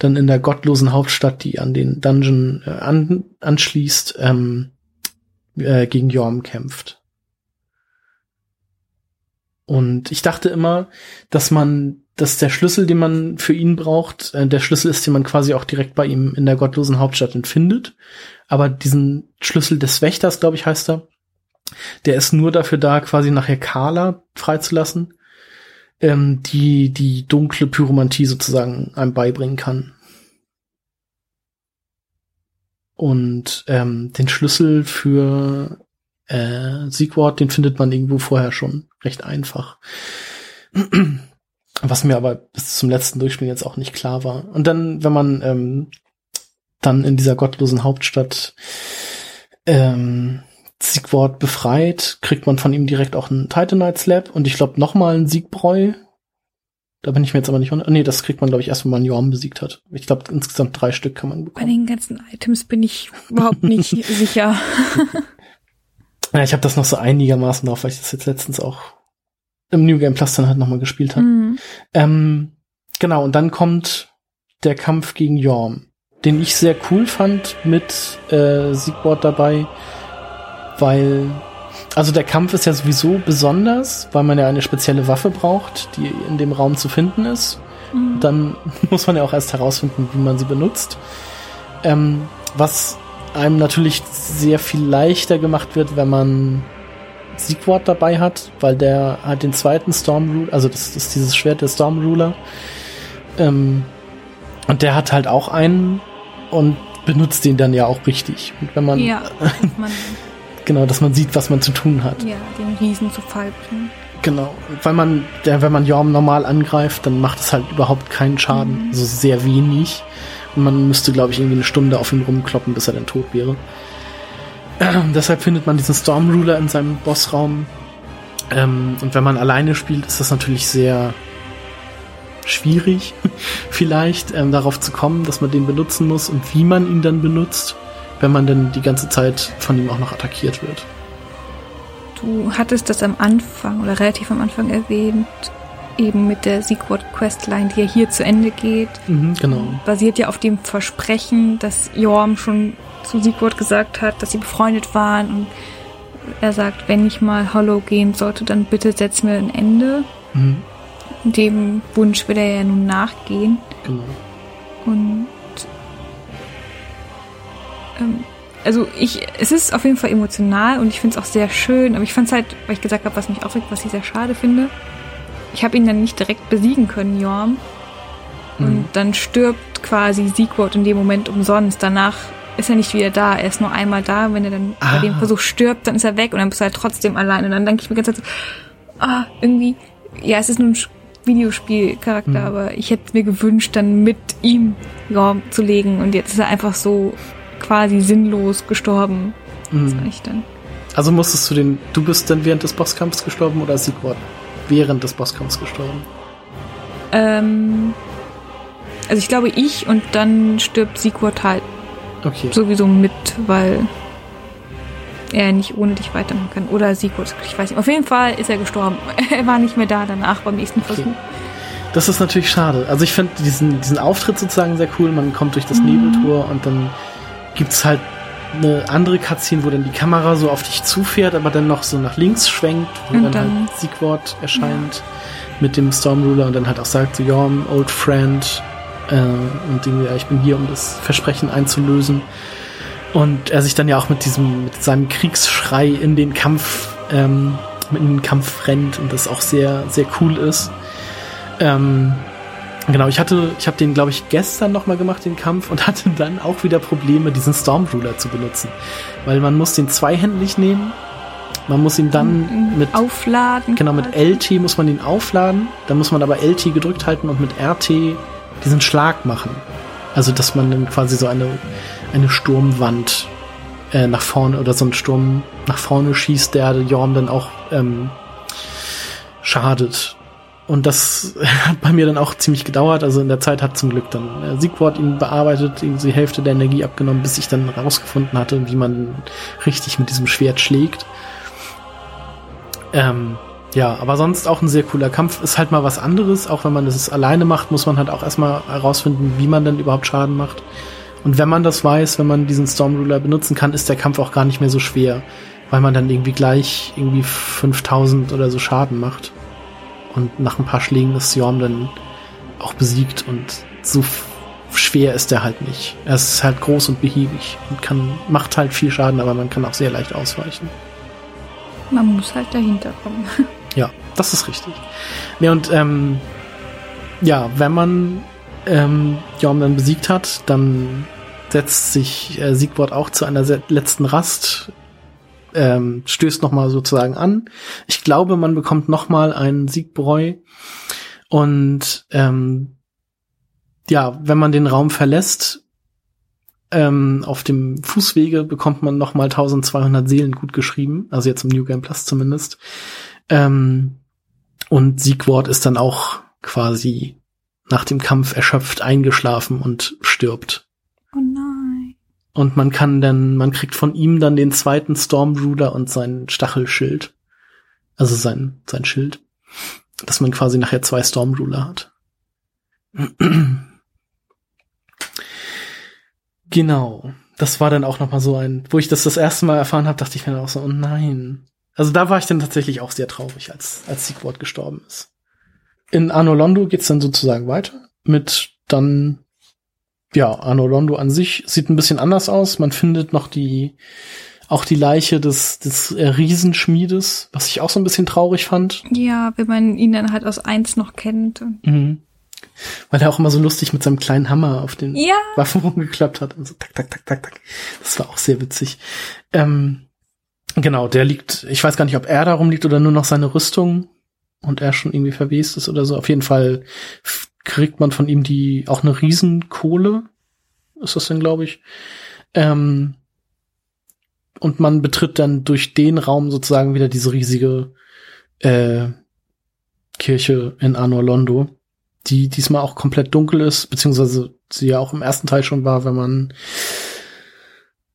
dann in der gottlosen Hauptstadt, die an den Dungeon äh, an, anschließt, ähm, äh, gegen Jorm kämpft. Und ich dachte immer, dass man, dass der Schlüssel, den man für ihn braucht, äh, der Schlüssel ist, den man quasi auch direkt bei ihm in der gottlosen Hauptstadt findet. Aber diesen Schlüssel des Wächters, glaube ich, heißt er, der ist nur dafür da, quasi nachher Carla freizulassen, ähm, die die dunkle Pyromantie sozusagen einem beibringen kann. Und ähm, den Schlüssel für äh, Siegwort, den findet man irgendwo vorher schon recht einfach. Was mir aber bis zum letzten Durchspielen jetzt auch nicht klar war. Und dann, wenn man ähm, dann in dieser gottlosen Hauptstadt ähm, Siegwort befreit, kriegt man von ihm direkt auch einen Titanite Slap und ich glaube nochmal einen Siegbräu. Da bin ich mir jetzt aber nicht. Nee, das kriegt man, glaube ich, erst, wenn man Jorm besiegt hat. Ich glaube, insgesamt drei Stück kann man bekommen. Bei den ganzen Items bin ich überhaupt nicht sicher. ja, ich habe das noch so einigermaßen drauf, weil ich das jetzt letztens auch im New Game Plus dann halt nochmal gespielt habe. Mhm. Ähm, genau, und dann kommt der Kampf gegen Jorm, den ich sehr cool fand mit äh, Siegwort dabei weil also der Kampf ist ja sowieso besonders, weil man ja eine spezielle Waffe braucht, die in dem Raum zu finden ist. Mhm. Dann muss man ja auch erst herausfinden, wie man sie benutzt. Ähm, was einem natürlich sehr viel leichter gemacht wird, wenn man Siegwort dabei hat, weil der hat den zweiten Storm Ruler, also das ist dieses Schwert der Storm Ruler. Ähm, und der hat halt auch einen und benutzt den dann ja auch richtig. Und wenn man, ja, man Genau, dass man sieht, was man zu tun hat. Ja, den Riesen zu Fall bringen. Genau, weil man, der, wenn man Jorm normal angreift, dann macht es halt überhaupt keinen Schaden, mhm. also sehr wenig. Und man müsste, glaube ich, irgendwie eine Stunde auf ihn rumkloppen, bis er dann tot wäre. Äh, deshalb findet man diesen Storm Ruler in seinem Bossraum. Ähm, und wenn man alleine spielt, ist das natürlich sehr schwierig, vielleicht ähm, darauf zu kommen, dass man den benutzen muss und wie man ihn dann benutzt wenn man denn die ganze Zeit von ihm auch noch attackiert wird. Du hattest das am Anfang oder relativ am Anfang erwähnt, eben mit der Secret Questline, die ja hier zu Ende geht. Mhm, genau. Basiert ja auf dem Versprechen, dass Jorm schon zu Sigurd gesagt hat, dass sie befreundet waren und er sagt, wenn ich mal Hollow gehen sollte, dann bitte setz mir ein Ende. Mhm. Dem Wunsch will er ja nun nachgehen. Genau. Und ähm, also ich, es ist auf jeden Fall emotional und ich finde es auch sehr schön, aber ich fand es halt, weil ich gesagt habe, was mich aufregt, was ich sehr schade finde. Ich habe ihn dann nicht direkt besiegen können, Jorm. Und Mhm. dann stirbt quasi Siegwort in dem Moment umsonst. Danach ist er nicht wieder da. Er ist nur einmal da. Wenn er dann bei Ah. dem Versuch stirbt, dann ist er weg und dann bist du halt trotzdem allein. Und dann denke ich mir ganz so, ah, irgendwie, ja, es ist Sch- Videospielcharakter, Mhm. aber ich hätte mir gewünscht, dann mit ihm Jorm zu legen. Und jetzt ist er einfach so quasi sinnlos gestorben. Mhm. ich dann. Also musstest du den, du bist dann während des Bosskampfs gestorben oder Sigward während des Bosskampfs gestorben? Ähm, also ich glaube ich und dann stirbt Sigurd halt Okay. sowieso mit, weil er nicht ohne dich weitermachen kann. Oder Sigurd, ich weiß nicht. Auf jeden Fall ist er gestorben. er war nicht mehr da danach beim nächsten Versuch. Das ist natürlich schade. Also ich finde diesen, diesen Auftritt sozusagen sehr cool. Man kommt durch das Mhm. Nebeltor und dann gibt's halt eine andere Cutscene, wo dann die Kamera so auf dich zufährt, aber dann noch so nach links schwenkt, wo Und dann, dann- halt Siegwort erscheint mit dem Stormruler und dann halt auch sagt, so, Jorm, old friend, äh, und Dinge, ja, ich bin hier, um das Versprechen einzulösen. Und er sich dann ja auch mit diesem, mit seinem Kriegsschrei in den Kampf, ähm, in den Kampf rennt und das auch sehr, sehr cool ist. Ähm, genau, ich hatte, ich habe den, glaube ich, gestern nochmal gemacht, den Kampf, und hatte dann auch wieder Probleme, diesen Stormruler zu benutzen. Weil man muss den zweihändig nehmen, man muss ihn dann mit, Aufladen. genau, mit. LT muss man ihn aufladen, dann muss man aber LT gedrückt halten und mit RT diesen Schlag machen. Also, dass man dann quasi so eine, eine Sturmwand äh, nach vorne oder so einen Sturm nach vorne schießt, der Jorm dann auch ähm, schadet. Und das hat bei mir dann auch ziemlich gedauert. Also in der Zeit hat zum Glück dann äh, Siegwort ihn bearbeitet, ihm die Hälfte der Energie abgenommen, bis ich dann rausgefunden hatte, wie man richtig mit diesem Schwert schlägt. Ähm, ja, aber sonst auch ein sehr cooler Kampf. Ist halt mal was anderes. Auch wenn man das alleine macht, muss man halt auch erstmal herausfinden, wie man denn überhaupt Schaden macht. Und wenn man das weiß, wenn man diesen Stormruler benutzen kann, ist der Kampf auch gar nicht mehr so schwer, weil man dann irgendwie gleich irgendwie 5000 oder so Schaden macht. Und nach ein paar Schlägen ist Jorm dann auch besiegt und so schwer ist er halt nicht. Er ist halt groß und behäbig und kann, macht halt viel Schaden, aber man kann auch sehr leicht ausweichen. Man muss halt dahinter kommen. Ja, das ist richtig. Ne, und ähm, ja, wenn man ähm, Jorm dann besiegt hat, dann setzt sich äh, Siegwort auch zu einer letzten Rast, ähm, stößt nochmal sozusagen an. Ich glaube, man bekommt nochmal einen Siegbräu. Und ähm, ja, wenn man den Raum verlässt, ähm, auf dem Fußwege bekommt man nochmal 1200 Seelen gut geschrieben, also jetzt im New Game Plus zumindest. Ähm, und Siegwort ist dann auch quasi nach dem Kampf erschöpft eingeschlafen und stirbt. Und man kann dann, man kriegt von ihm dann den zweiten Stormruler und sein Stachelschild. Also sein, sein Schild. Dass man quasi nachher zwei Stormruler hat. Genau. Das war dann auch noch mal so ein, wo ich das das erste Mal erfahren habe, dachte ich mir dann auch so, oh nein. Also da war ich dann tatsächlich auch sehr traurig, als, als Siegwort gestorben ist. In Arno Londo geht's dann sozusagen weiter mit dann, ja, Arno Londo an sich sieht ein bisschen anders aus. Man findet noch die, auch die Leiche des, des Riesenschmiedes, was ich auch so ein bisschen traurig fand. Ja, wenn man ihn dann halt aus eins noch kennt. Mhm. Weil er auch immer so lustig mit seinem kleinen Hammer auf den ja, Waffen rumgeklappt hat und so tak, tak, tak, tak, tak. Das war auch sehr witzig. Ähm, genau, der liegt, ich weiß gar nicht, ob er da rumliegt oder nur noch seine Rüstung und er schon irgendwie verwest ist oder so. Auf jeden Fall kriegt man von ihm die, auch eine Riesenkohle, ist das denn, glaube ich. Ähm, und man betritt dann durch den Raum sozusagen wieder diese riesige äh, Kirche in Anor Londo, die diesmal auch komplett dunkel ist, beziehungsweise sie ja auch im ersten Teil schon war, wenn man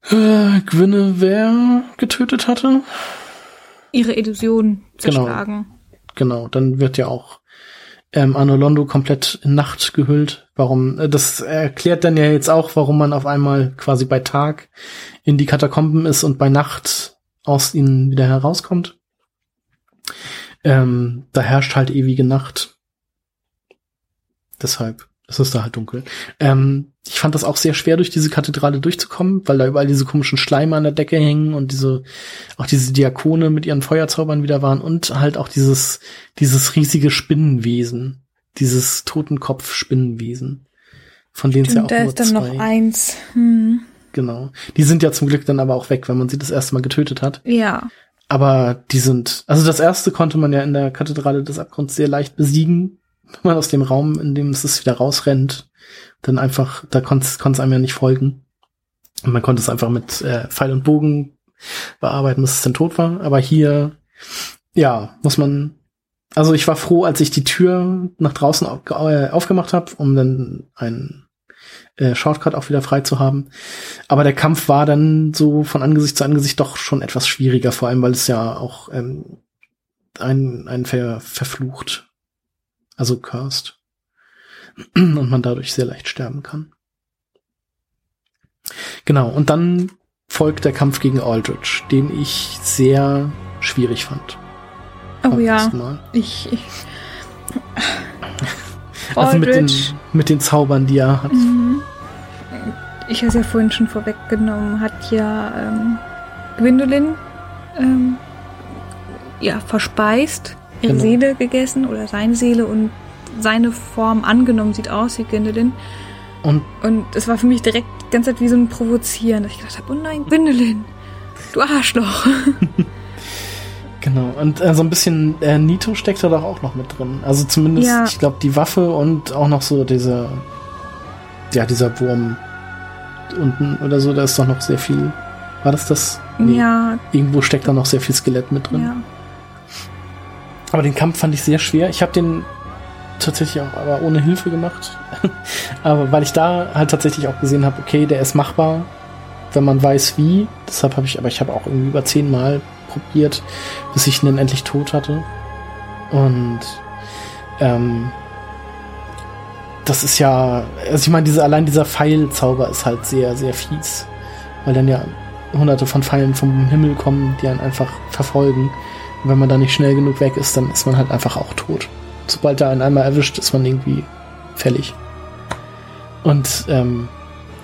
äh, Guinevere getötet hatte. ihre Illusion Genau. zerschlagen. Genau, dann wird ja auch ähm, Anno Londo komplett in Nacht gehüllt. Warum? äh, Das erklärt dann ja jetzt auch, warum man auf einmal quasi bei Tag in die Katakomben ist und bei Nacht aus ihnen wieder herauskommt. Ähm, da herrscht halt ewige Nacht. Deshalb Es ist da halt dunkel. Ähm, ich fand das auch sehr schwer, durch diese Kathedrale durchzukommen, weil da überall diese komischen Schleime an der Decke hängen und diese, auch diese Diakone mit ihren Feuerzaubern wieder waren und halt auch dieses, dieses riesige Spinnenwesen, dieses Totenkopf-Spinnenwesen, von denen es ja auch da nur ist dann zwei. noch eins. Hm. Genau. Die sind ja zum Glück dann aber auch weg, wenn man sie das erste Mal getötet hat. Ja. Aber die sind, also das erste konnte man ja in der Kathedrale des Abgrunds sehr leicht besiegen, wenn man aus dem Raum, in dem es ist, wieder rausrennt, dann einfach, da konnte es einem ja nicht folgen. Und man konnte es einfach mit äh, Pfeil und Bogen bearbeiten, bis es dann tot war. Aber hier, ja, muss man, also ich war froh, als ich die Tür nach draußen äh, aufgemacht habe, um dann einen äh, Shortcut auch wieder frei zu haben. Aber der Kampf war dann so von Angesicht zu Angesicht doch schon etwas schwieriger, vor allem weil es ja auch ähm, ein, ein ver, verflucht also cursed. Und man dadurch sehr leicht sterben kann. Genau, und dann folgt der Kampf gegen Aldrich, den ich sehr schwierig fand. Oh ja. Ich, ich Also mit den, mit den Zaubern, die er hat. Mhm. Ich habe es ja vorhin schon vorweggenommen, hat ja ähm, Gwendolyn ähm, ja, verspeist, ihre Genau. Seele gegessen oder seine Seele und seine Form angenommen, sieht aus wie Gwendolyn. Und Und es war für mich direkt die ganze Zeit wie so ein Provozieren, dass ich gedacht habe, oh nein, Gwendolyn, du Arschloch. genau, und äh, so ein bisschen äh, Nito steckt da doch auch noch mit drin. Also zumindest, Ja. ich glaube, die Waffe und auch noch so dieser, ja, dieser Wurm unten oder so, da ist doch noch sehr viel. War das das? Nee. Ja, Irgendwo steckt da noch sehr viel Skelett mit drin. ja. Aber den Kampf fand ich sehr schwer. Ich habe den tatsächlich auch aber ohne Hilfe gemacht. aber weil ich da halt tatsächlich auch gesehen habe, okay, der ist machbar, wenn man weiß wie. Deshalb habe ich, aber ich habe auch irgendwie über zehnmal probiert, bis ich ihn dann endlich tot hatte. Und ähm, das ist ja, also ich meine, diese, allein dieser Pfeilzauber ist halt sehr, sehr fies. Weil dann ja hunderte von Pfeilen vom Himmel kommen, die einen einfach verfolgen. Und wenn man da nicht schnell genug weg ist, dann ist man halt einfach auch tot. Sobald er einen einmal erwischt, ist man irgendwie fällig. Und ähm,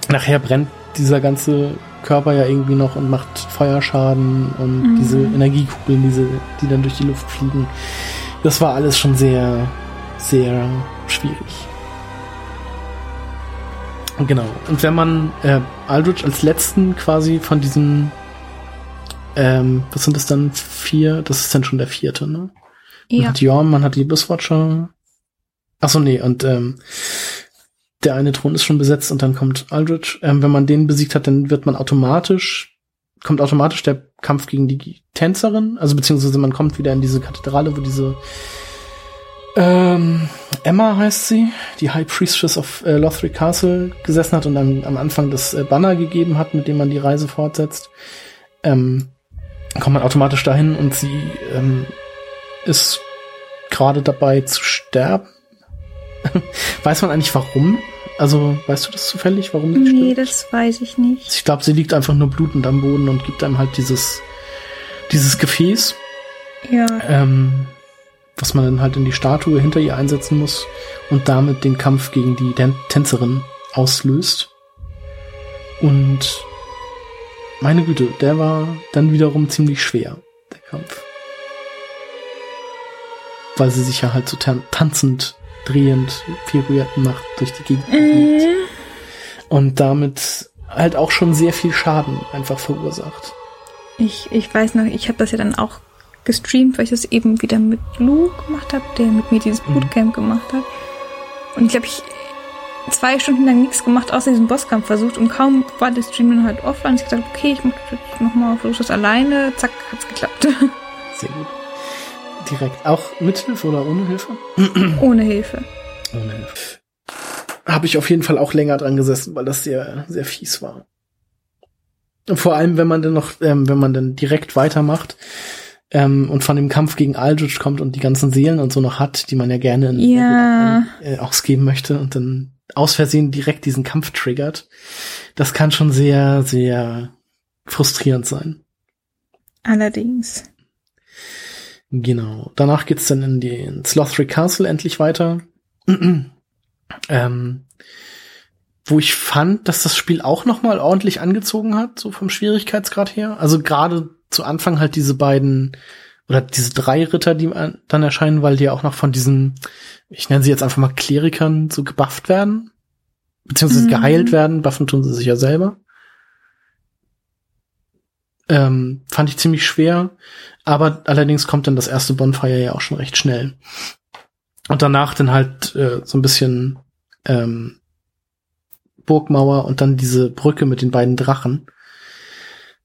nachher brennt dieser ganze Körper ja irgendwie noch und macht Feuerschaden und Mhm. diese Energiekugeln, diese, die dann durch die Luft fliegen. Das war alles schon sehr, sehr schwierig. Genau. Und wenn man äh, Aldrich als letzten quasi von diesen, ähm, was sind das dann? Vier? Das ist dann schon der vierte, ne? Man Ja. hat Jorm, man hat die Bisswatcher. Achso, nee, und ähm, der eine Thron ist schon besetzt und dann kommt Aldrich. Ähm, wenn man den besiegt hat, dann wird man automatisch, kommt automatisch der Kampf gegen die Tänzerin, also beziehungsweise man kommt wieder in diese Kathedrale, wo diese ähm, Emma heißt sie, die High Priestess of äh, Lothric Castle gesessen hat und dann am Anfang das äh, Banner gegeben hat, mit dem man die Reise fortsetzt. Ähm, kommt man automatisch dahin und sie ähm, ist gerade dabei zu sterben. Weiß man eigentlich warum? Also, weißt du das zufällig, warum sie Nee, stirbt? das weiß ich nicht. Ich glaube, sie liegt einfach nur blutend am Boden und gibt einem halt dieses, dieses Gefäß, Ja. ähm, was man dann halt in die Statue hinter ihr einsetzen muss und damit den Kampf gegen die Tän Tänzerin auslöst. Und meine Güte, der war dann wiederum ziemlich schwer, der Kampf. Weil sie sich ja halt so tan tanzend, drehend, Pirouetten macht, durch die Gegend bewegt Mhm. und damit halt auch schon sehr viel Schaden einfach verursacht. Ich, ich weiß noch, ich habe das ja dann auch gestreamt, weil ich das eben wieder mit Lou gemacht habe, der mit mir dieses Mhm. Bootcamp gemacht hat. Und ich glaube, ich zwei Stunden lang nichts gemacht, außer diesen Bosskampf versucht und kaum war der Stream dann halt offline. Ich dachte, okay, ich mach das nochmal, versuche das alleine. Zack, hat's geklappt. Sehr gut. Direkt. Auch mit Hilfe oder ohne Hilfe? Ohne Hilfe. Ohne Hilfe. Habe ich auf jeden Fall auch länger dran gesessen, weil das sehr, sehr fies war. Und vor allem, wenn man dann noch, ähm, wenn man dann direkt weitermacht ähm, und von dem Kampf gegen Aldrich kommt und die ganzen Seelen und so noch hat, die man ja gerne in Ja. äh, ausgeben möchte und dann aus Versehen direkt diesen Kampf triggert, das kann schon sehr, sehr frustrierend sein. Allerdings. Genau. Danach geht's dann in die ins Lothric Castle endlich weiter. Ähm, wo ich fand, dass das Spiel auch noch mal ordentlich angezogen hat, so vom Schwierigkeitsgrad her. Also gerade zu Anfang halt diese beiden oder diese drei Ritter, die dann erscheinen, weil die auch noch von diesen, ich nenne sie jetzt einfach mal Klerikern, so gebufft werden. Beziehungsweise mhm. geheilt werden. Buffen tun sie sich ja selber. Ähm, fand ich ziemlich schwer. Aber allerdings kommt dann das erste Bonfire ja auch schon recht schnell. Und danach dann halt äh, so ein bisschen ähm, Burgmauer und dann diese Brücke mit den beiden Drachen.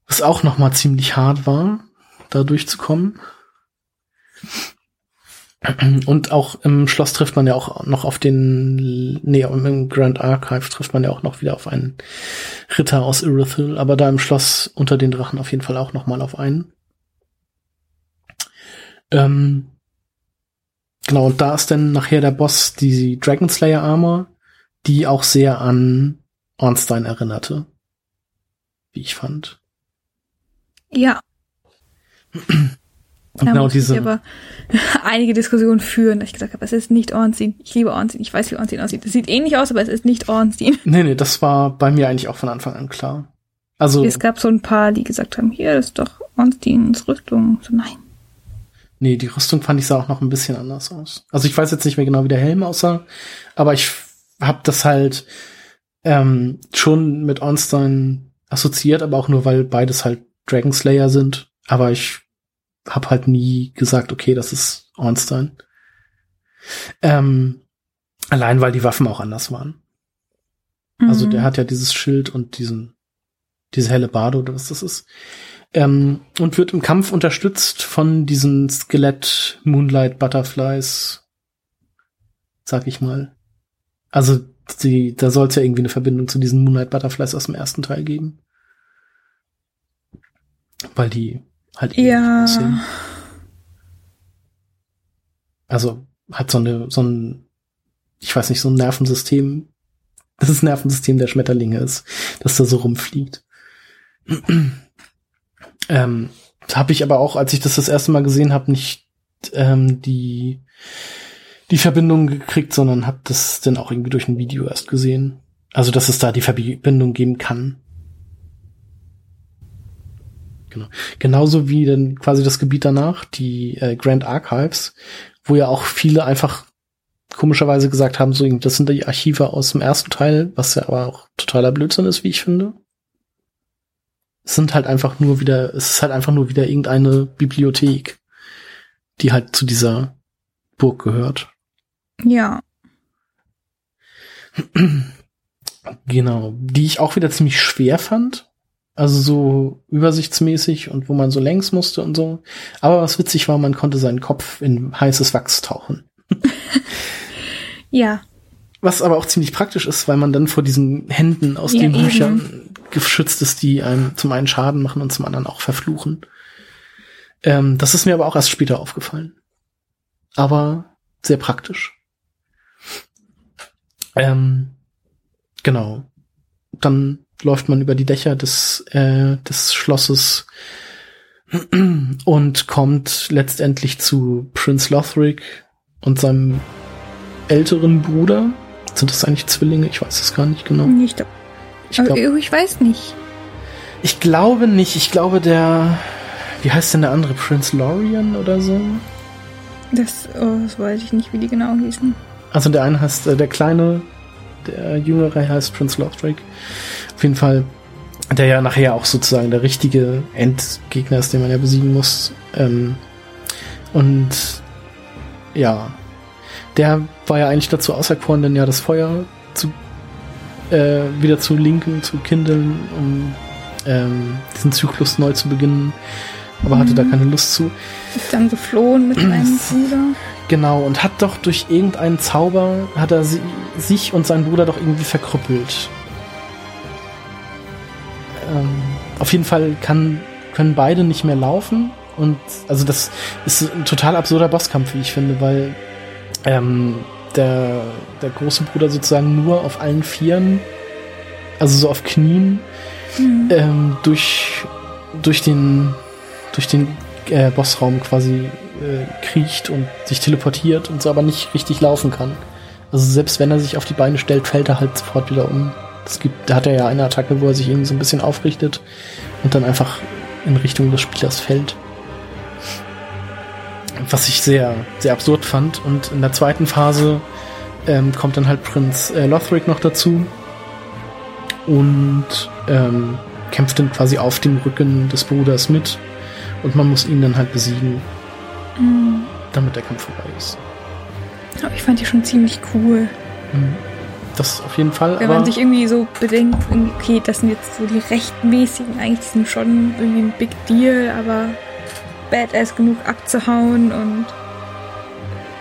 Was auch noch mal ziemlich hart war, da durchzukommen. Und auch im Schloss trifft man ja auch noch auf den, nee, im Grand Archive trifft man ja auch noch wieder auf einen Ritter aus Irithyll, aber da im Schloss unter den Drachen auf jeden Fall auch noch mal auf einen. Ähm, genau, und da ist dann nachher der Boss die Dragon Slayer Armor, die auch sehr an Ornstein erinnerte. Wie ich fand. Ja. Und genau diese. Ich aber einige Diskussionen führen, dass ich gesagt habe, es ist nicht Ornstein. Ich liebe Ornstein. Ich weiß, wie Ornstein aussieht. Es sieht ähnlich aus, aber es ist nicht Ornstein. Nee, nee, das war bei mir eigentlich auch von Anfang an klar. Also. Es gab so ein paar, die gesagt haben, hier ist doch Ornsteins Rüstung. So, nein. Nee, die Rüstung fand ich sah auch noch ein bisschen anders aus. Also ich weiß jetzt nicht mehr genau, wie der Helm aussah, aber ich hab das halt ähm, schon mit Ornstein assoziiert, aber auch nur, weil beides halt Dragon Slayer sind. Aber ich habe halt nie gesagt, okay, das ist Ornstein. Ähm, allein weil die Waffen auch anders waren. Mhm. Also der hat ja dieses Schild und diesen, diese helle Bade oder was das ist. Ähm, und wird im Kampf unterstützt von diesen Skelett Moonlight Butterflies, sag ich mal. Also die, da soll es ja irgendwie eine Verbindung zu diesen Moonlight Butterflies aus dem ersten Teil geben. Weil die halt ja. Also hat so eine, so ein, ich weiß nicht, so ein Nervensystem. Das ist Nervensystem der Schmetterlinge ist, dass da so rumfliegt. ähm, habe ich aber auch, als ich das das erste Mal gesehen habe, nicht ähm, die die Verbindung gekriegt, sondern habe das dann auch irgendwie durch ein Video erst gesehen. Also dass es da die Verbindung geben kann. Genau. Genauso wie dann quasi das Gebiet danach, die äh, Grand Archives, wo ja auch viele einfach komischerweise gesagt haben, so, das sind die Archive aus dem ersten Teil, was ja aber auch totaler Blödsinn ist, wie ich finde. Es sind halt einfach nur wieder, es ist halt einfach nur wieder irgendeine Bibliothek, die halt zu dieser Burg gehört. Ja. Genau, die ich auch wieder ziemlich schwer fand, also so übersichtsmäßig und wo man so längs musste und so. Aber was witzig war, man konnte seinen Kopf in heißes Wachs tauchen. ja. Was aber auch ziemlich praktisch ist, weil man dann vor diesen Händen aus ja, den eben. Büchern geschützt ist, die einem zum einen Schaden machen und zum anderen auch verfluchen. Ähm, das ist mir aber auch erst später aufgefallen. Aber sehr praktisch. Ähm, genau. Dann läuft man über die Dächer des, äh, des Schlosses und kommt letztendlich zu Prince Lothric und seinem älteren Bruder. Sind das eigentlich Zwillinge? Ich weiß es gar nicht genau. Nicht. Ich, glaub, ich weiß nicht. Ich glaube nicht. Ich glaube, der. Wie heißt denn der andere? Prince Lorian oder so? Das, oh, das weiß ich nicht, wie die genau hießen. Also der eine heißt, äh, der kleine, der jüngere heißt Prince Lothric. Auf jeden Fall, der ja nachher auch sozusagen der richtige Endgegner ist, den man ja besiegen muss. Ähm, und ja, der war ja eigentlich dazu auserkoren, denn ja das Feuer zu äh, wieder zu linken, zu kindeln, um ähm, diesen Zyklus neu zu beginnen. Aber mhm. hatte da keine Lust zu. Ist dann geflohen mit seinem Bruder. Genau, und hat doch durch irgendeinen Zauber, hat er sie, sich und seinen Bruder doch irgendwie verkrüppelt ähm, auf jeden Fall kann, können beide nicht mehr laufen. Und also das ist ein total absurder Bosskampf, wie ich finde, weil ähm, der, der große Bruder sozusagen nur auf allen Vieren, also so auf Knien, mhm. ähm, durch, durch den, durch den äh, Bossraum quasi äh, kriecht und sich teleportiert und so aber nicht richtig laufen kann. Also selbst wenn er sich auf die Beine stellt, fällt er halt sofort wieder um. Es gibt, da hat er ja eine Attacke, wo er sich irgendwie so ein bisschen aufrichtet und dann einfach in Richtung des Spielers fällt. Was ich sehr, sehr absurd fand. Und in der zweiten Phase ähm, kommt dann halt Prinz äh, Lothric noch dazu und ähm, kämpft dann quasi auf dem Rücken des Bruders mit und man muss ihn dann halt besiegen, Mhm. damit der Kampf vorbei ist. Aber ich fand die schon ziemlich cool. Mhm. Das auf jeden Fall. Wenn man sich irgendwie so bedenkt, okay, das sind jetzt so die rechtmäßigen, eigentlich sind schon irgendwie ein Big Deal, aber badass genug abzuhauen und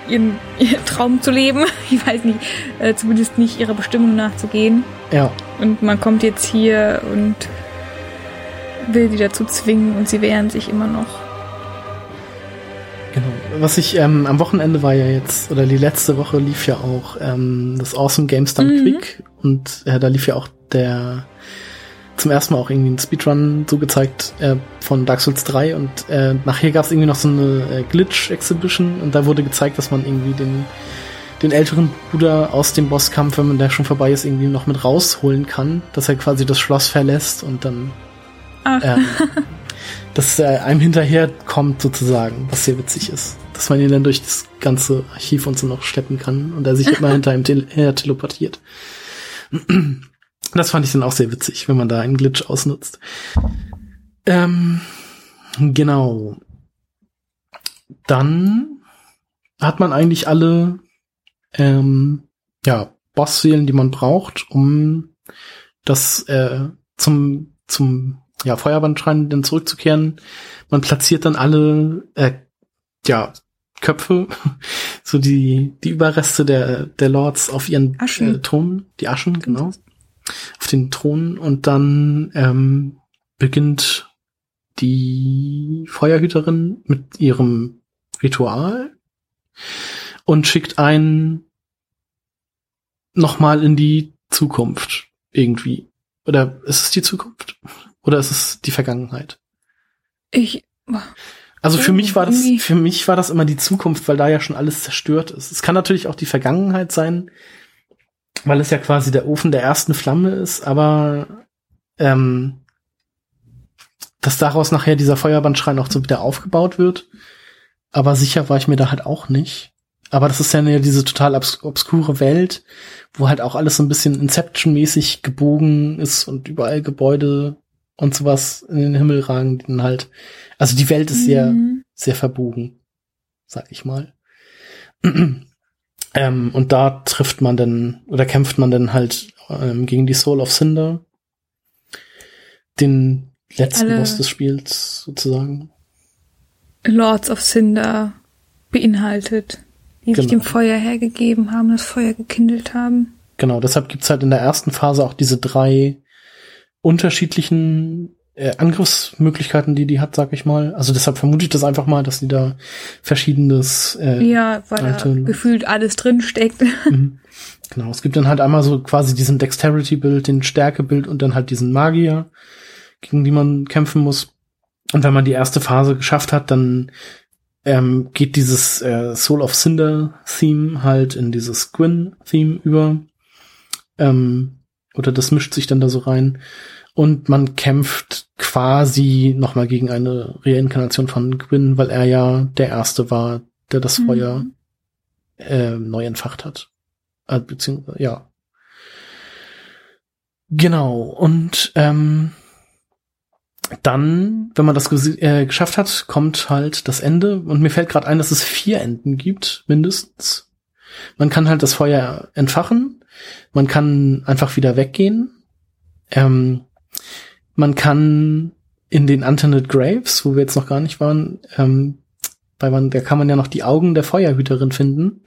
ihren, ihren Traum zu leben. Ich weiß nicht, äh, zumindest nicht ihrer Bestimmung nachzugehen. ja, Und man kommt jetzt hier und will sie dazu zwingen und sie wehren sich immer noch. Genau. Was ich ähm, am Wochenende war ja jetzt, oder die letzte Woche lief ja auch ähm, das Awesome Games Done Mhm. Quick und äh, da lief ja auch der zum ersten Mal auch irgendwie ein Speedrun so gezeigt äh, von Dark Souls 3 und äh, nachher gab es irgendwie noch so eine äh, Glitch-Exhibition und da wurde gezeigt, dass man irgendwie den, den älteren Bruder aus dem Bosskampf, wenn man der schon vorbei ist, irgendwie noch mit rausholen kann, dass er quasi das Schloss verlässt und dann Ach, ähm, dass er einem hinterher kommt sozusagen, was sehr witzig ist. Dass man ihn dann durch das ganze Archiv und so noch schleppen kann und er sich immer hinter ihm tel her teleportiert. Das fand ich dann auch sehr witzig, wenn man da einen Glitch ausnutzt. Ähm, genau. Dann hat man eigentlich alle ähm, ja, Bossseelen, die man braucht, um das äh, zum, zum ja, Feuerbandschrein dann zurückzukehren. Man platziert dann alle äh, ja, Köpfe, so die, die Überreste der, der Lords auf ihren Aschen. Äh, Thron, die Aschen, genau, auf den Thron und dann ähm, beginnt die Feuerhüterin mit ihrem Ritual und schickt einen nochmal in die Zukunft irgendwie. Oder ist es die Zukunft? Oder ist es die Vergangenheit? ich, Also für mich war das, für mich war das immer die Zukunft, weil da ja schon alles zerstört ist. Es kann natürlich auch die Vergangenheit sein, weil es ja quasi der Ofen der ersten Flamme ist, aber ähm, dass daraus nachher dieser Feuerbandschrein auch so wieder aufgebaut wird. Aber sicher war ich mir da halt auch nicht. Aber das ist ja diese total obs obskure Welt, wo halt auch alles so ein bisschen Inception-mäßig gebogen ist und überall Gebäude und sowas in den Himmel ragen, die dann halt, also die Welt ist sehr, Mhm. sehr verbogen, sag ich mal. ähm, und da trifft man dann, oder kämpft man dann halt ähm, gegen die Soul of Cinder, den letzten Alle- Boss des Spiels sozusagen. Lords of Cinder beinhaltet, die sich Genau. dem Feuer hergegeben haben, das Feuer gekindelt haben. Genau, deshalb gibt's halt in der ersten Phase auch diese drei unterschiedlichen äh, Angriffsmöglichkeiten, die die hat, sag ich mal. Also deshalb vermute ich das einfach mal, dass die da verschiedenes äh, Ja, weil da Alte- gefühlt alles drin steckt. Mhm. Genau, es gibt dann halt einmal so quasi diesen Dexterity-Bild, den Stärke-Bild und dann halt diesen Magier, gegen die man kämpfen muss. Und wenn man die erste Phase geschafft hat, dann ähm, geht dieses äh, Soul of Cinder-Theme halt in dieses Gwyn-Theme über. Ähm, oder das mischt sich dann da so rein. Und man kämpft quasi nochmal gegen eine Reinkarnation von Gwyn, weil er ja der Erste war, der das Mhm. Feuer äh, neu entfacht hat. Äh, beziehungsweise, ja. Genau, und ähm, dann, wenn man das äh, geschafft hat, kommt halt das Ende. Und mir fällt gerade ein, dass es vier Enden gibt, mindestens. Man kann halt das Feuer entfachen. Man kann einfach wieder weggehen. Ähm, man kann in den Antoinette Graves, wo wir jetzt noch gar nicht waren, ähm, weil man, da kann man ja noch die Augen der Feuerhüterin finden.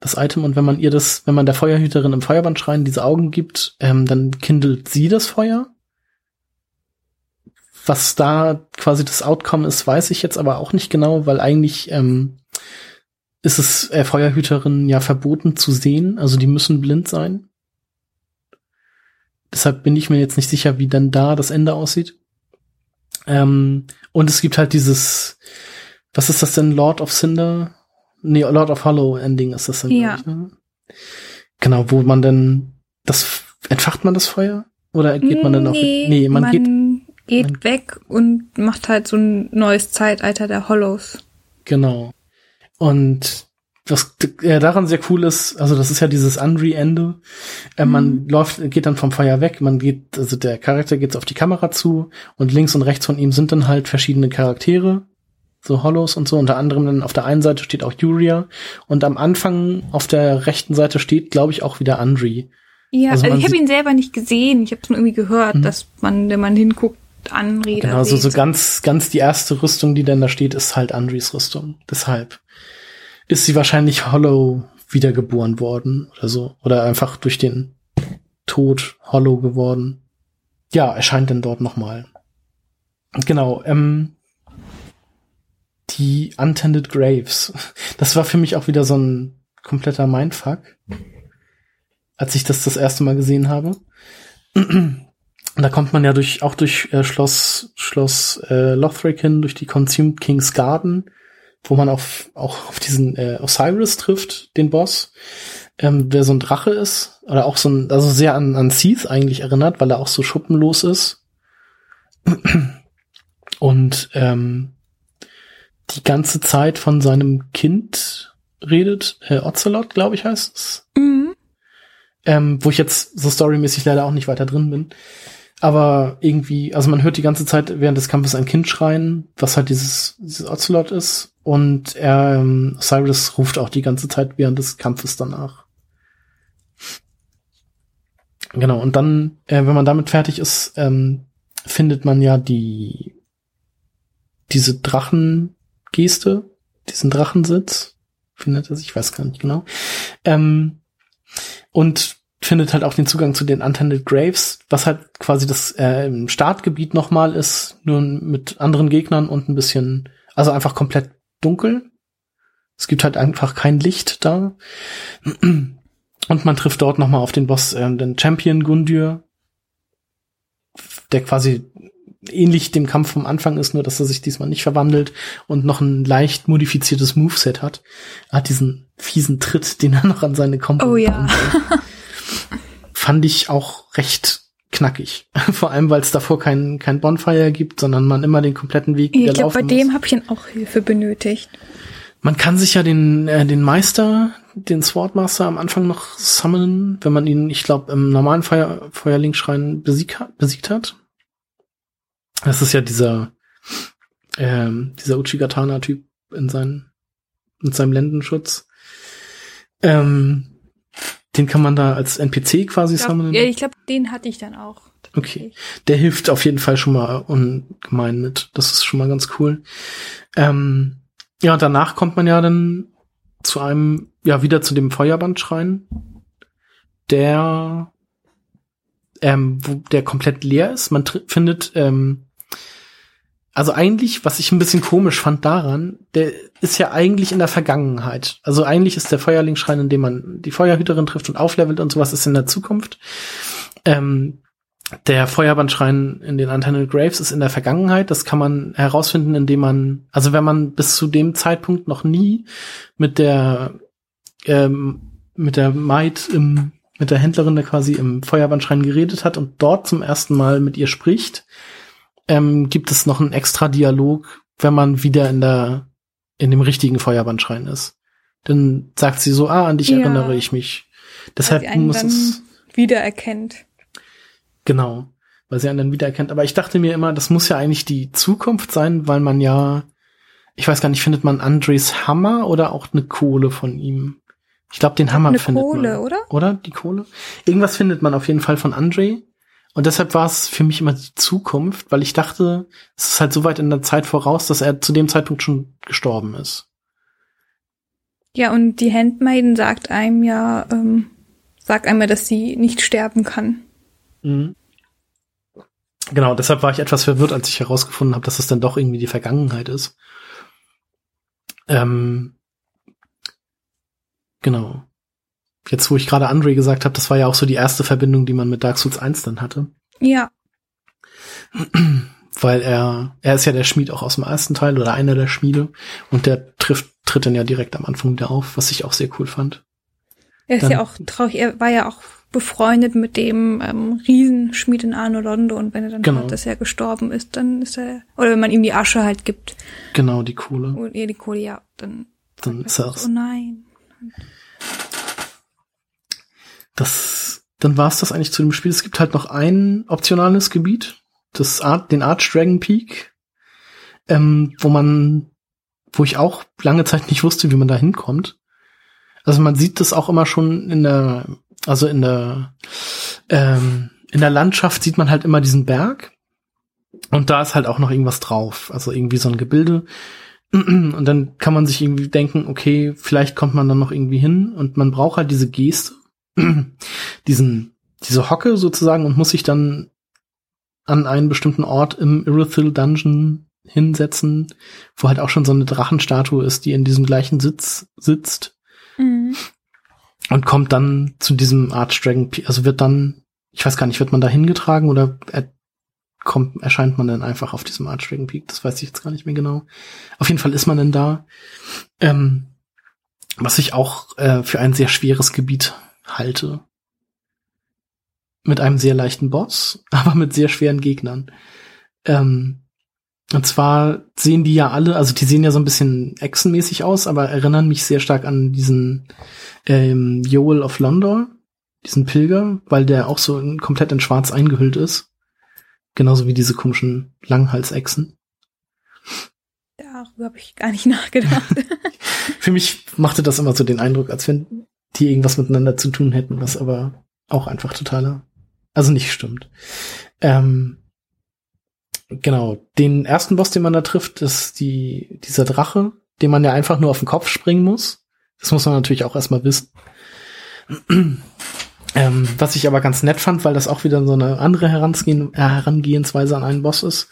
Das Item. Und wenn man ihr das, wenn man der Feuerhüterin im Feuerbandschrein diese Augen gibt, ähm, dann kindelt sie das Feuer. Was da quasi das Outcome ist, weiß ich jetzt aber auch nicht genau, weil eigentlich ähm, ist es äh, Feuerhüterinnen ja verboten zu sehen. Also die müssen blind sein. Deshalb bin ich mir jetzt nicht sicher, wie dann da das Ende aussieht. Ähm, und es gibt halt dieses, was ist das denn, Lord of Cinder? Nee, Lord of Hollow Ending ist das dann, Ja. ich, ne? genau, wo man dann das entfacht man das Feuer oder geht man dann auf nee, nee, man, geht geht man- weg und macht halt so ein neues Zeitalter der Hollows. genau. Und was äh, daran sehr cool ist, also das ist ja dieses Unre-Ende. Äh, Man läuft, geht dann vom Feuer weg, man geht, also der Charakter geht auf die Kamera zu und links und rechts von ihm sind dann halt verschiedene Charaktere, so Hollows und so. Unter anderem dann auf der einen Seite steht auch Yuria und am Anfang auf der rechten Seite steht, glaube ich, auch wieder Andre. Ja, Also also, ich habe ihn selber nicht gesehen. Ich habe es nur irgendwie gehört, Mhm. dass man, wenn man hinguckt, anredet. Genau, so, so ganz, ganz die erste Rüstung, die dann da steht, ist halt Andres Rüstung. Deshalb ist sie wahrscheinlich Hollow wiedergeboren worden oder so. Oder einfach durch den Tod Hollow geworden. Ja, erscheint dann dort nochmal. Genau, ähm, die Untended Graves. Das war für mich auch wieder so ein kompletter Mindfuck, als ich das das erste Mal gesehen habe. Und da kommt man ja durch, auch durch äh, Schloss, Schloss äh, Lothric hin, durch die Consumed King's Garden, wo man auf, auch auf diesen äh, Osiris trifft, den Boss, ähm, der so ein Drache ist, oder auch so ein, also sehr an, an Seath eigentlich erinnert, weil er auch so schuppenlos ist. Und ähm, die ganze Zeit von seinem Kind redet, äh, Ocelot, glaube ich, heißt es Mhm. ähm, wo ich jetzt so storymäßig leider auch nicht weiter drin bin. Aber irgendwie, also man hört die ganze Zeit während des Kampfes ein Kind schreien, was halt dieses, dieses Ocelot ist. Und er, ähm, Cyrus ruft auch die ganze Zeit während des Kampfes danach. Genau, und dann, äh, wenn man damit fertig ist, ähm, findet man ja die, diese Drachengeste, diesen Drachensitz. Findet er sich, ich weiß gar nicht genau. Ähm, und findet halt auch den Zugang zu den Untended Graves, was halt quasi das äh, im Startgebiet nochmal ist, nur mit anderen Gegnern und ein bisschen, also einfach komplett dunkel. Es gibt halt einfach kein Licht da. Und man trifft dort nochmal auf den Boss, äh, den Champion Gundyr, der quasi ähnlich dem Kampf vom Anfang ist, nur dass er sich diesmal nicht verwandelt und noch ein leicht modifiziertes Moveset hat. Er hat diesen fiesen Tritt, den er noch an seine Combo Oh ja. Fand ich auch recht knackig. Vor allem, weil es davor kein, kein Bonfire gibt, sondern man immer den kompletten Weg Ich glaube, bei dem habe ich dann auch Hilfe benötigt. Man kann sich ja den, äh, den Meister, den Swordmaster am Anfang noch summonen, wenn man ihn, ich glaube, im normalen Feuer, Feuerlinkschrein besiegt, hat- besiegt hat. Das ist ja dieser, ähm, dieser Uchigatana-Typ in seinen, mit seinem Lendenschutz. Ähm, den kann man da als NPC quasi Ich glaub, summonen. ja, ich glaube, den hatte ich dann auch. Okay. Der hilft auf jeden Fall schon mal ungemein mit. Das ist schon mal ganz cool. Ähm, ja, danach kommt man ja dann zu einem, ja, wieder zu dem Feuerbandschrein, der, ähm, wo der komplett leer ist. Man findet, ähm, also eigentlich, was ich ein bisschen komisch fand daran, der ist ja eigentlich in der Vergangenheit. Also eigentlich ist der Feuerlingsschrein, in dem man die Feuerhüterin trifft und auflevelt und sowas, ist in der Zukunft. Ähm, der Feuerbandschrein in den Antennal Graves ist in der Vergangenheit. Das kann man herausfinden, indem man, also wenn man bis zu dem Zeitpunkt noch nie mit der, ähm, mit der Maid im, mit der Händlerin da quasi im Feuerbandschrein geredet hat und dort zum ersten Mal mit ihr spricht, ähm, gibt es noch einen extra Dialog, wenn man wieder in der, in dem richtigen Feuerbandschrein ist. Dann sagt sie so, ah, an dich Ja. erinnere ich mich. Deshalb Weil sie einen muss dann es, wiedererkennt. Genau, weil sie einen dann wiedererkennt. Aber ich dachte mir immer, das muss ja eigentlich die Zukunft sein, weil man ja, ich weiß gar nicht, findet man Andres Hammer oder auch eine Kohle von ihm? Ich glaube, den Hammer Eine findet Kohle, man. oder? Oder die Kohle? Irgendwas findet man auf jeden Fall von Andre. Und deshalb war es für mich immer die Zukunft, weil ich dachte, es ist halt so weit in der Zeit voraus, dass er zu dem Zeitpunkt schon gestorben ist. Ja, und die Handmaiden sagt einem ja, ähm, sagt einmal, dass sie nicht sterben kann. Mhm. Genau, deshalb war ich etwas verwirrt, als ich herausgefunden habe, dass es dann doch irgendwie die Vergangenheit ist. Ähm, genau. Jetzt, wo ich gerade Andre gesagt habe, das war ja auch so die erste Verbindung, die man mit Dark Souls 1 dann hatte. Ja, Weil er, er ist ja der Schmied auch aus dem ersten Teil oder einer der Schmiede und der trifft, tritt dann ja direkt am Anfang wieder auf, was ich auch sehr cool fand. Er ist Dann- ja auch traurig, er war ja auch befreundet mit dem ähm, Riesenschmied in Arno Londo und wenn er dann Genau. hört, dass er gestorben ist, dann ist er, oder wenn man ihm die Asche halt gibt Genau, die Kohle. und ihr die Kohle, ja, dann, Dann ist er oh nein. Das, dann war es das eigentlich zu dem Spiel. Es gibt halt noch ein optionales Gebiet, das Art, den Arch Dragon Peak, ähm, wo man, wo ich auch lange Zeit nicht wusste, wie man da hinkommt. Also man sieht das auch immer schon in der, also in der, ähm, in der Landschaft sieht man halt immer diesen Berg. Und da ist halt auch noch irgendwas drauf. Also irgendwie so ein Gebilde. Und dann kann man sich irgendwie denken, okay, vielleicht kommt man dann noch irgendwie hin. Und man braucht halt diese Geste, diesen, diese Hocke sozusagen und muss sich dann an einen bestimmten Ort im Irithyll Dungeon hinsetzen, wo halt auch schon so eine Drachenstatue ist, die in diesem gleichen Sitz sitzt Mhm. und kommt dann zu diesem Arch Dragon, Peak. also wird dann, ich weiß gar nicht, wird man da hingetragen oder er kommt, erscheint man dann einfach auf diesem Arch Dragon Peak, das weiß ich jetzt gar nicht mehr genau. Auf jeden Fall ist man dann da, ähm, was ich auch äh, für ein sehr schweres Gebiet halte. Mit einem sehr leichten Boss, aber mit sehr schweren Gegnern. Ähm, und zwar sehen die ja alle, also die sehen ja so ein bisschen echsenmäßig aus, aber erinnern mich sehr stark an diesen ähm, Joel of Londor, diesen Pilger, weil der auch so in, komplett in schwarz eingehüllt ist. Genauso wie diese komischen Langhalsechsen. Darüber habe ich gar nicht nachgedacht. Für mich machte das immer so den Eindruck, als wenn die irgendwas miteinander zu tun hätten, was aber auch einfach totaler, also nicht stimmt. Ähm, genau, den ersten Boss, den man da trifft, ist die, dieser Drache, den man ja einfach nur auf den Kopf springen muss. Das muss man natürlich auch erstmal wissen. ähm, was ich aber ganz nett fand, weil das auch wieder so eine andere Herangehen, Herangehensweise an einen Boss ist.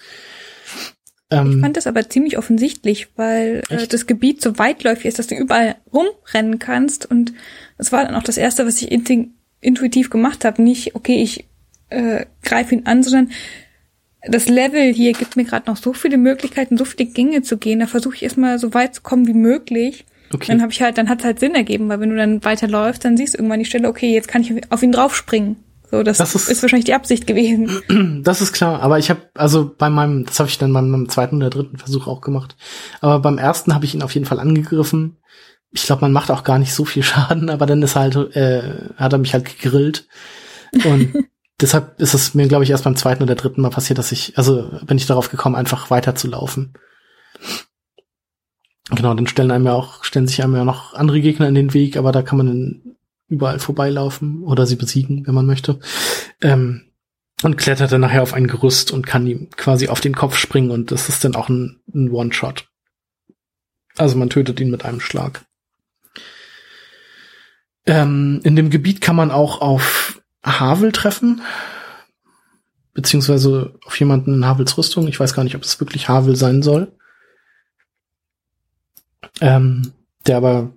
Ähm, Ich fand das aber ziemlich offensichtlich, weil äh, das Gebiet so weitläufig ist, dass du überall rumrennen kannst. Und das war dann auch das Erste, was ich intuitiv gemacht habe. Nicht, okay, ich äh, greife ihn an, sondern das Level hier gibt mir gerade noch so viele Möglichkeiten, so viele Gänge zu gehen. Da versuche ich erstmal so weit zu kommen wie möglich. okay. Dann habe ich halt, dann hat es halt Sinn ergeben, weil wenn du dann weiterläufst, dann siehst du irgendwann die Stelle, okay, jetzt kann ich auf ihn draufspringen. So, das, Das ist- ist, wahrscheinlich die Absicht gewesen. Das ist klar, aber ich habe also bei meinem, das habe ich dann bei meinem zweiten oder dritten Versuch auch gemacht. Aber beim ersten habe ich ihn auf jeden Fall angegriffen. Ich glaube, man macht auch gar nicht so viel Schaden, aber dann ist halt, äh, hat er mich halt gegrillt. Und deshalb ist es mir, glaube ich, erst beim zweiten oder dritten Mal passiert, dass ich, also bin ich darauf gekommen, einfach weiterzulaufen. Genau, dann stellen einem ja auch, stellen sich einem ja noch andere Gegner in den Weg, aber da kann man dann überall vorbeilaufen oder sie besiegen, wenn man möchte. Ähm, und klettert dann nachher auf ein Gerüst und kann ihm quasi auf den Kopf springen und das ist dann auch ein, ein One-Shot. Also man tötet ihn mit einem Schlag. Ähm, in dem Gebiet kann man auch auf Havel treffen, beziehungsweise auf jemanden in Havels Rüstung. Ich weiß gar nicht, ob es wirklich Havel sein soll. Ähm, der aber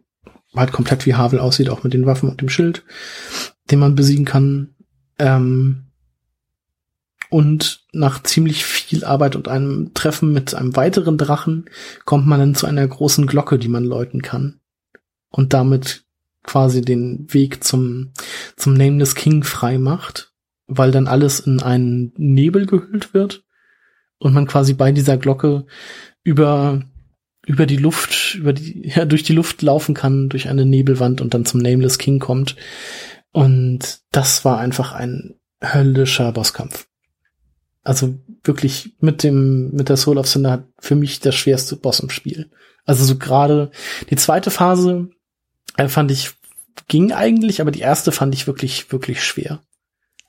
halt komplett wie Havel aussieht, auch mit den Waffen und dem Schild, den man besiegen kann. Ähm, und nach ziemlich viel Arbeit und einem Treffen mit einem weiteren Drachen kommt man dann zu einer großen Glocke, die man läuten kann. Und damit quasi den Weg zum, zum Nameless King frei macht, weil dann alles in einen Nebel gehüllt wird und man quasi bei dieser Glocke über, über die Luft, über die, ja, durch die Luft laufen kann, durch eine Nebelwand und dann zum Nameless King kommt. Und das war einfach ein höllischer Bosskampf. Also wirklich mit dem, mit der Soul of Cinder für mich der schwerste Boss im Spiel. Also so gerade die zweite Phase äh, fand ich, ging eigentlich, aber die erste fand ich wirklich, wirklich schwer.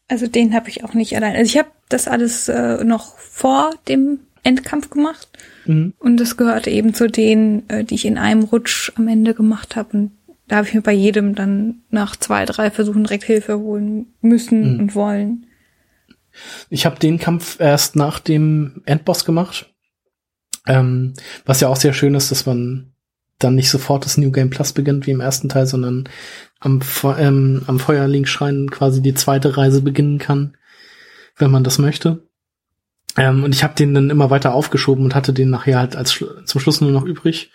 Also den habe ich auch nicht allein. Also ich habe das alles äh, noch vor dem Endkampf gemacht Mhm. und das gehörte eben zu denen, äh, die ich in einem Rutsch am Ende gemacht habe. Und da habe ich mir bei jedem dann nach zwei, drei Versuchen direkt Hilfe holen müssen Mhm. und wollen. Ich habe den Kampf erst nach dem Endboss gemacht. Ähm, was ja auch sehr schön ist, dass man dann nicht sofort das New Game Plus beginnt wie im ersten Teil, sondern am, ähm, am Feuerlinkschrein quasi die zweite Reise beginnen kann, wenn man das möchte. Ähm, und ich habe den dann immer weiter aufgeschoben und hatte den nachher halt als zum Schluss nur noch übrig.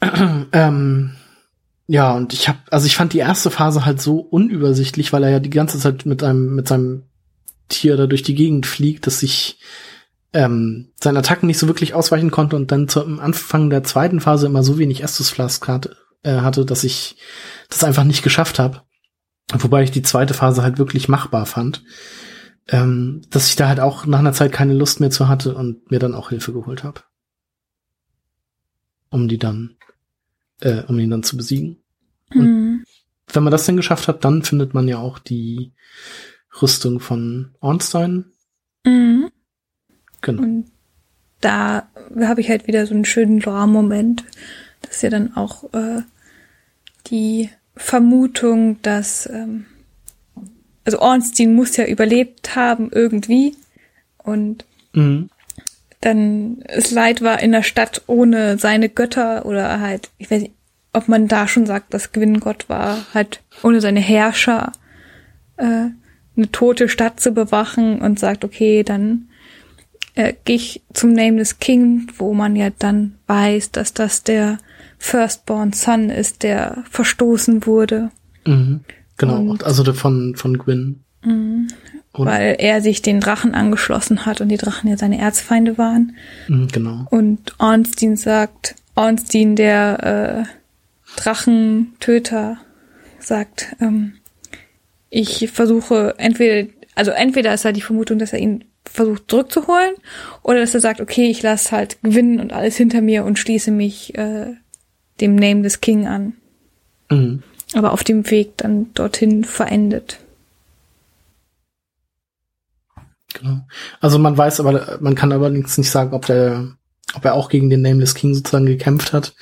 ähm, ja, und ich habe, also ich fand die erste Phase halt so unübersichtlich, weil er ja die ganze Zeit mit einem, mit seinem Tier da durch die Gegend fliegt, dass ich ähm, seinen Attacken nicht so wirklich ausweichen konnte und dann zum Anfang der zweiten Phase immer so wenig Estus Flask hatte, äh, hatte, dass ich das einfach nicht geschafft habe. Wobei ich die zweite Phase halt wirklich machbar fand. Ähm, dass ich da halt auch nach einer Zeit keine Lust mehr zu hatte und mir dann auch Hilfe geholt habe. Um die dann, äh, um ihn dann zu besiegen. Mhm. Wenn man das dann geschafft hat, dann findet man ja auch die Rüstung von Ornstein. Mhm. Genau. Und da habe ich halt wieder so einen schönen Lore-Moment. Das ist ja dann auch äh, die Vermutung, dass ähm, also Ornstein muss ja überlebt haben irgendwie und Mhm. dann es leid war in der Stadt ohne seine Götter oder halt, ich weiß nicht, ob man da schon sagt, dass Gwyn Gott war, halt ohne seine Herrscher äh, eine tote Stadt zu bewachen und sagt, okay, dann äh, gehe ich zum Nameless King, wo man ja dann weiß, dass das der Firstborn Son ist, der verstoßen wurde, Mhm. Genau. Und- also der von, von Gwyn. Und, weil er sich den Drachen angeschlossen hat und die Drachen ja seine Erzfeinde waren. Mhm, genau. Und Ornstein sagt, Ornstein, der äh, Drachentöter, sagt, ähm, ich versuche entweder, also entweder ist halt die Vermutung, dass er ihn versucht zurückzuholen, oder dass er sagt, okay, ich lasse halt gewinnen und alles hinter mir und schließe mich äh, dem Name des King an. Mhm. Aber auf dem Weg dann dorthin verendet. Genau. Also man weiß aber, man kann allerdings nicht sagen, ob der, ob er auch gegen den Nameless King sozusagen gekämpft hat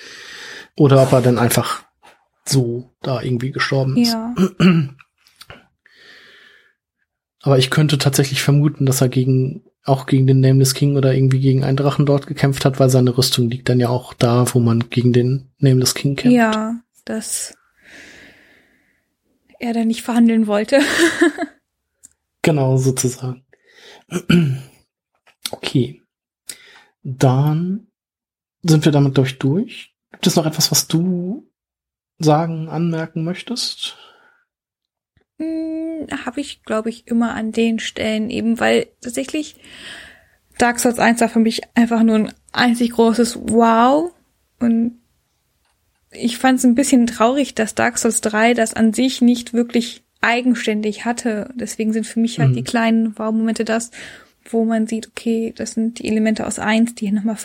oder ob er dann einfach so da irgendwie gestorben ist. Ja. Aber ich könnte tatsächlich vermuten, dass er gegen auch gegen den Nameless King oder irgendwie gegen einen Drachen dort gekämpft hat, weil seine Rüstung liegt dann ja auch da, wo man gegen den Nameless King kämpft. Ja, dass er da nicht verhandeln wollte. Genau, sozusagen. Okay. Dann sind wir damit durch durch. Gibt es noch etwas, was du sagen, anmerken möchtest? Hm, Habe ich, glaube ich, immer an den Stellen eben, weil tatsächlich Dark Souls 1 war für mich einfach nur ein einzig großes Wow. Und ich fand es ein bisschen traurig, dass Dark Souls 3 das an sich nicht wirklich eigenständig hatte. Deswegen sind für mich halt Mhm. die kleinen Wow-Momente das, wo man sieht, okay, das sind die Elemente aus 1, die hier nochmal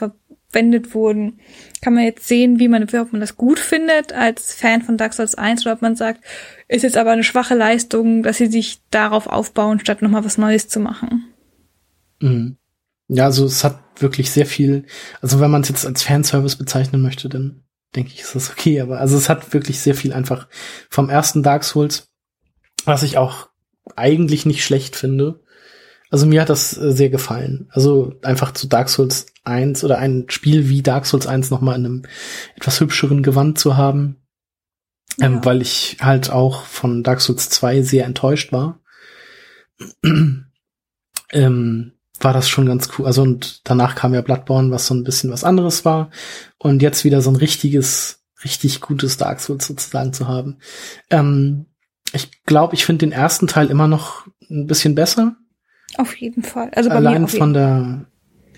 verwendet wurden. Kann man jetzt sehen, wie man, ob man das gut findet als Fan von Dark Souls 1 oder ob man sagt, ist jetzt aber eine schwache Leistung, dass sie sich darauf aufbauen, statt nochmal was Neues zu machen. Mhm. Ja, also es hat wirklich sehr viel, also wenn man es jetzt als Fanservice bezeichnen möchte, dann denke ich, ist das okay, aber also es hat wirklich sehr viel einfach vom ersten Dark Souls, was ich auch eigentlich nicht schlecht finde. Also mir hat das äh, sehr gefallen. Also einfach zu Dark Souls 1 oder ein Spiel wie Dark Souls 1 nochmal in einem etwas hübscheren Gewand zu haben. Ähm, Ja. weil ich halt auch von Dark Souls 2 sehr enttäuscht war. ähm, war das schon ganz cool. Also und danach kam ja Bloodborne, was so ein bisschen was anderes war. Und jetzt wieder so ein richtiges, richtig gutes Dark Souls sozusagen zu haben. Ähm, ich glaube, ich finde den ersten Teil immer noch ein bisschen besser. Auf jeden Fall. Also bei mir allein auf jeden von der,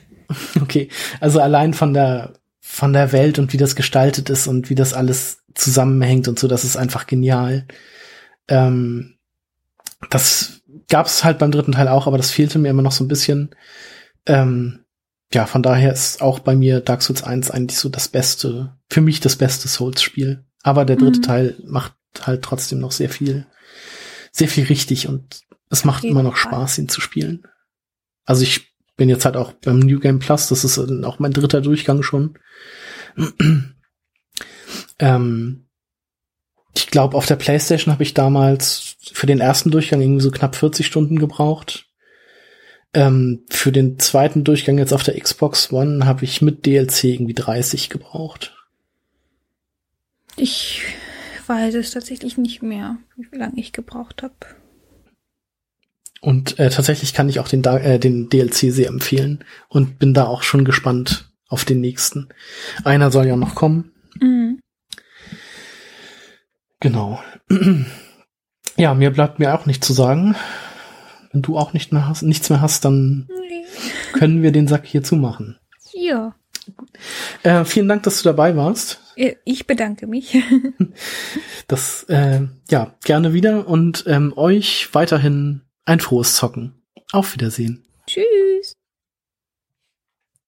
okay, also allein von der, von der Welt und wie das gestaltet ist und wie das alles zusammenhängt und so, das ist einfach genial. Ähm, das gab es halt beim dritten Teil auch, aber das fehlte mir immer noch so ein bisschen. Ähm, ja, von daher ist auch bei mir Dark Souls 1 eigentlich so das beste, für mich das beste Souls-Spiel. Aber der dritte Mhm. Teil macht halt trotzdem noch sehr viel, sehr viel richtig und es macht immer noch. Spaß, ihn zu spielen. Also ich bin jetzt halt auch beim New Game Plus, das ist äh, auch mein dritter Durchgang schon. ähm, ich glaube, auf der PlayStation habe ich damals für den ersten Durchgang irgendwie so knapp 40 Stunden gebraucht. Ähm, für den zweiten Durchgang jetzt auf der Xbox One habe ich mit DLC irgendwie 30 gebraucht. Ich weiß es tatsächlich nicht mehr, wie lange ich gebraucht habe. Und äh, tatsächlich kann ich auch den, äh, den DLC sehr empfehlen und bin da auch schon gespannt auf den nächsten. Einer soll ja noch kommen. Mhm. Genau. Ja, mir bleibt mir auch nicht zu sagen. Wenn du auch nicht mehr hast, nichts mehr hast, dann Nee. können wir den Sack hier zumachen. Ja. Äh, vielen Dank, dass du dabei warst. Ich bedanke mich. Das, äh, ja, gerne wieder und ähm, euch weiterhin ein frohes Zocken. Auf Wiedersehen. Tschüss.